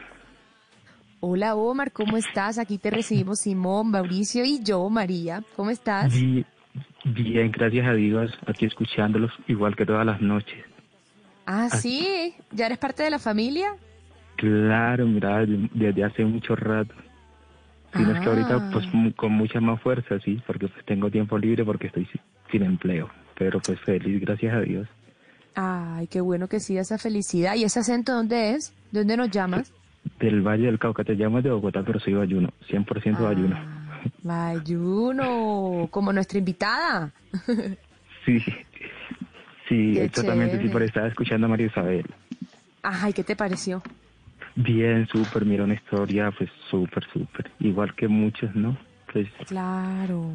Hola Omar, ¿cómo estás? Aquí te recibimos Simón, Mauricio y yo, María. ¿Cómo estás? Bi- Bien, gracias a Dios, aquí escuchándolos igual que todas las noches. Ah, sí. ¿Ya eres parte de la familia? Claro, mira, de- desde hace mucho rato. Tienes que ahorita pues mu- con mucha más fuerza, sí, porque pues tengo tiempo libre porque estoy si- sin empleo. Pero pues feliz, gracias a Dios. Ay, qué bueno que siga esa felicidad. ¿Y ese acento dónde es? ¿De dónde nos llamas? Del Valle del Cauca, te llamo de Bogotá, pero soy bayuno, 100% bayuno. Bayuno, como nuestra invitada. Sí, sí, Qué exactamente, sí, por estar escuchando a María Isabel. Ay, ¿qué te pareció? Bien, súper, mira una historia, pues súper, súper. Igual que muchos, ¿no? Pues Claro.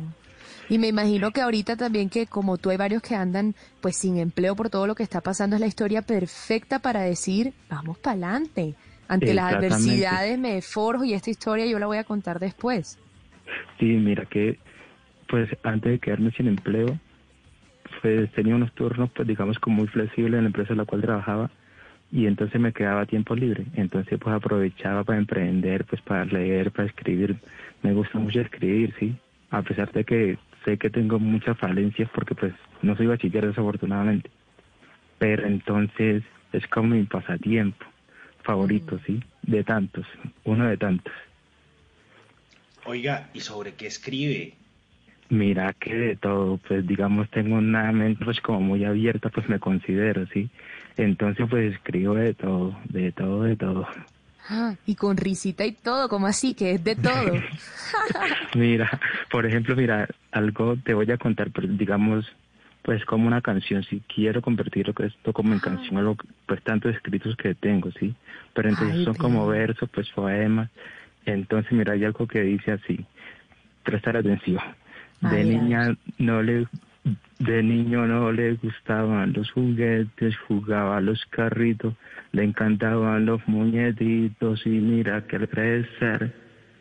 Y me imagino que ahorita también que como tú hay varios que andan pues sin empleo por todo lo que está pasando es la historia perfecta para decir, vamos para adelante. Ante las adversidades me forjo y esta historia yo la voy a contar después. sí, mira que, pues antes de quedarme sin empleo, pues tenía unos turnos, pues digamos, como muy flexibles en la empresa en la cual trabajaba y entonces me quedaba tiempo libre. Entonces pues aprovechaba para emprender, pues para leer, para escribir. Me gusta mucho escribir, sí, a pesar de que sé que tengo muchas falencias porque pues no soy bachiller desafortunadamente. Pero entonces es como mi pasatiempo favorito, sí, de tantos, uno de tantos. Oiga, ¿y sobre qué escribe? Mira que de todo, pues digamos tengo una mente pues como muy abierta, pues me considero, ¿sí? Entonces pues escribo de todo, de todo, de todo. Ah, y con risita y todo, como así, que es de todo. Mira, por ejemplo, mira, algo te voy a contar, pero digamos, pues como una canción, si quiero convertirlo esto como en canción, algo, pues tantos escritos que tengo, ¿sí? Pero entonces Ay, son como versos, pues poemas. Entonces, mira, hay algo que dice así, prestar atención. De niña no le, de niño no le gustaban los juguetes, jugaba los carritos, le encantaban los muñequitos y mira que al crecer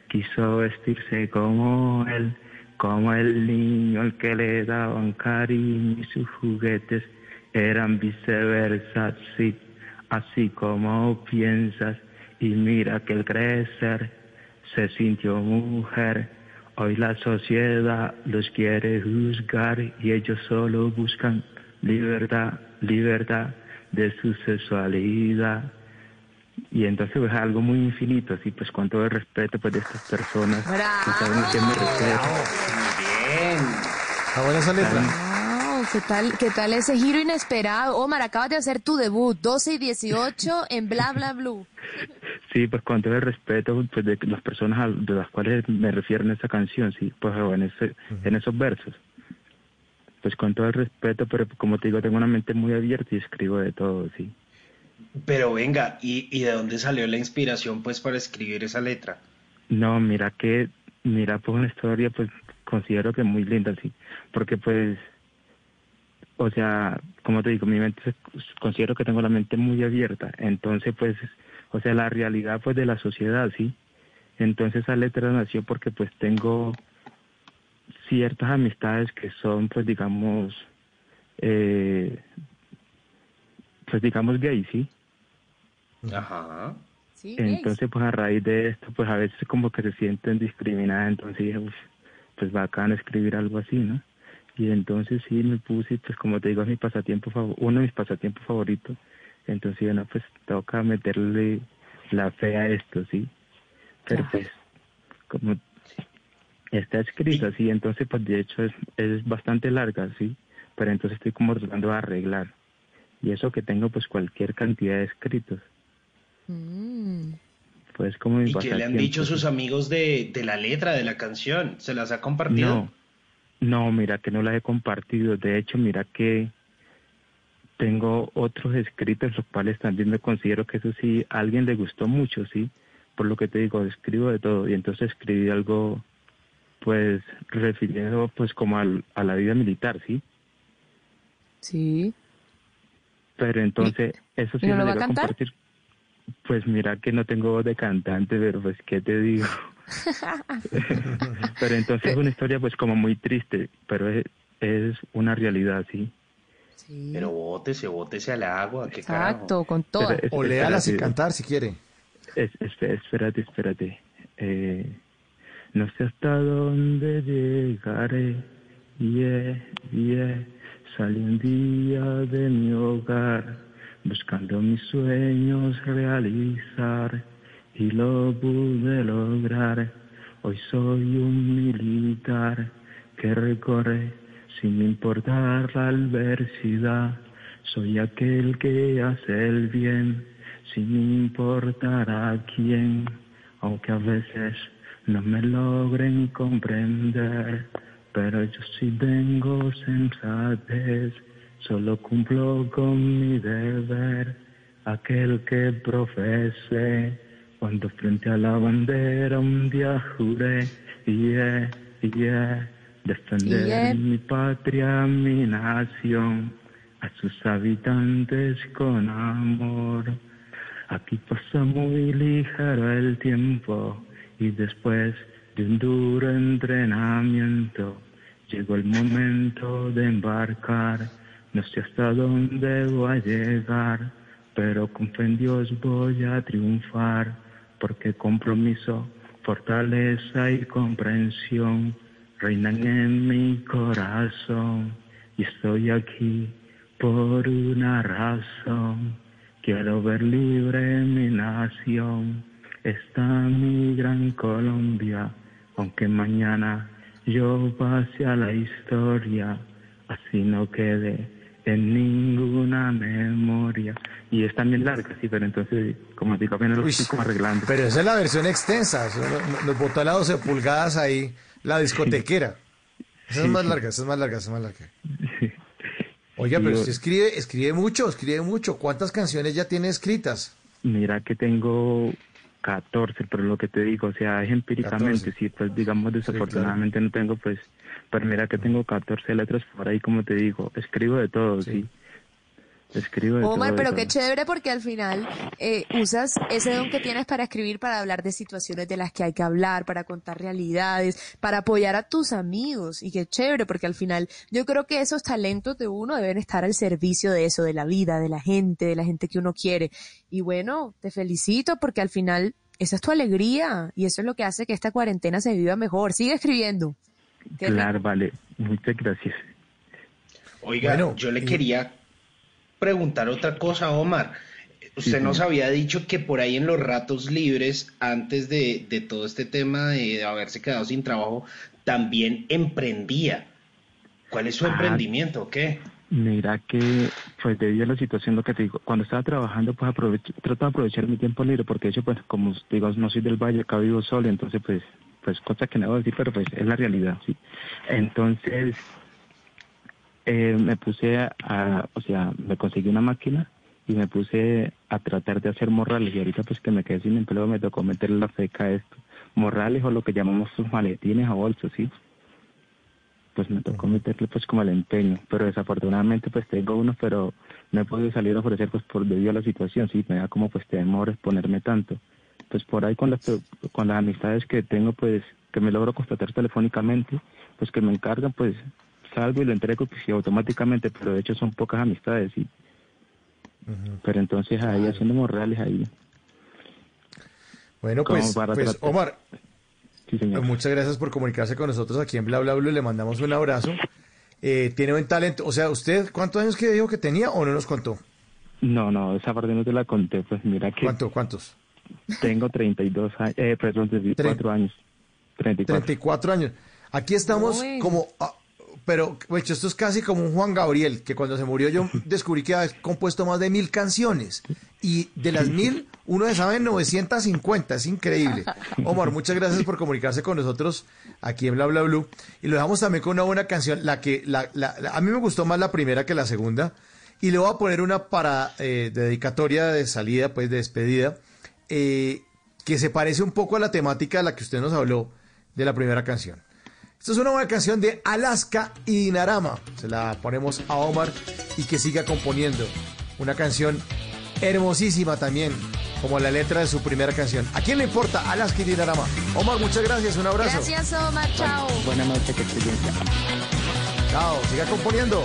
quiso vestirse como él, como el niño al que le daban cariño y sus juguetes eran viceversa, sí, así como piensas y mira que al crecer se sintió mujer. Hoy la sociedad los quiere juzgar y ellos solo buscan libertad, libertad de su sexualidad. Y entonces es algo muy infinito, así pues con todo el respeto pues de estas personas que saben que me respetan. Bien. Está buena esa letra. Wow, ¿qué tal, ¿Qué tal ese giro inesperado? Omar, acabas de hacer tu debut, 12 y 18 en Bla Bla Blue. Sí, pues con todo el respeto pues, de las personas a- de las cuales me refiero en esta canción, sí, pues en, ese, en esos versos. Pues con todo el respeto, pero como te digo, tengo una mente muy abierta y escribo de todo, sí. Pero venga, ¿y, y de dónde salió la inspiración pues para escribir esa letra? No, mira que, mira, pues una historia, pues considero que muy linda, sí, porque pues, o sea, como te digo, mi mente, considero que tengo la mente muy abierta, entonces pues, o sea, la realidad pues de la sociedad, sí, entonces esa letra nació porque pues tengo ciertas amistades que son pues digamos, eh, pues digamos gay, sí, Ajá. Sí, entonces, pues a raíz de esto, pues a veces como que se sienten discriminadas, entonces dije, "Uf, pues bacán escribir algo así, ¿no? Y entonces sí me puse, pues como te digo, es mi pasatiempo favor- uno de mis pasatiempos favoritos. Entonces, bueno, pues toca meterle la fe a esto, ¿sí? Pero pues, como está escrito así, entonces pues de hecho es, es bastante larga, ¿sí? Pero entonces estoy como tratando de arreglar. Y eso que tengo pues cualquier cantidad de escritos. Mm. Pues como ¿Y qué le han dicho sí. sus amigos de, de la letra de la canción? ¿Se las ha compartido? No, no, mira que no las he compartido. De hecho, mira que tengo otros escritos, los cuales también me considero que eso sí, a alguien le gustó mucho, sí. Por lo que te digo, escribo de todo. Y entonces escribí algo, pues, refiriendo pues como al- a la vida militar, sí. Sí. Pero entonces, eso sí ¿Y no lo va a cantar? compartir. Pues mira que no tengo voz de cantante, pero pues, ¿qué te digo? pero entonces es una historia pues como muy triste, pero es, es una realidad, sí. Pero bótese, bótese al agua, qué carajo. Exacto, con todo. Es- O léala sin cantar si quiere. Es- espérate, espérate. Eh, no sé hasta dónde llegaré. Yeah, yeah. Salí un día de mi hogar buscando mis sueños realizar y lo pude lograr. Hoy soy un militar que recorre sin importar la adversidad. Soy aquel que hace el bien sin importar a quién, aunque a veces no me logren comprender, pero yo sí tengo sensatez, solo cumplo con mi deber, aquel que profese, cuando frente a la bandera un día juré, yeah, yeah, defender Yeah. mi patria, mi nación, a sus habitantes con amor. Aquí pasa muy ligero el tiempo y después un duro entrenamiento llegó el momento de embarcar. No sé hasta dónde voy a llegar, pero con fe en Dios voy a triunfar, porque compromiso, fortaleza y comprensión reinan en mi corazón y estoy aquí por una razón. Quiero ver libre mi nación, está mi gran Colombia, aunque mañana yo pase a la historia, así no quede en ninguna memoria. Y es también larga, sí, pero entonces, como digo, apenas lo Uy, estoy como arreglando. Pero esa es la versión extensa. Nos botó a las 12 pulgadas ahí, la discotequera. Esa es Sí, más sí. larga, esa es más larga, esa es más larga. Oiga, pero yo- usted escribe, escribe mucho, escribe mucho. ¿Cuántas canciones ya tiene escritas? Mira que tengo 14, pero lo que te digo, o sea, es empíricamente, 14. sí, pues digamos desafortunadamente no tengo, pues, pero mira que tengo 14 letras por ahí, como te digo, escribo de todo, sí. Escribo de Omar, todo. pero qué chévere porque al final eh, usas ese don que tienes para escribir, para hablar de situaciones de las que hay que hablar, para contar realidades, para apoyar a tus amigos. Y qué chévere porque al final yo creo que esos talentos de uno deben estar al servicio de eso, de la vida, de la gente, de la gente que uno quiere. Y bueno, te felicito porque al final esa es tu alegría y eso es lo que hace que esta cuarentena se viva mejor. Sigue escribiendo. Claro, vale, muchas gracias. Oiga, Bueno, yo le y- quería preguntar otra cosa, Omar. Usted nos había dicho que por ahí en los ratos libres, antes de, de todo este tema de haberse quedado sin trabajo, también emprendía. ¿Cuál es su Ah. emprendimiento? ¿Qué? Mira que, pues debido a la situación, lo que te digo, cuando estaba trabajando, pues aprovecho, trato de aprovechar mi tiempo libre, porque de hecho, pues como digo, no soy del valle, acá vivo solo, entonces pues, pues cosas que no debo decir, pero pues es la realidad, sí. Entonces, eh, me puse a, o sea, me conseguí una máquina y me puse a tratar de hacer morrales y ahorita pues que me quedé sin empleo me tocó meterle la feca a esto. Morrales o lo que llamamos sus maletines o bolsos, sí. Pues me tocó meterle pues como el empeño, pero desafortunadamente pues tengo uno, pero no he podido salir a ofrecer pues por debido a la situación, sí, me da como pues temor exponerme tanto. Pues por ahí con las, con las amistades que tengo pues que me logro constatar telefónicamente, pues que me encargan pues salgo y lo entrego pues sí, automáticamente, pero de hecho son pocas amistades y pero entonces ahí haciendo morrales ahí. Bueno, pues, pues, Omar, Sí, señor. muchas gracias por comunicarse con nosotros aquí en Bla Bla Blue. Le mandamos un abrazo. Eh, tiene buen talento. O sea, ¿usted cuántos años que dijo que tenía o no nos contó? No, no, esa parte no te la conté, pues mira que ¿Cuánto, ¿Cuántos? tengo 32 años, eh, perdón, 34 años. 34. 34 años. Aquí estamos Uy. como... ah, pero, pues, esto es casi como un Juan Gabriel, que cuando se murió yo descubrí que había compuesto más de mil canciones. Y de las mil, uno se sabe 950. Es increíble. Omar, muchas gracias por comunicarse con nosotros aquí en Bla Bla Blue. Y lo dejamos también con una buena canción. La que, la, la- la- a mí me gustó más la primera que la segunda. Y le voy a poner una para eh, dedicatoria de salida, pues de despedida, eh, que se parece un poco a la temática de la que usted nos habló de la primera canción. Esta es una buena canción de Alaska y Dinarama. Se la ponemos a Omar y que siga componiendo. Una canción hermosísima también, como la letra de su primera canción. ¿A quién le importa Alaska y Dinarama? Omar, muchas gracias, un abrazo. Gracias, Omar. Chao. Buenas noches, que. Chao, siga componiendo.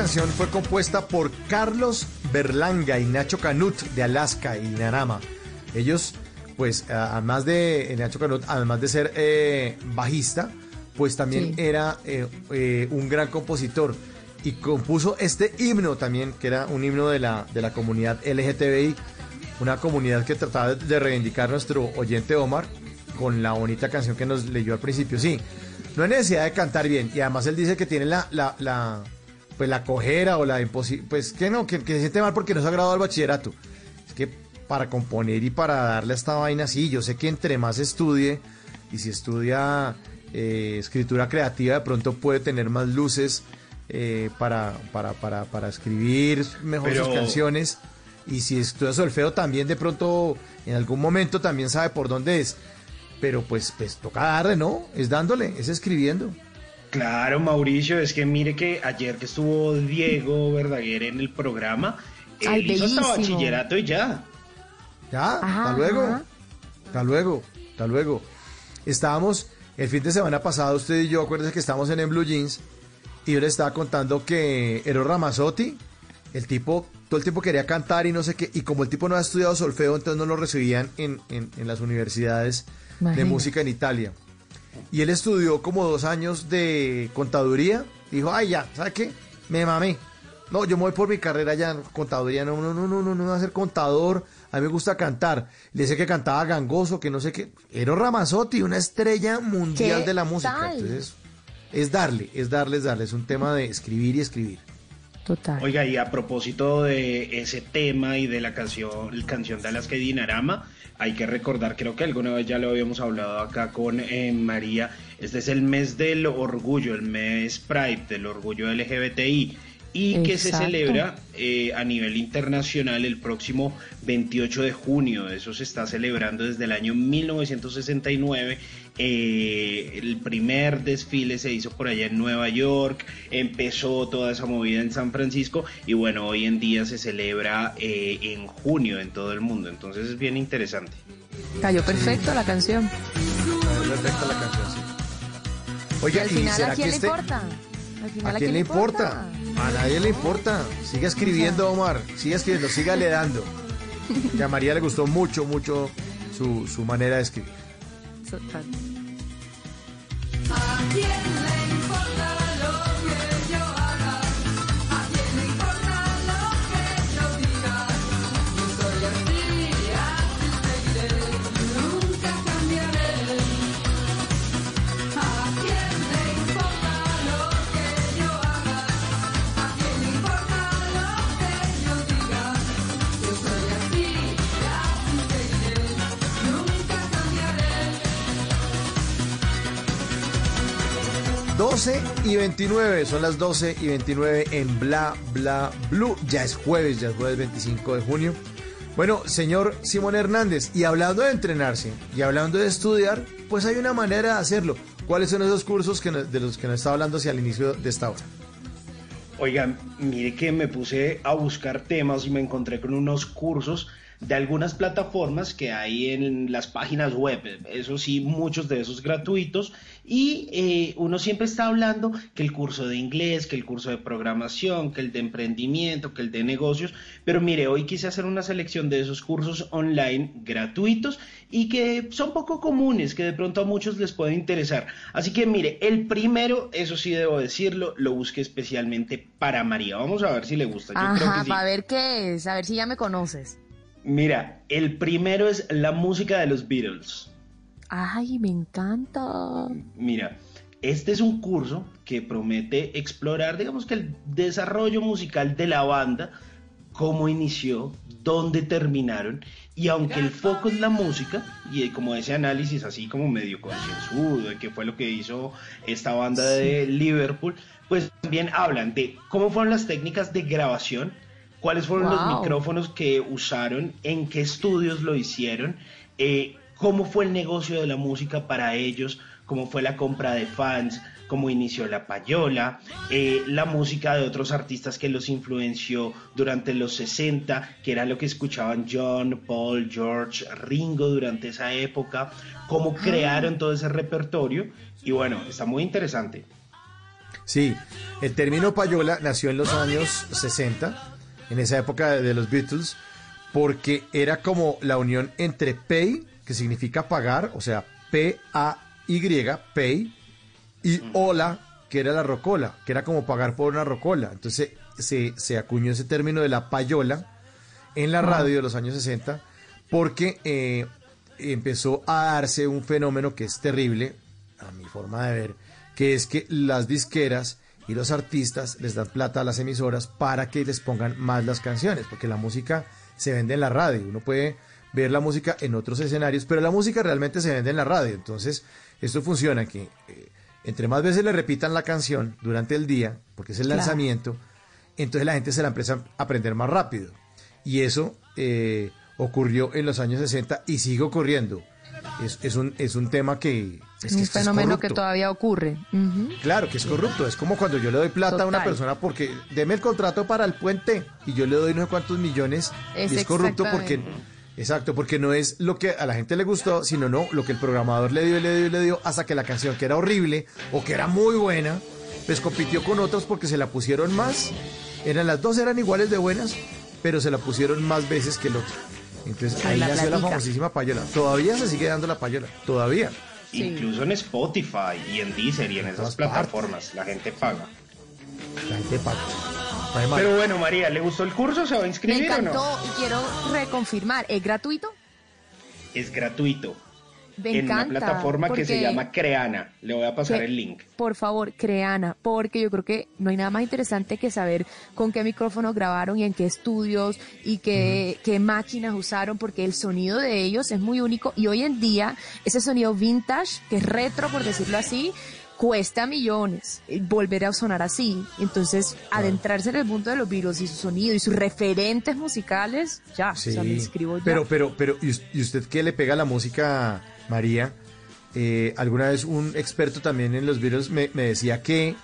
Canción fue compuesta por Carlos Berlanga y Nacho Canut de Alaska y Dinarama. Ellos, pues, además de eh, Nacho Canut, además de ser eh, bajista, pues también Sí. era eh, eh, un gran compositor y compuso este himno también, que era un himno de la, de la comunidad LGTBI, una comunidad que trataba de reivindicar nuestro oyente Omar con la bonita canción que nos leyó al principio. Sí, no hay necesidad de cantar bien y además él dice que tiene la, la, la pues la cojera o la imposible, pues que no, que, que se siente mal porque no se ha graduado al bachillerato. Es que para componer y para darle a esta vaina, sí, yo sé que entre más estudie y si estudia eh, escritura creativa, de pronto puede tener más luces eh, para, para, para, para escribir mejor Pero- sus canciones. Y si estudia solfeo también de pronto en algún momento también sabe por dónde es. Pero pues, pues toca darle, ¿no? Es dándole, es escribiendo. Claro, Mauricio, es que mire que ayer que estuvo Diego Verdaguer en el programa, él Ay, hizo hasta bachillerato y ya. Ya, Ajá, hasta luego. ajá. Hasta luego, hasta luego. Estábamos el fin de semana pasado, usted y yo, acuérdense que estábamos en, en Blue Jeans, y yo le estaba contando que Eros Ramazzotti, el tipo, todo el tiempo quería cantar y no sé qué, y como el tipo no ha estudiado solfeo, entonces no lo recibían en, en- en las universidades de música en Italia. Y él estudió como dos años de contaduría, dijo, ay ya, ¿sabe qué? Me mamé. no, yo me voy por mi carrera ya en contaduría, no, no, no, no, no, no voy a ser contador, a mí me gusta cantar. Le sé que cantaba gangoso, que no sé qué. Era Ramazotti, una estrella mundial ¿Qué de la música. tal? Entonces, es darle, es darle, es darle, es un tema de escribir y escribir. Oiga, y a propósito de ese tema y de la canción, canción de Alaska y Dinarama, hay que recordar, creo que alguna vez ya lo habíamos hablado acá con eh, María, este es el mes del orgullo, el mes Pride, del orgullo LGBTI, y que se celebra eh, a nivel internacional el próximo 28 de junio. Eso se está celebrando desde el año 1969. Eh, el primer desfile se hizo por allá en Nueva York, empezó toda esa movida en San Francisco y bueno, hoy en día se celebra eh, en junio en todo el mundo. Entonces es bien interesante. Cayó perfecto la canción. Perfecta la canción, sí. y Oiga, al ¿y final, ¿a quién le este- importa? Al final, ¿A quién le importa? A nadie le importa. Siga escribiendo, Omar. Siga escribiendo, sígale dando. Que a María le gustó mucho, mucho su, su manera de escribir. Total. 12 y 29, son las 12 y 29 en Bla Bla Blue. Ya es jueves, ya es jueves 25 de junio. Bueno, señor Simón Hernández, y hablando de entrenarse y hablando de estudiar, pues hay una manera de hacerlo. ¿Cuáles son esos cursos que de los que nos está hablando hacia el inicio de esta hora? Oigan, mire que me puse a buscar temas y me encontré con unos cursos de algunas plataformas que hay en las páginas web. Eso sí, muchos de esos gratuitos. Y eh, uno siempre está hablando que el curso de inglés, que el curso de programación, que el de emprendimiento, que el de negocios. Pero mire, hoy quise hacer una selección de esos cursos online gratuitos y que son poco comunes, que de pronto a muchos les puede interesar. Así que mire, el primero, eso sí debo decirlo, lo busqué especialmente para María. Vamos a ver si le gusta. Yo creo que Ajá, sí. para ver qué es, a ver si ya me conoces. Mira, el primero es la música de los Beatles. Ay, me encanta. Mira, este es un curso que promete explorar, digamos que el desarrollo musical de la banda, cómo inició, dónde terminaron, y aunque el foco es la música, y como ese análisis así como medio concienzudo de qué fue lo que hizo esta banda de Liverpool, pues también hablan de cómo fueron las técnicas de grabación, cuáles fueron los Wow. micrófonos que usaron, en qué estudios lo hicieron, eh, cómo fue el negocio de la música para ellos, cómo fue la compra de fans, cómo inició la payola, eh, la música de otros artistas que los influenció durante los 60, que era lo que escuchaban John, Paul, George, Ringo durante esa época, cómo crearon todo ese repertorio. Y bueno, está muy interesante. Sí, el término payola nació en los años 60, en esa época de los Beatles, porque era como la unión entre pay, que significa pagar, o sea, P-A-Y, pay, y hola, que era la rocola, que era como pagar por una rocola. Entonces se, se acuñó ese término de la payola en la radio de los años 60, porque eh, empezó a darse un fenómeno que es terrible, a mi forma de ver, que es que las disqueras y los artistas les dan plata a las emisoras para que les pongan más las canciones, porque la música se vende en la radio, uno puede ver la música en otros escenarios, pero la música realmente se vende en la radio, entonces esto funciona que eh, entre más veces le repitan la canción durante el día, porque es el Claro. lanzamiento, entonces la gente se la empieza a aprender más rápido. Y eso eh, ocurrió en los años 60 y sigue ocurriendo. Es, es un, es un tema que... Es, que un es fenómeno que todavía ocurre. Claro, que es corrupto. Es como cuando yo le doy plata a una persona porque deme el contrato para el puente y yo le doy no sé cuántos millones. Es y es corrupto porque... Exacto, porque no es lo que a la gente le gustó, sino no lo que el programador le dio y le dio y le dio hasta que la canción que era horrible o que era muy buena, pues compitió con otros porque se la pusieron más. Eran las dos eran iguales de buenas, pero se la pusieron más veces que el otro. Entonces ahí nació la famosísima payola. Todavía se sigue dando la payola, todavía. Incluso en Spotify y en Deezer y en esas plataformas, la gente paga. La gente paga. Pero bueno, María, ¿le gustó el curso? ¿Se va a Me inscribir o encantó no? y quiero reconfirmar, ¿es gratuito? Es gratuito. Me en una encanta, plataforma que se llama Creana. Le voy a pasar Que- el link. Por favor, Creana, porque yo creo que no hay nada más interesante que saber con qué micrófonos grabaron y en qué estudios y qué, qué máquinas usaron, porque el sonido de ellos es muy único y hoy en día ese sonido vintage, que es retro por decirlo así, cuesta millones eh, volver a sonar así. Entonces, adentrarse en el mundo de los Beatles y su sonido y sus referentes musicales, ya, Sí, o sea, me inscribo ya. pero, pero, pero, ¿y us- y usted qué le pega a la música, María? Eh, alguna vez un experto también en los Beatles me, me decía que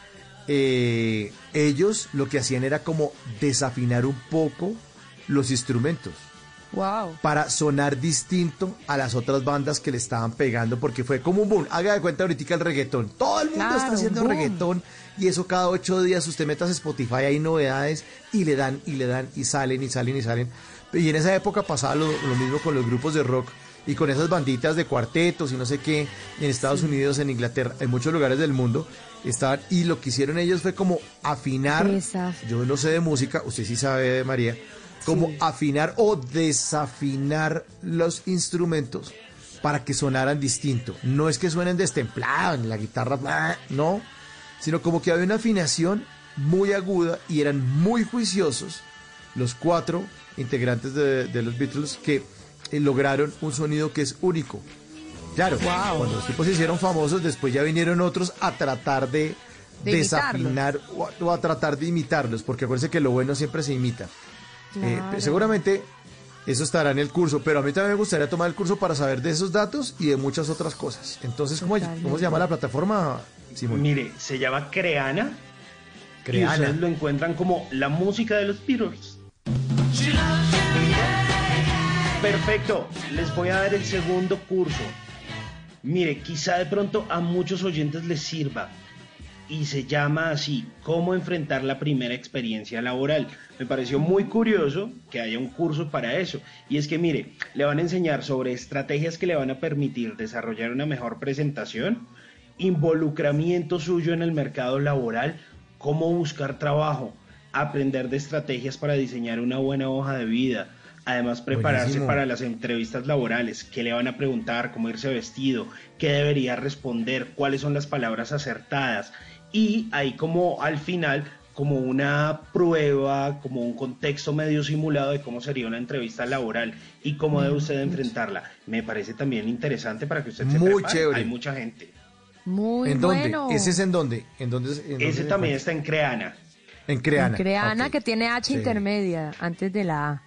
eh, ellos lo que hacían era como desafinar un poco los instrumentos wow. para sonar distinto a las otras bandas que le estaban pegando, porque fue como un boom. Haga de cuenta ahorita el reggaetón. Todo el mundo Claro, está haciendo reggaetón y eso cada ocho días usted metas Spotify, hay novedades y le dan y le dan y salen y salen y salen. Y en esa época pasaba lo, lo mismo con los grupos de rock y con esas banditas de cuartetos y no sé qué, en Estados Unidos, en Inglaterra, en muchos lugares del mundo estaban y lo que hicieron ellos fue como afinar, Desaf- yo no sé de música, usted sí sabe María, como afinar o desafinar los instrumentos para que sonaran distinto. No es que suenen destemplados, en la guitarra, bla, no, sino como que había una afinación muy aguda y eran muy juiciosos los cuatro integrantes de, de los Beatles que eh, lograron un sonido que es único. Claro, cuando los tipos se hicieron famosos, después ya vinieron otros a tratar de, De desafinar o a, o a tratar de imitarlos, porque acuérdense que lo bueno siempre se imita. Eh, seguramente eso estará en el curso, pero a mí también me gustaría tomar el curso para saber de esos datos y de muchas otras cosas. Entonces, ¿cómo, cómo se llama la plataforma, Simón? Mire, se llama Creana. Y Creana. ustedes lo encuentran como la música de los Beatles. Perfecto, les voy a dar el segundo curso. Mire, quizá de pronto a muchos oyentes les sirva. Y se llama así, cómo enfrentar la primera experiencia laboral. Me pareció muy curioso que haya un curso para eso. Y es que, mire, le van a enseñar sobre estrategias que le van a permitir desarrollar una mejor presentación, involucramiento suyo en el mercado laboral, cómo buscar trabajo, aprender de estrategias para diseñar una buena hoja de vida, además prepararse Buenísimo. para las entrevistas laborales, qué le van a preguntar, cómo irse vestido, qué debería responder, cuáles son las palabras acertadas y ahí como al final como una prueba, como un contexto medio simulado de cómo sería una entrevista laboral y cómo debe usted enfrentarla. Me parece también interesante para que usted se Muy prepare. chévere. Hay mucha gente. Muy ¿En dónde? bueno. ¿Ese es en dónde? ¿En dónde, en dónde Ese se también está en Creana. En Creana. En Creana, que tiene H Sí. intermedia antes de la A.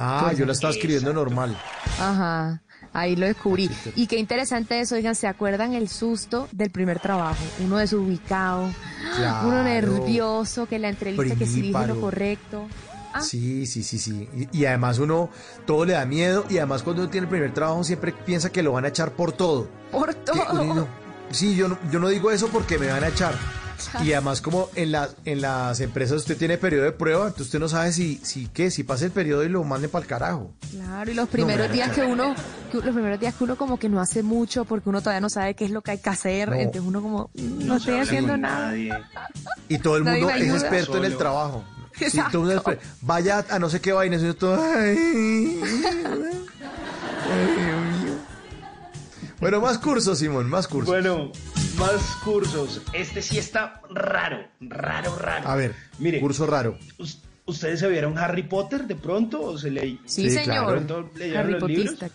Ah, yo la estaba escribiendo normal. Ajá, ahí lo descubrí. Y qué interesante eso, oigan, ¿se acuerdan el susto del primer trabajo? Uno desubicado, Claro. uno nervioso, que la entrevista que si dije lo correcto. Ah, Sí, sí, sí, sí. Y, y además uno, todo le da miedo y además cuando uno tiene el primer trabajo siempre piensa que lo van a echar por todo. por todo. uno- sí, yo no, yo no digo eso porque me van a echar. Y además como en, la, en las empresas usted tiene periodo de prueba, entonces usted no sabe si, si qué, si pasa el periodo y lo manden para el carajo. Claro, y los primeros No, días no, que uno, que los primeros días que uno como que no hace mucho porque uno todavía no sabe qué es lo que hay que hacer, No. entonces uno como mm, no, se estoy haciendo nada. nadie. Y todo el mundo es experto en el trabajo. Sí, Exacto. todo el mundo es exper- Vaya a no sé qué vaina, sino todo. ay, ay, Dios mío. Bueno, más cursos, Simón, más cursos. Bueno, más cursos. Este sí está raro, raro, raro. A ver, Mire, curso raro. us- ¿ustedes se vieron Harry Potter de pronto o se le Sí, Sí, señor. claro. de pronto leyeron Harry los libros? Potista.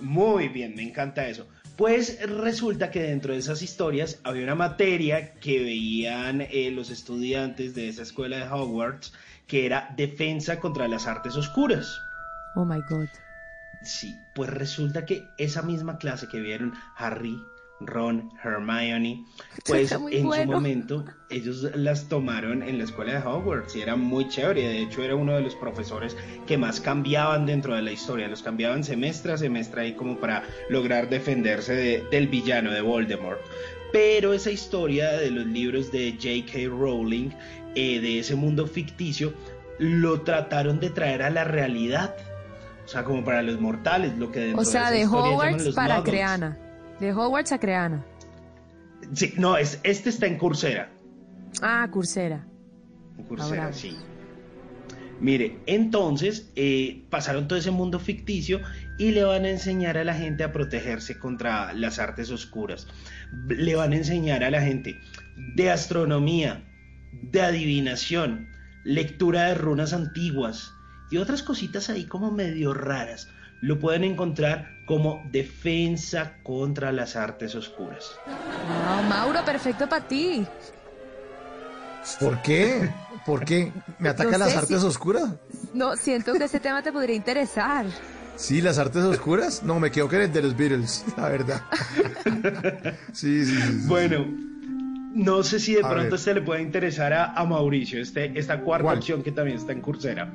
Muy bien, me encanta eso. Pues resulta que dentro de esas historias había una materia que veían eh, los estudiantes de esa escuela de Hogwarts que era defensa contra las artes oscuras. Oh my God. Sí, pues resulta que esa misma clase que vieron Harry, Ron, Hermione, pues en bueno. su momento ellos las tomaron en la escuela de Hogwarts y era muy chévere. De hecho, era uno de los profesores que más cambiaban dentro de la historia. Los cambiaban semestre a semestre ahí como para lograr defenderse de- del villano de Voldemort. Pero esa historia de los libros de J.K. Rowling, eh, de ese mundo ficticio, lo trataron de traer a la realidad. O sea, como para los mortales, lo que dentro O sea, de Hogwarts para. Creana. De Hogwarts a Creana. Sí, no, es, este está en Coursera. Ah, Coursera. En Coursera, Ahora. sí. Mire, entonces eh, pasaron todo ese mundo ficticio y le van a enseñar a la gente a protegerse contra las artes oscuras. Le van a enseñar a la gente de astronomía, de adivinación, lectura de runas antiguas y otras cositas ahí como medio raras. Lo pueden encontrar como defensa contra las artes oscuras. Wow, Mauro, perfecto para ti. ¿Por qué? ¿Por qué? ¿Me atacan No las sé artes si- oscuras? No, siento que este tema te podría interesar. Sí, las artes oscuras. No, me quedo con el de los Beatles, la verdad. Sí, sí, sí. sí. Bueno, no sé si de A pronto ver. este le puede interesar a, a Mauricio, este, esta cuarta ¿Cuál? opción que también está en Coursera.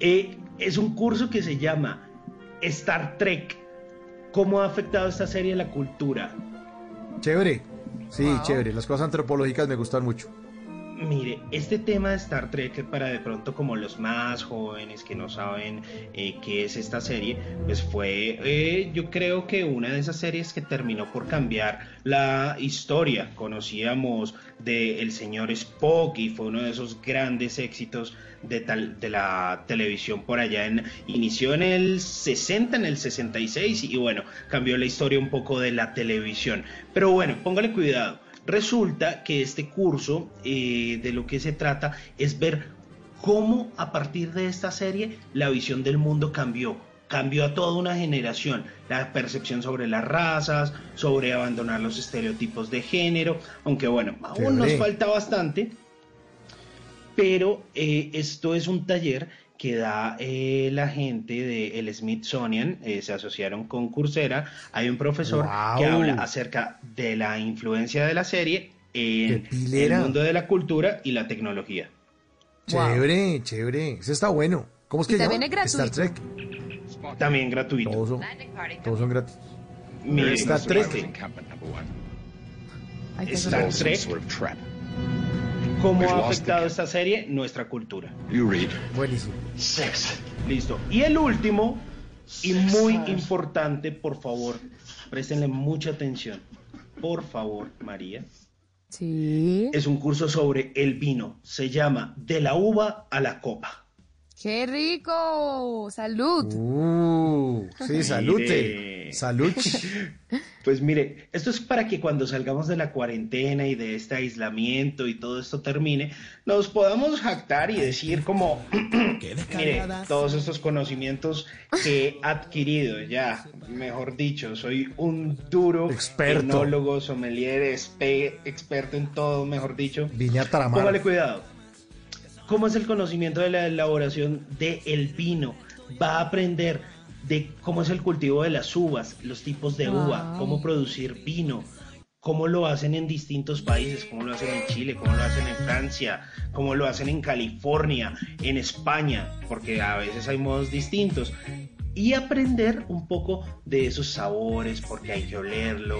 Eh, es un curso que se llama Star Trek. ¿Cómo ha afectado esta serie la cultura? Chévere. Sí, chévere. Las cosas antropológicas me gustan mucho. Mire, este tema de Star Trek, para de pronto como los más jóvenes que no saben eh, qué es esta serie, pues fue, eh, yo creo que una de esas series que terminó por cambiar la historia. Conocíamos de El señor Spock y fue uno de esos grandes éxitos de, tal, de la televisión por allá. En, inició en el 60, en el 66 y bueno, cambió la historia un poco de la televisión. Pero bueno, póngale cuidado. Resulta que este curso eh, de lo que se trata es ver cómo a partir de esta serie la visión del mundo cambió. Cambió a toda una generación, la percepción sobre las razas, sobre abandonar los estereotipos de género, aunque bueno, aún nos falta bastante, pero eh, esto es un taller que da eh, la gente del Smithsonian, eh, se asociaron con Coursera, hay un profesor que habla acerca de la influencia de la serie en el mundo de la cultura y la tecnología. Chévere, chévere. Ese está bueno. ¿Cómo es que también llama? es Star. Trek. También gratuito. Todos son, todos son gratis. Star Trek. Star Trek. ¿Cómo ha afectado esta serie nuestra cultura? Buenísimo. Listo. Y el último, y muy importante, por favor, préstenle mucha atención. Por favor, María. Sí. Es un curso sobre el vino. Se llama De la uva a la copa. ¡Qué rico! ¡Salud! Uh, sí, salute. Salud. Pues mire, esto es para que cuando salgamos de la cuarentena y de este aislamiento y todo esto termine, nos podamos jactar y decir como, mire, todos estos conocimientos que he adquirido ya, mejor dicho, soy un duro Experto. enólogo, sommelier, experto en todo, mejor dicho. Viña Taramar. Póngale cuidado. ¿Cómo es el conocimiento de la elaboración del vino? Va a aprender de cómo es el cultivo de las uvas, los tipos de uva, Wow. cómo producir vino, cómo lo hacen en distintos países, cómo lo hacen en Chile, cómo lo hacen en Francia, cómo lo hacen en California, en España, porque a veces hay modos distintos. Y aprender un poco de esos sabores, porque hay que olerlo,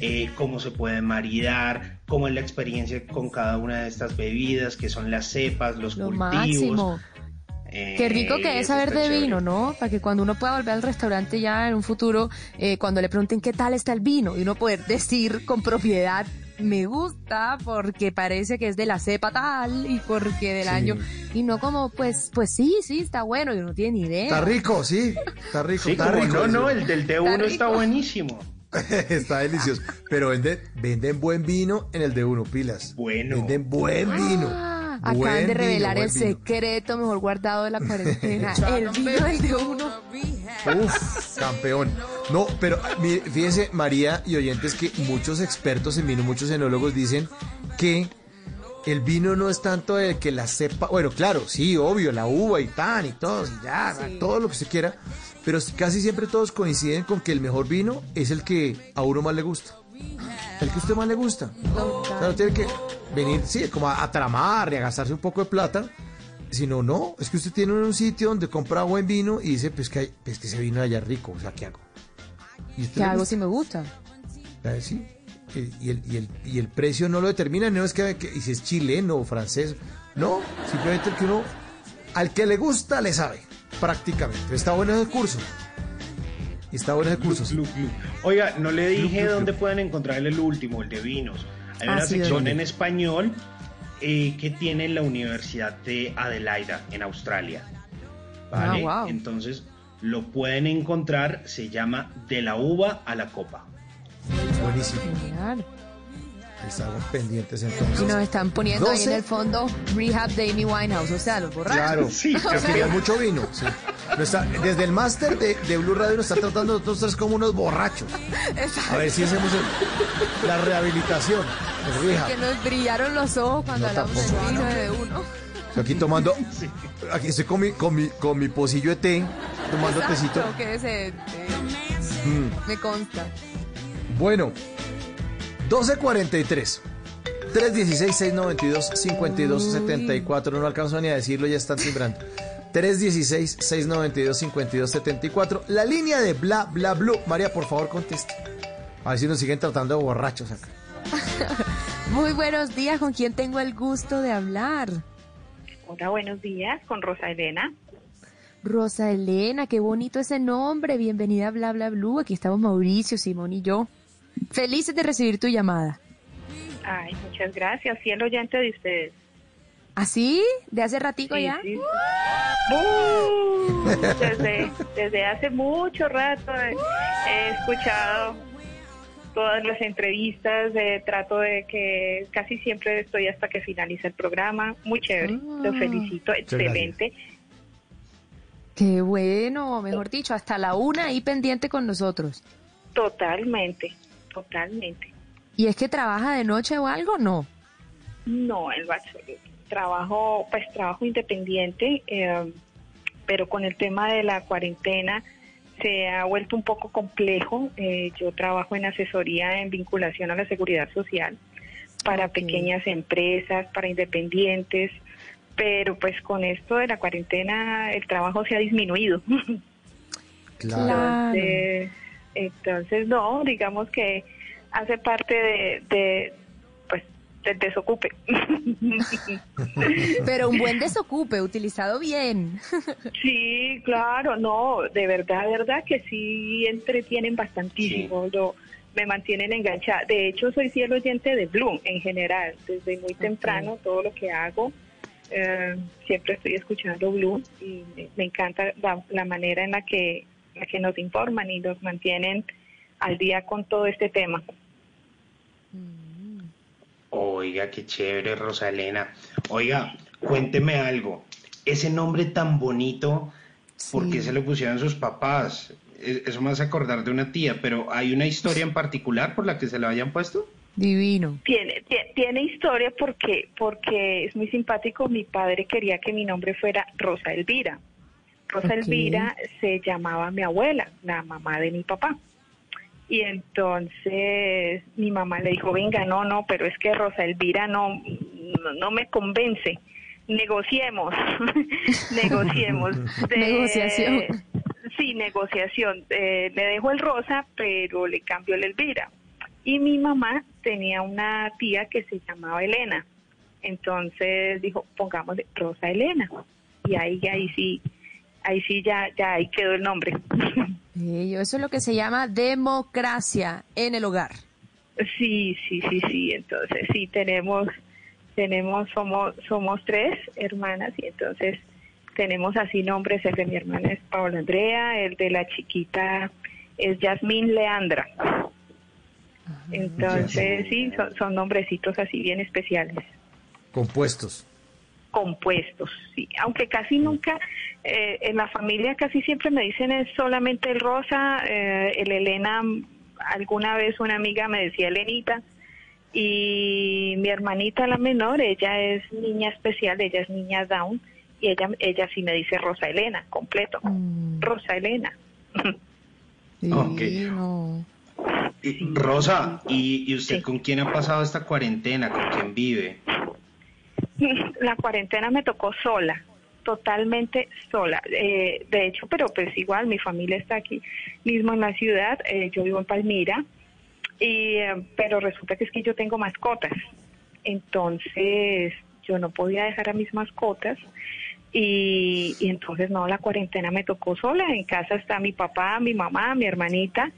eh, cómo se puede maridar, cómo es la experiencia con cada una de estas bebidas, que son las cepas, los Lo cultivos. máximo. Eh, Qué rico que es saber de vino, ¿no? Para que cuando uno pueda volver al restaurante ya en un futuro, eh, cuando le pregunten qué tal está el vino, y uno poder decir con propiedad, me gusta porque parece que es de la cepa tal y porque del Sí. año, y no como, pues, pues sí, sí, está bueno, y uno no tiene ni idea. Está rico, sí. Está rico. Sí, está rico. no, no, el del T1 Está buenísimo. Está delicioso. Pero venden, venden buen vino en el de uno, pilas. Bueno. Venden buen vino. Acaban Buen de revelar vino, el vino. secreto mejor guardado de la cuarentena. el vino el de uno. Uf, campeón. No, pero ah, mire, fíjense, María y oyentes, que muchos expertos en vino, muchos enólogos dicen que el vino no es tanto el que la cepa. Bueno, claro, sí, obvio, la uva y tan y todo, y ya, todo lo que se quiera. Pero casi siempre todos coinciden con que el mejor vino es el que a uno más le gusta. El que a usted más le gusta. O sea, no tiene que venir, sí, como a, a tramar y a gastarse un poco de plata. Sino, no, es que usted tiene un sitio donde compra buen vino y dice, pues que, hay- pues que ese vino allá es rico, o sea, ¿qué hago? ¿Y ¿Qué hago si me gusta? Sí. Y y el, y, el, y el precio no lo determina, no es que, que- y si es chileno o francés, no, simplemente el que uno, al que le gusta, le sabe, prácticamente. Está bueno ese curso. Está bueno ese curso. sí. Oiga, no le dije dónde pueden encontrar el último, el de vinos. Hay Ah, una sí, sección en español eh, que tiene la Universidad de Adelaida en Australia. ¿Vale? Ah, wow. Entonces lo pueden encontrar, se llama De la uva a la copa. Buenísimo. Genial. Estamos pendientes entonces. Y nos están poniendo ahí en 12. el fondo Rehab de Amy Winehouse, o sea, los borrachos. Claro, Sí, O sea, querían mucho vino. sí. Está- desde el máster de, de Blue Radio nos está tratando nosotros tres como unos borrachos. A ver si hacemos el- la rehabilitación. rehab. que nos brillaron los ojos cuando No, hablamos del vino de uno. Estoy aquí tomando. Aquí estoy con mi, con mi, con mi pocillo de té, tomando tecito. Exacto, que ese, eh, Mm. me consta. Bueno, 12.43. 316-692-5274. No alcanzo ni a decirlo, ya están timbrando. 316-692-5274. La línea de bla, bla, blue. María, por favor, conteste. A ver si nos siguen tratando de borrachos acá. Muy buenos días, ¿con quién tengo el gusto de hablar? Hola, buenos días, con Rosa Elena. Rosa Elena, qué bonito ese nombre. Bienvenida a Bla Bla Blue. Aquí estamos Mauricio, Simón y yo. Felices de recibir tu llamada. Ay, muchas gracias, fiel oyente de ustedes. ¿Así? ¿De hace ratico Sí, ya? sí. ¡Uh! desde, desde hace mucho rato he, he escuchado todas las entrevistas, eh, trato de que casi siempre estoy hasta que finaliza el programa. Muy chévere, lo felicito, excelente. Qué bueno, mejor dicho, hasta la una ahí pendiente con nosotros. Totalmente, totalmente. ¿Y es que trabaja de noche o algo? No. No, en lo absoluto. Trabajo, pues trabajo independiente, eh, pero con el tema de la cuarentena se ha vuelto un poco complejo. Eh, yo trabajo en asesoría en vinculación a la seguridad social para pequeñas empresas, para independientes, pero pues con esto de la cuarentena el trabajo se ha disminuido. Claro. Entonces, entonces no, digamos que hace parte de, desocupe. Pero un buen desocupe, utilizado bien. Sí, claro, no, de verdad, de verdad que sí entretienen bastantísimo, lo- me mantienen enganchada. De hecho, soy fiel oyente de Bloom en general, desde muy temprano, todo lo que hago, eh, siempre estoy escuchando Bloom y me, encanta la, la manera en la que, la que nos informan y nos mantienen al día con todo este tema. Oiga, qué chévere, Rosa Elena. Oiga, cuénteme algo. Ese nombre tan bonito, ¿por qué se lo pusieron sus papás? E- Eso me hace acordar de una tía, pero ¿hay una historia en particular por la que se lo hayan puesto? Divino. Tiene, tie- tiene historia porque, porque es muy simpático. Mi padre quería que mi nombre fuera Rosa Elvira. Rosa. Elvira se llamaba mi abuela, la mamá de mi papá. Y entonces mi mamá le dijo, venga, no, no, pero es que Rosa Elvira no, no, no me convence. Negociemos, negociemos. De- Negociación. Sí, negociación. Eh, le dejo el rosa, pero le cambio el Elvira. Y mi mamá tenía una tía que se llamaba Elena. Entonces dijo, pongámosle Rosa Elena. Y ahí, ahí sí, ahí sí ya, ya ahí quedó el nombre. Bello, Eso es lo que se llama democracia en el hogar. Sí, sí, sí, sí. Entonces sí tenemos, tenemos, somos, somos tres hermanas y entonces tenemos así nombres. El de mi hermana es Paola Andrea, el de la chiquita es Yasmín Leandra. Entonces sí, son, son nombrecitos así bien especiales. Compuestos. Compuestos, sí. Aunque casi nunca, eh, en la familia casi siempre me dicen es solamente el Rosa, eh, el Elena, alguna vez una amiga me decía Elenita, y mi hermanita la menor, ella es niña especial, ella es niña Down, y ella, ella sí me dice Rosa Elena, completo, Rosa Elena. Ok. Divino. Y- Rosa, ¿y, y usted con quién ha pasado esta cuarentena? ¿Con quién vive? La cuarentena me tocó sola, totalmente sola. Eh, de hecho, pero pues igual mi familia está aquí mismo en la ciudad. eh, yo vivo en Palmira, y, eh, pero resulta que es que yo tengo mascotas. Entonces yo no podía dejar a mis mascotas y, y entonces no, la cuarentena me tocó sola. En casa está mi papá, mi mamá, mi hermanita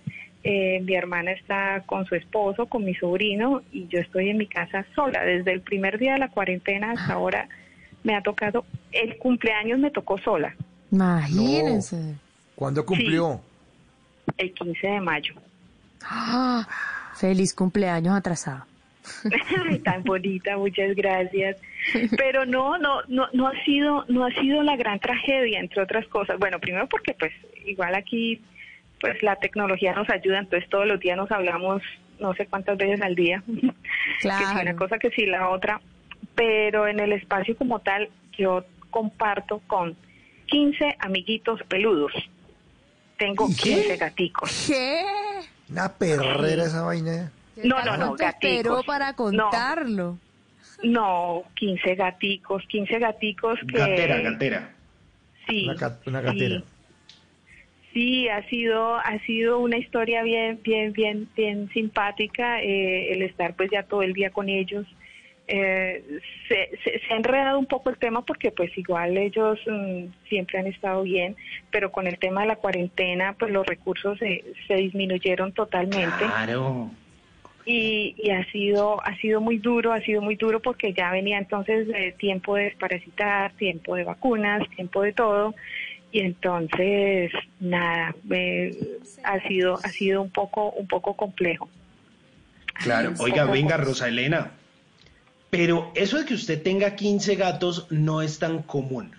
eh, mi hermana está con su esposo, con mi sobrino y yo estoy en mi casa sola. Desde el primer día de la cuarentena hasta ahora me ha tocado, el cumpleaños me tocó sola, Imagínense. ¿Cuándo cumplió? el 15 de mayo. Ah, feliz cumpleaños atrasado. Tan bonita, muchas gracias. Pero no, no, no, no ha sido, no ha sido la gran tragedia, entre otras cosas. Bueno, primero porque pues igual aquí, pues la tecnología nos ayuda, entonces todos los días nos hablamos no sé cuántas veces al día. Que si una cosa, que si la otra. Pero en el espacio como tal, yo comparto con 15 amiguitos peludos. Tengo 15 gaticos. ¿Qué? Una perrera esa vaina. No, no, no, ¿Cuánto esperó gaticos. para contarlo? No, 15 gaticos, 15 gaticos que... Gatera, gatera. Sí, Una, sí. Sí, ha sido ha sido una historia bien bien bien bien simpática eh, el estar pues ya todo el día con ellos. Eh, se, se, se ha enredado un poco el tema porque pues igual ellos mm, siempre han estado bien, pero con el tema de la cuarentena pues los recursos se, se disminuyeron totalmente Claro. y, y ha sido ha sido muy duro, ha sido muy duro porque ya venía entonces de tiempo de desparasitar, tiempo de vacunas, tiempo de todo y entonces nada, eh, ha sido ha sido un poco un poco complejo. Claro. Oiga, venga, Rosa Elena. Pero eso de que usted tenga 15 gatos no es tan común.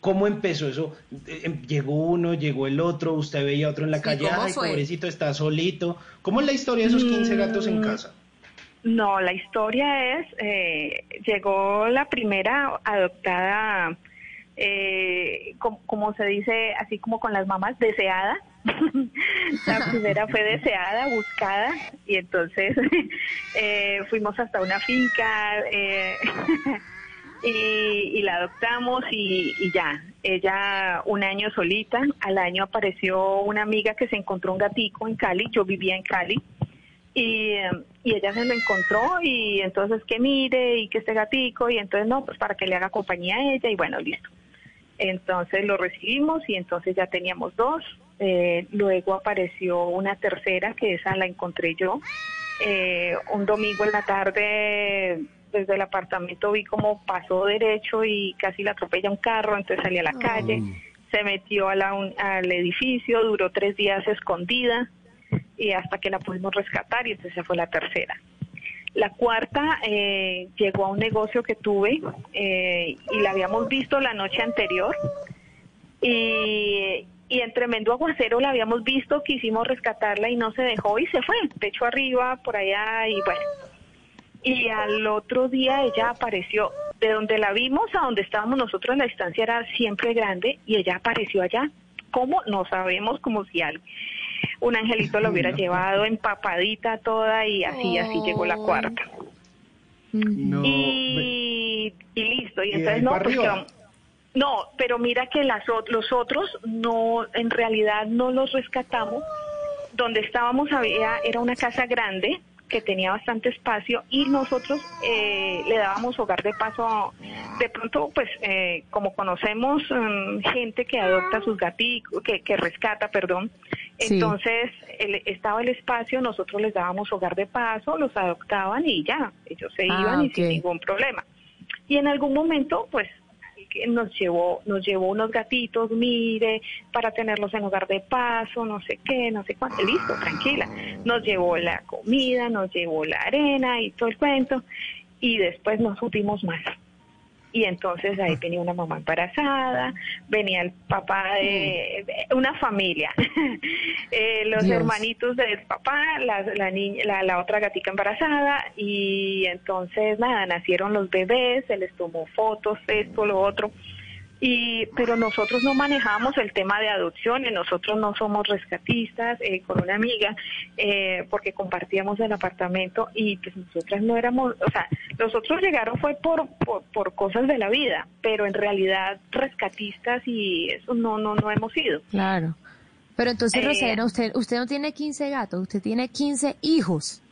¿Cómo empezó eso? Eh, em, Llegó uno, llegó el otro, usted veía otro en la Sí, calle, ¿cómo ay, pobrecito, está solito. ¿Cómo es la historia de esos 15 gatos en Mm. casa? No, la historia es, eh, llegó la primera adoptada, eh, com- como se dice, así como con las mamás, deseada. la primera fue deseada, buscada, y entonces eh, fuimos hasta una finca eh, y, y la adoptamos y, y ya. Ella un año solita, al año apareció una amiga que se encontró un gatico en Cali, yo vivía en Cali, y, y ella se lo encontró y entonces que mire y que este gatico y entonces no, pues para que le haga compañía a ella y bueno, listo. Entonces lo recibimos y entonces ya teníamos dos. Eh, luego apareció una tercera que esa la encontré yo. Eh, un domingo en la tarde desde el apartamento vi cómo pasó derecho y casi la atropella un carro, entonces salí a la calle, se metió a la un- al edificio, duró tres días escondida y hasta que la pudimos rescatar y entonces esa fue la tercera. La cuarta eh, llegó a un negocio que tuve eh, y la habíamos visto la noche anterior y, y en tremendo aguacero la habíamos visto, quisimos rescatarla y no se dejó y se fue, techo arriba, por allá y bueno. Y al otro día ella apareció, de donde la vimos a donde estábamos nosotros, la distancia era siempre grande y ella apareció allá. ¿Cómo? No sabemos, como si alguien, un angelito la hubiera llevado empapadita toda y así, así llegó la cuarta. No, y, y listo. Y ¿Y de entonces no, pues no, pero mira que las, los otros no, en realidad no los rescatamos. Donde estábamos había, era una casa grande que tenía bastante espacio y nosotros eh, le dábamos hogar de paso. a- de pronto, pues, eh, como conocemos mm, gente que adopta sus gaticos, que, que rescata, perdón, Sí. entonces el- estaba el espacio, nosotros les dábamos hogar de paso, los adoptaban y ya, ellos se Ah, iban y sin ningún problema. Y en algún momento, pues, nos llevó, nos llevó unos gatitos, mire, para tenerlos en hogar de paso, no sé qué, no sé cuánto, listo, tranquila. Nos llevó la comida, nos llevó la arena y todo el cuento, y después no supimos más. Y entonces ahí venía una mamá embarazada, venía el papá de, de una familia, eh, los Dios. hermanitos del papá, la, la, niña, la, la otra gatica embarazada, y entonces nada, nacieron los bebés, se les tomó fotos, esto, lo otro. Y, pero nosotros no manejamos el tema de adopciones, nosotros no somos rescatistas eh, con una amiga eh, porque compartíamos el apartamento y pues nosotras no éramos, o sea, los otros llegaron fue por, por, por cosas de la vida, pero en realidad rescatistas y eso no, no, no hemos sido. Claro. Pero entonces, Eh, Rosalena, usted, usted no tiene 15 gatos, usted tiene 15 hijos.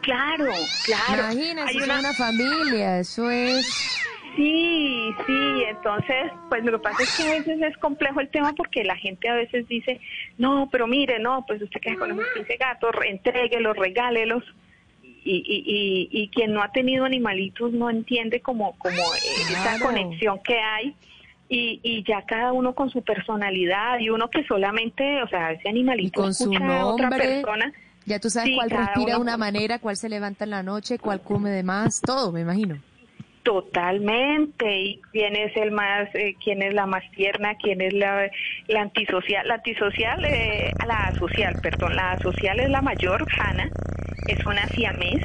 Claro, claro. Imagínese, una- es una familia, eso es... Sí, sí, entonces, pues lo que pasa es que a veces es complejo el tema porque la gente a veces dice, no, pero mire, no, pues usted queda con esos 15 gatos, entréguelos, regálelos. Y, y, y, y quien no ha tenido animalitos no entiende como, como eh, esa conexión que hay. Y, y ya cada uno con su personalidad y uno que solamente, o sea, ese animalito con su escucha a otra persona. Ya tú sabes Sí, cuál respira de una manera, cuál se levanta en la noche, cuál come de más, todo, me imagino. Totalmente. ¿Y quién es el más, eh, quién es la más tierna, quién es la, la antisocial? La antisocial, eh, la social, perdón, la asocial es la mayor, Hannah, es una siamés.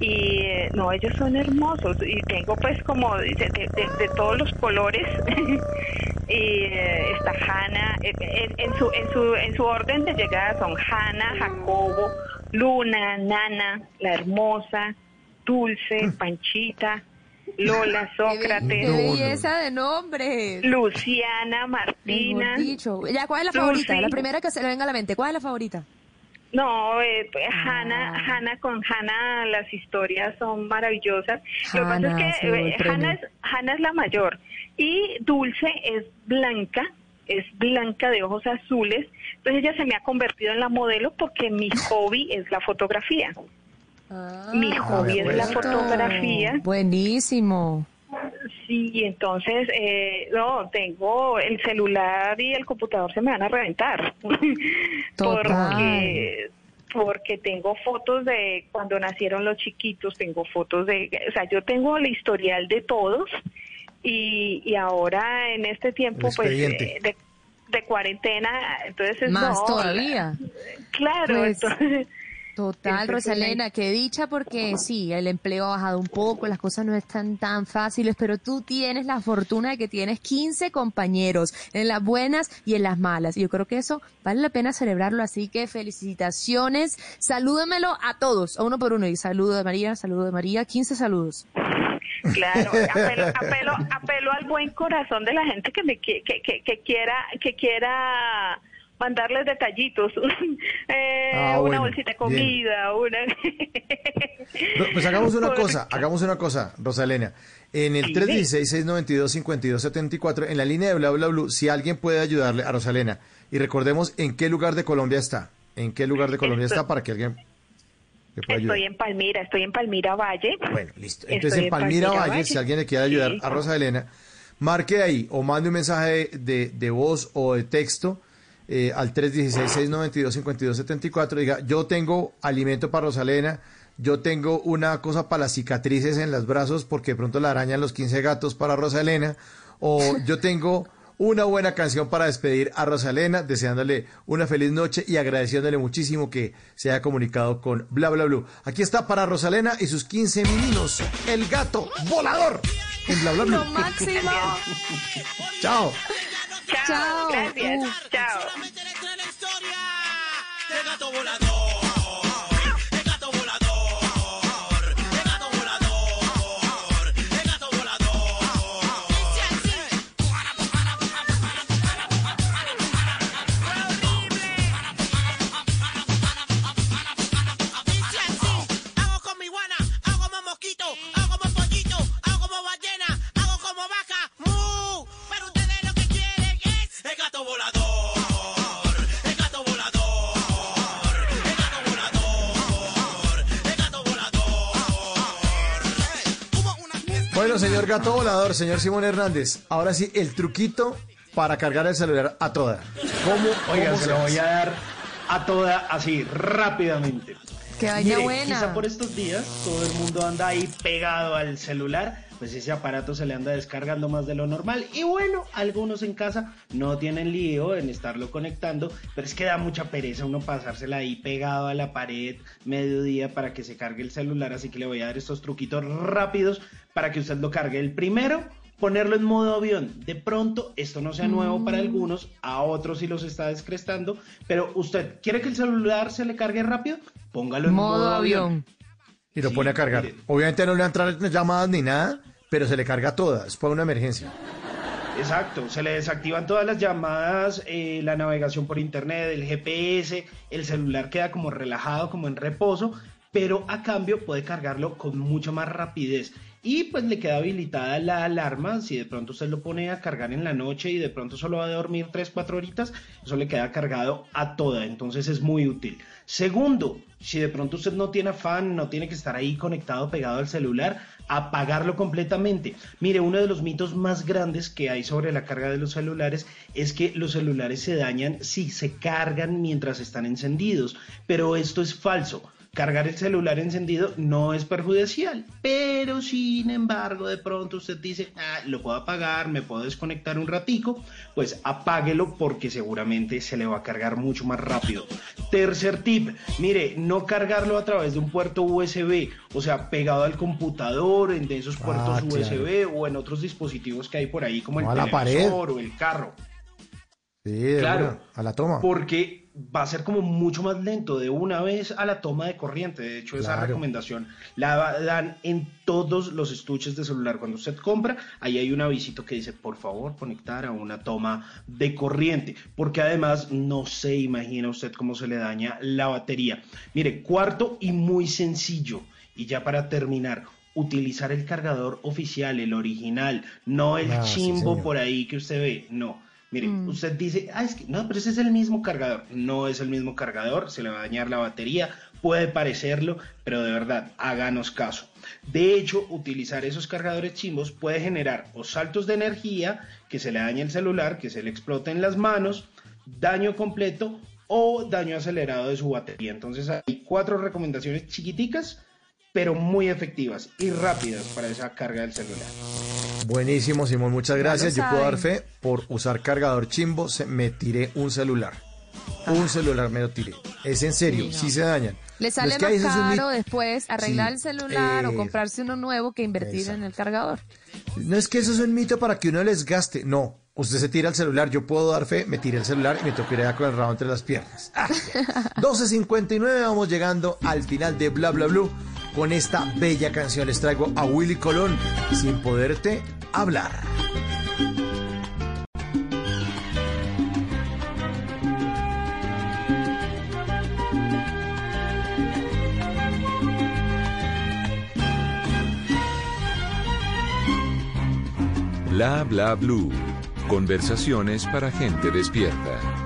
Y eh, no, ellos son hermosos. Y tengo pues como de, de- todos los colores. y eh, está Hannah, eh, en, en su, en, su, en su orden de llegada son Hannah, Jacobo, Luna, Nana, la hermosa, Dulce, Panchita, Lola, Sócrates, Qué belleza de nombres. Luciana, Martina. Dicho. Ya, ¿cuál es la Susi. favorita? La primera que se le venga a la mente. ¿Cuál es la favorita? No, eh, pues, Hannah, Hannah con Hannah las historias son maravillosas. Lo que pasa es que eh, es, Hannah es la mayor y Dulce es blanca, es blanca de ojos azules. Entonces ella se me ha convertido en la modelo porque mi hobby es la fotografía. Mi hobby es la fotografía. Buenísimo. Sí, entonces, eh, no, tengo el celular y el computador se me van a reventar. porque porque tengo fotos de cuando nacieron los chiquitos, tengo fotos de, o sea, yo tengo el historial de todos y, y ahora en este tiempo, pues, eh, de, de cuarentena, entonces es Más no, todavía. Claro, Pues, entonces... Total, Rosalena, qué dicha porque sí, el empleo ha bajado un poco, las cosas no están tan fáciles, pero tú tienes la fortuna de que tienes 15 compañeros en las buenas y en las malas. Y yo creo que eso vale la pena celebrarlo, así que felicitaciones. Salúdemelo a todos, a uno por uno. Y saludo de María, saludo de María, 15 saludos. Claro, apelo, apelo, apelo al buen corazón de la gente que me que, que, que quiera que quiera mandarles detallitos, Eh, Ah, una bolsita de bien. comida, una No, Pues hagamos una cosa, hagamos una cosa, Rosalena. En el Dime. 316-692-5274, en la línea de bla bla bla, si alguien puede ayudarle a Rosalena, y recordemos en qué lugar de Colombia está, en qué lugar de Colombia Estoy- está para que alguien le pueda ayudar. Estoy en Palmira, estoy en Palmira Valle. Bueno, listo. Estoy Entonces en Palmira Valle, Valle. si alguien le quiere ayudar Sí. a Rosa Elena, marque ahí o mande un mensaje de- de voz o de texto eh, al 316-692-5274. Diga, yo tengo alimento para Rosalena, yo tengo una cosa para las cicatrices en los brazos porque de pronto la arañan los 15 gatos para Rosalena, o yo tengo una buena canción para despedir a Rosalena, deseándole una feliz noche y agradeciéndole muchísimo que se haya comunicado con Bla Bla Blue. Aquí está para Rosalena y sus 15 meninos, el gato volador en Bla Bla Blue. Lo máximo. Chao. Chao, gracias. Chao. Bueno, señor gato volador, señor Simón Hernández, ahora sí, el truquito para cargar el celular a toda. ¿Cómo? Oiga, cómo se lo voy a dar a toda así, rápidamente. Qué vaina Mire, buena. Quizá por estos días todo el mundo anda ahí pegado al celular, pues ese aparato se le anda descargando más de lo normal. Y bueno, algunos en casa no tienen lío en estarlo conectando, pero es que da mucha pereza uno pasársela ahí pegado a la pared mediodía para que se cargue el celular. Así que le voy a dar estos truquitos rápidos para que usted lo cargue. El primero, ponerlo en modo avión. De pronto, esto no sea nuevo para algunos, a otros sí los está descrestando, pero usted quiere que el celular se le cargue rápido, póngalo en modo, avión. Y lo Sí, pone a cargar. mire. Obviamente no le van a entrar llamadas ni nada, pero se le carga toda. Es para una emergencia. Exacto, se le desactivan todas las llamadas, eh, la navegación por internet, el GPS, el celular queda como relajado, como en reposo, pero a cambio puede cargarlo con mucho más rapidez. y pues le queda habilitada la alarma. Si de pronto usted lo pone a cargar en la noche y de pronto solo va a dormir 3, 4 horitas, eso le queda cargado a toda, entonces es muy útil. Segundo, si de pronto usted no tiene afán, no tiene que estar ahí conectado, pegado al celular, apagarlo completamente. Mire, uno de los mitos más grandes que hay sobre la carga de los celulares es que los celulares se dañan si se cargan mientras están encendidos, pero esto es falso cargar el celular encendido no es perjudicial, pero sin embargo de pronto usted dice, ah, lo puedo apagar, me puedo desconectar un ratico, pues apáguelo porque seguramente se le va a cargar mucho más rápido. Tercer tip, mire, no cargarlo a través de un puerto USB, o sea, pegado al computador, en de esos puertos Ah, claro. USB o en otros dispositivos que hay por ahí como el la televisor pared. o el carro. Sí, Claro. a la toma. Porque va a ser como mucho más lento de una vez a la toma de corriente. De hecho, esa recomendación la dan en todos los estuches de celular. Cuando usted compra, ahí hay un avisito que dice, por favor, conectar a una toma de corriente. Porque además no se imagina usted cómo se le daña la batería. Mire, cuarto y muy sencillo. Y ya para terminar, utilizar el cargador oficial, el original, no el Ah, chimbo por ahí que usted ve. No. Mire, usted dice, ah, es que no, pero ese es el mismo cargador. No es el mismo cargador, se le va a dañar la batería, puede parecerlo, pero de verdad, háganos caso. De hecho, utilizar esos cargadores chimbos puede generar o saltos de energía, que se le dañe el celular, que se le explote en las manos, daño completo o daño acelerado de su batería. Entonces hay cuatro recomendaciones chiquiticas, pero muy efectivas y rápidas para esa carga del celular. Buenísimo, Simón, muchas gracias. Yo puedo dar fe, por usar cargador chimbo, se- me tiré un celular. Un celular me lo tiré. Es en serio, Sí, no. sí se dañan. Le sale que más es caro después arreglar Sí, el celular o comprarse uno nuevo que invertir en el cargador. No es que eso es un mito para que uno les gaste. No, usted se tira el celular. Yo puedo dar fe, me tiré el celular y me tocó ir allá con el rabo entre las piernas. Ah, 12.59, vamos llegando al final de Bla Bla Blue. Con esta bella canción les traigo a Willy Colón, sin poderte hablar. Bla bla blue. Conversaciones para gente despierta.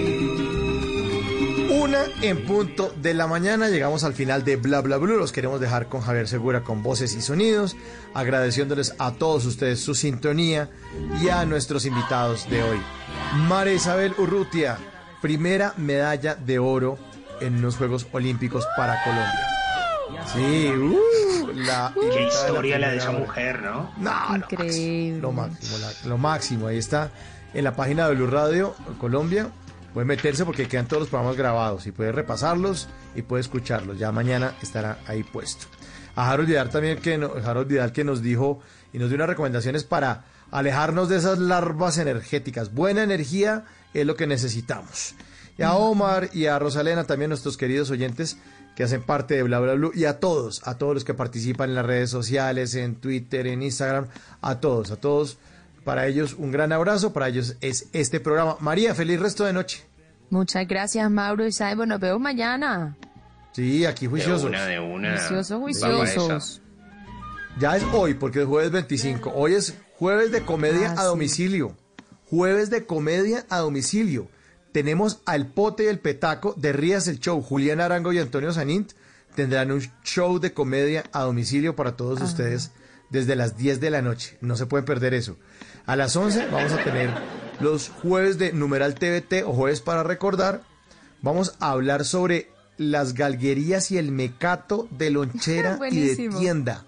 Una en punto de la mañana, llegamos al final de Bla Bla Blue. Los queremos dejar con Javier Segura con voces y sonidos, agradeciéndoles a todos ustedes su sintonía y a nuestros invitados de hoy. María Isabel Urrutia, primera medalla de oro en unos Juegos Olímpicos para Colombia. Sí, uh, la Qué historia la de esa mujer, ¿no? No, Increíble. Lo máximo, la- lo máximo. Ahí está en la página de Blue Radio Colombia. Puede meterse porque quedan todos los programas grabados y puede repasarlos y puede escucharlos. Ya mañana estará ahí puesto. A Harold Vidal también, que no- Harold Vidal que nos dijo y nos dio unas recomendaciones para alejarnos de esas larvas energéticas. Buena energía es lo que necesitamos. Y a Omar y a Rosalena, también nuestros queridos oyentes que hacen parte de Bla Bla Blue, y a todos, a todos los que participan en las redes sociales, en Twitter, en Instagram, a todos, a todos. Para ellos un gran abrazo, para ellos es este programa. María, feliz resto de noche. Muchas gracias, Mauro y Saibo. Nos vemos mañana. Sí, aquí juiciosos. una, de una. Juiciosos, juiciosos. Ya es hoy, porque es jueves 25. Hoy es jueves de comedia Ah, a sí. domicilio. Jueves de comedia a domicilio. Tenemos al Pote y el Petaco de Rías el Show. Julián Arango y Antonio Sanint tendrán un show de comedia a domicilio para todos ustedes desde las 10 de la noche. No se pueden perder eso. A las 11 vamos a tener los jueves de Numeral TVT o jueves para recordar. Vamos a hablar sobre las galguerías y el mecato de lonchera y de Buenísimo. tienda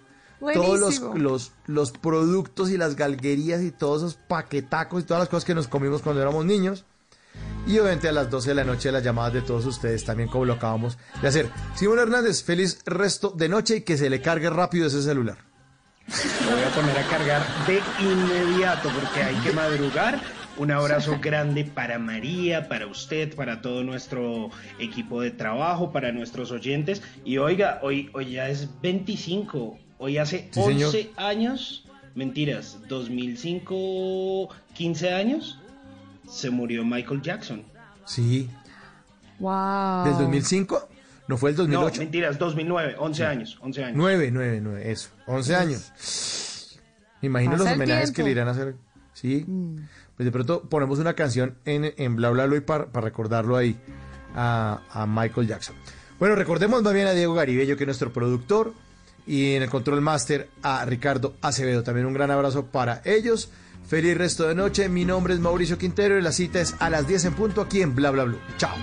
todos los, los, los productos y las galguerías y todos esos paquetacos y todas las cosas que nos comimos cuando éramos niños. Y obviamente a las 12 de la noche las llamadas de todos ustedes también como lo acabamos de hacer. Simón Hernández, feliz resto de noche y que se le cargue rápido ese celular. Lo voy a poner a cargar de inmediato porque hay que madrugar. Un abrazo grande para María, para usted, para todo nuestro equipo de trabajo, para nuestros oyentes. Y oiga, hoy, hoy ya es 25. Hoy hace Sí, 11 señor. años, mentiras, 2005, 15 años, se murió Michael Jackson. Sí. Wow. ¿Del 2005? ¿No fue el No, 2008? mentiras, 2009, 11 años, 11 años. 9, 9, 9, eso. 11 años. Me imagino Pasa los homenajes que le irán a hacer. Sí. Pues de pronto ponemos una canción en, en Bla Bla Bla y para, para recordarlo ahí a, a Michael Jackson. Bueno, recordemos más bien a Diego Garibello, que es nuestro productor, y en el control master a Ricardo Acevedo. También un gran abrazo para ellos. Feliz resto de noche. Mi nombre es Mauricio Quintero y la cita es a las 10 en punto aquí en Bla Bla Bla. Chao.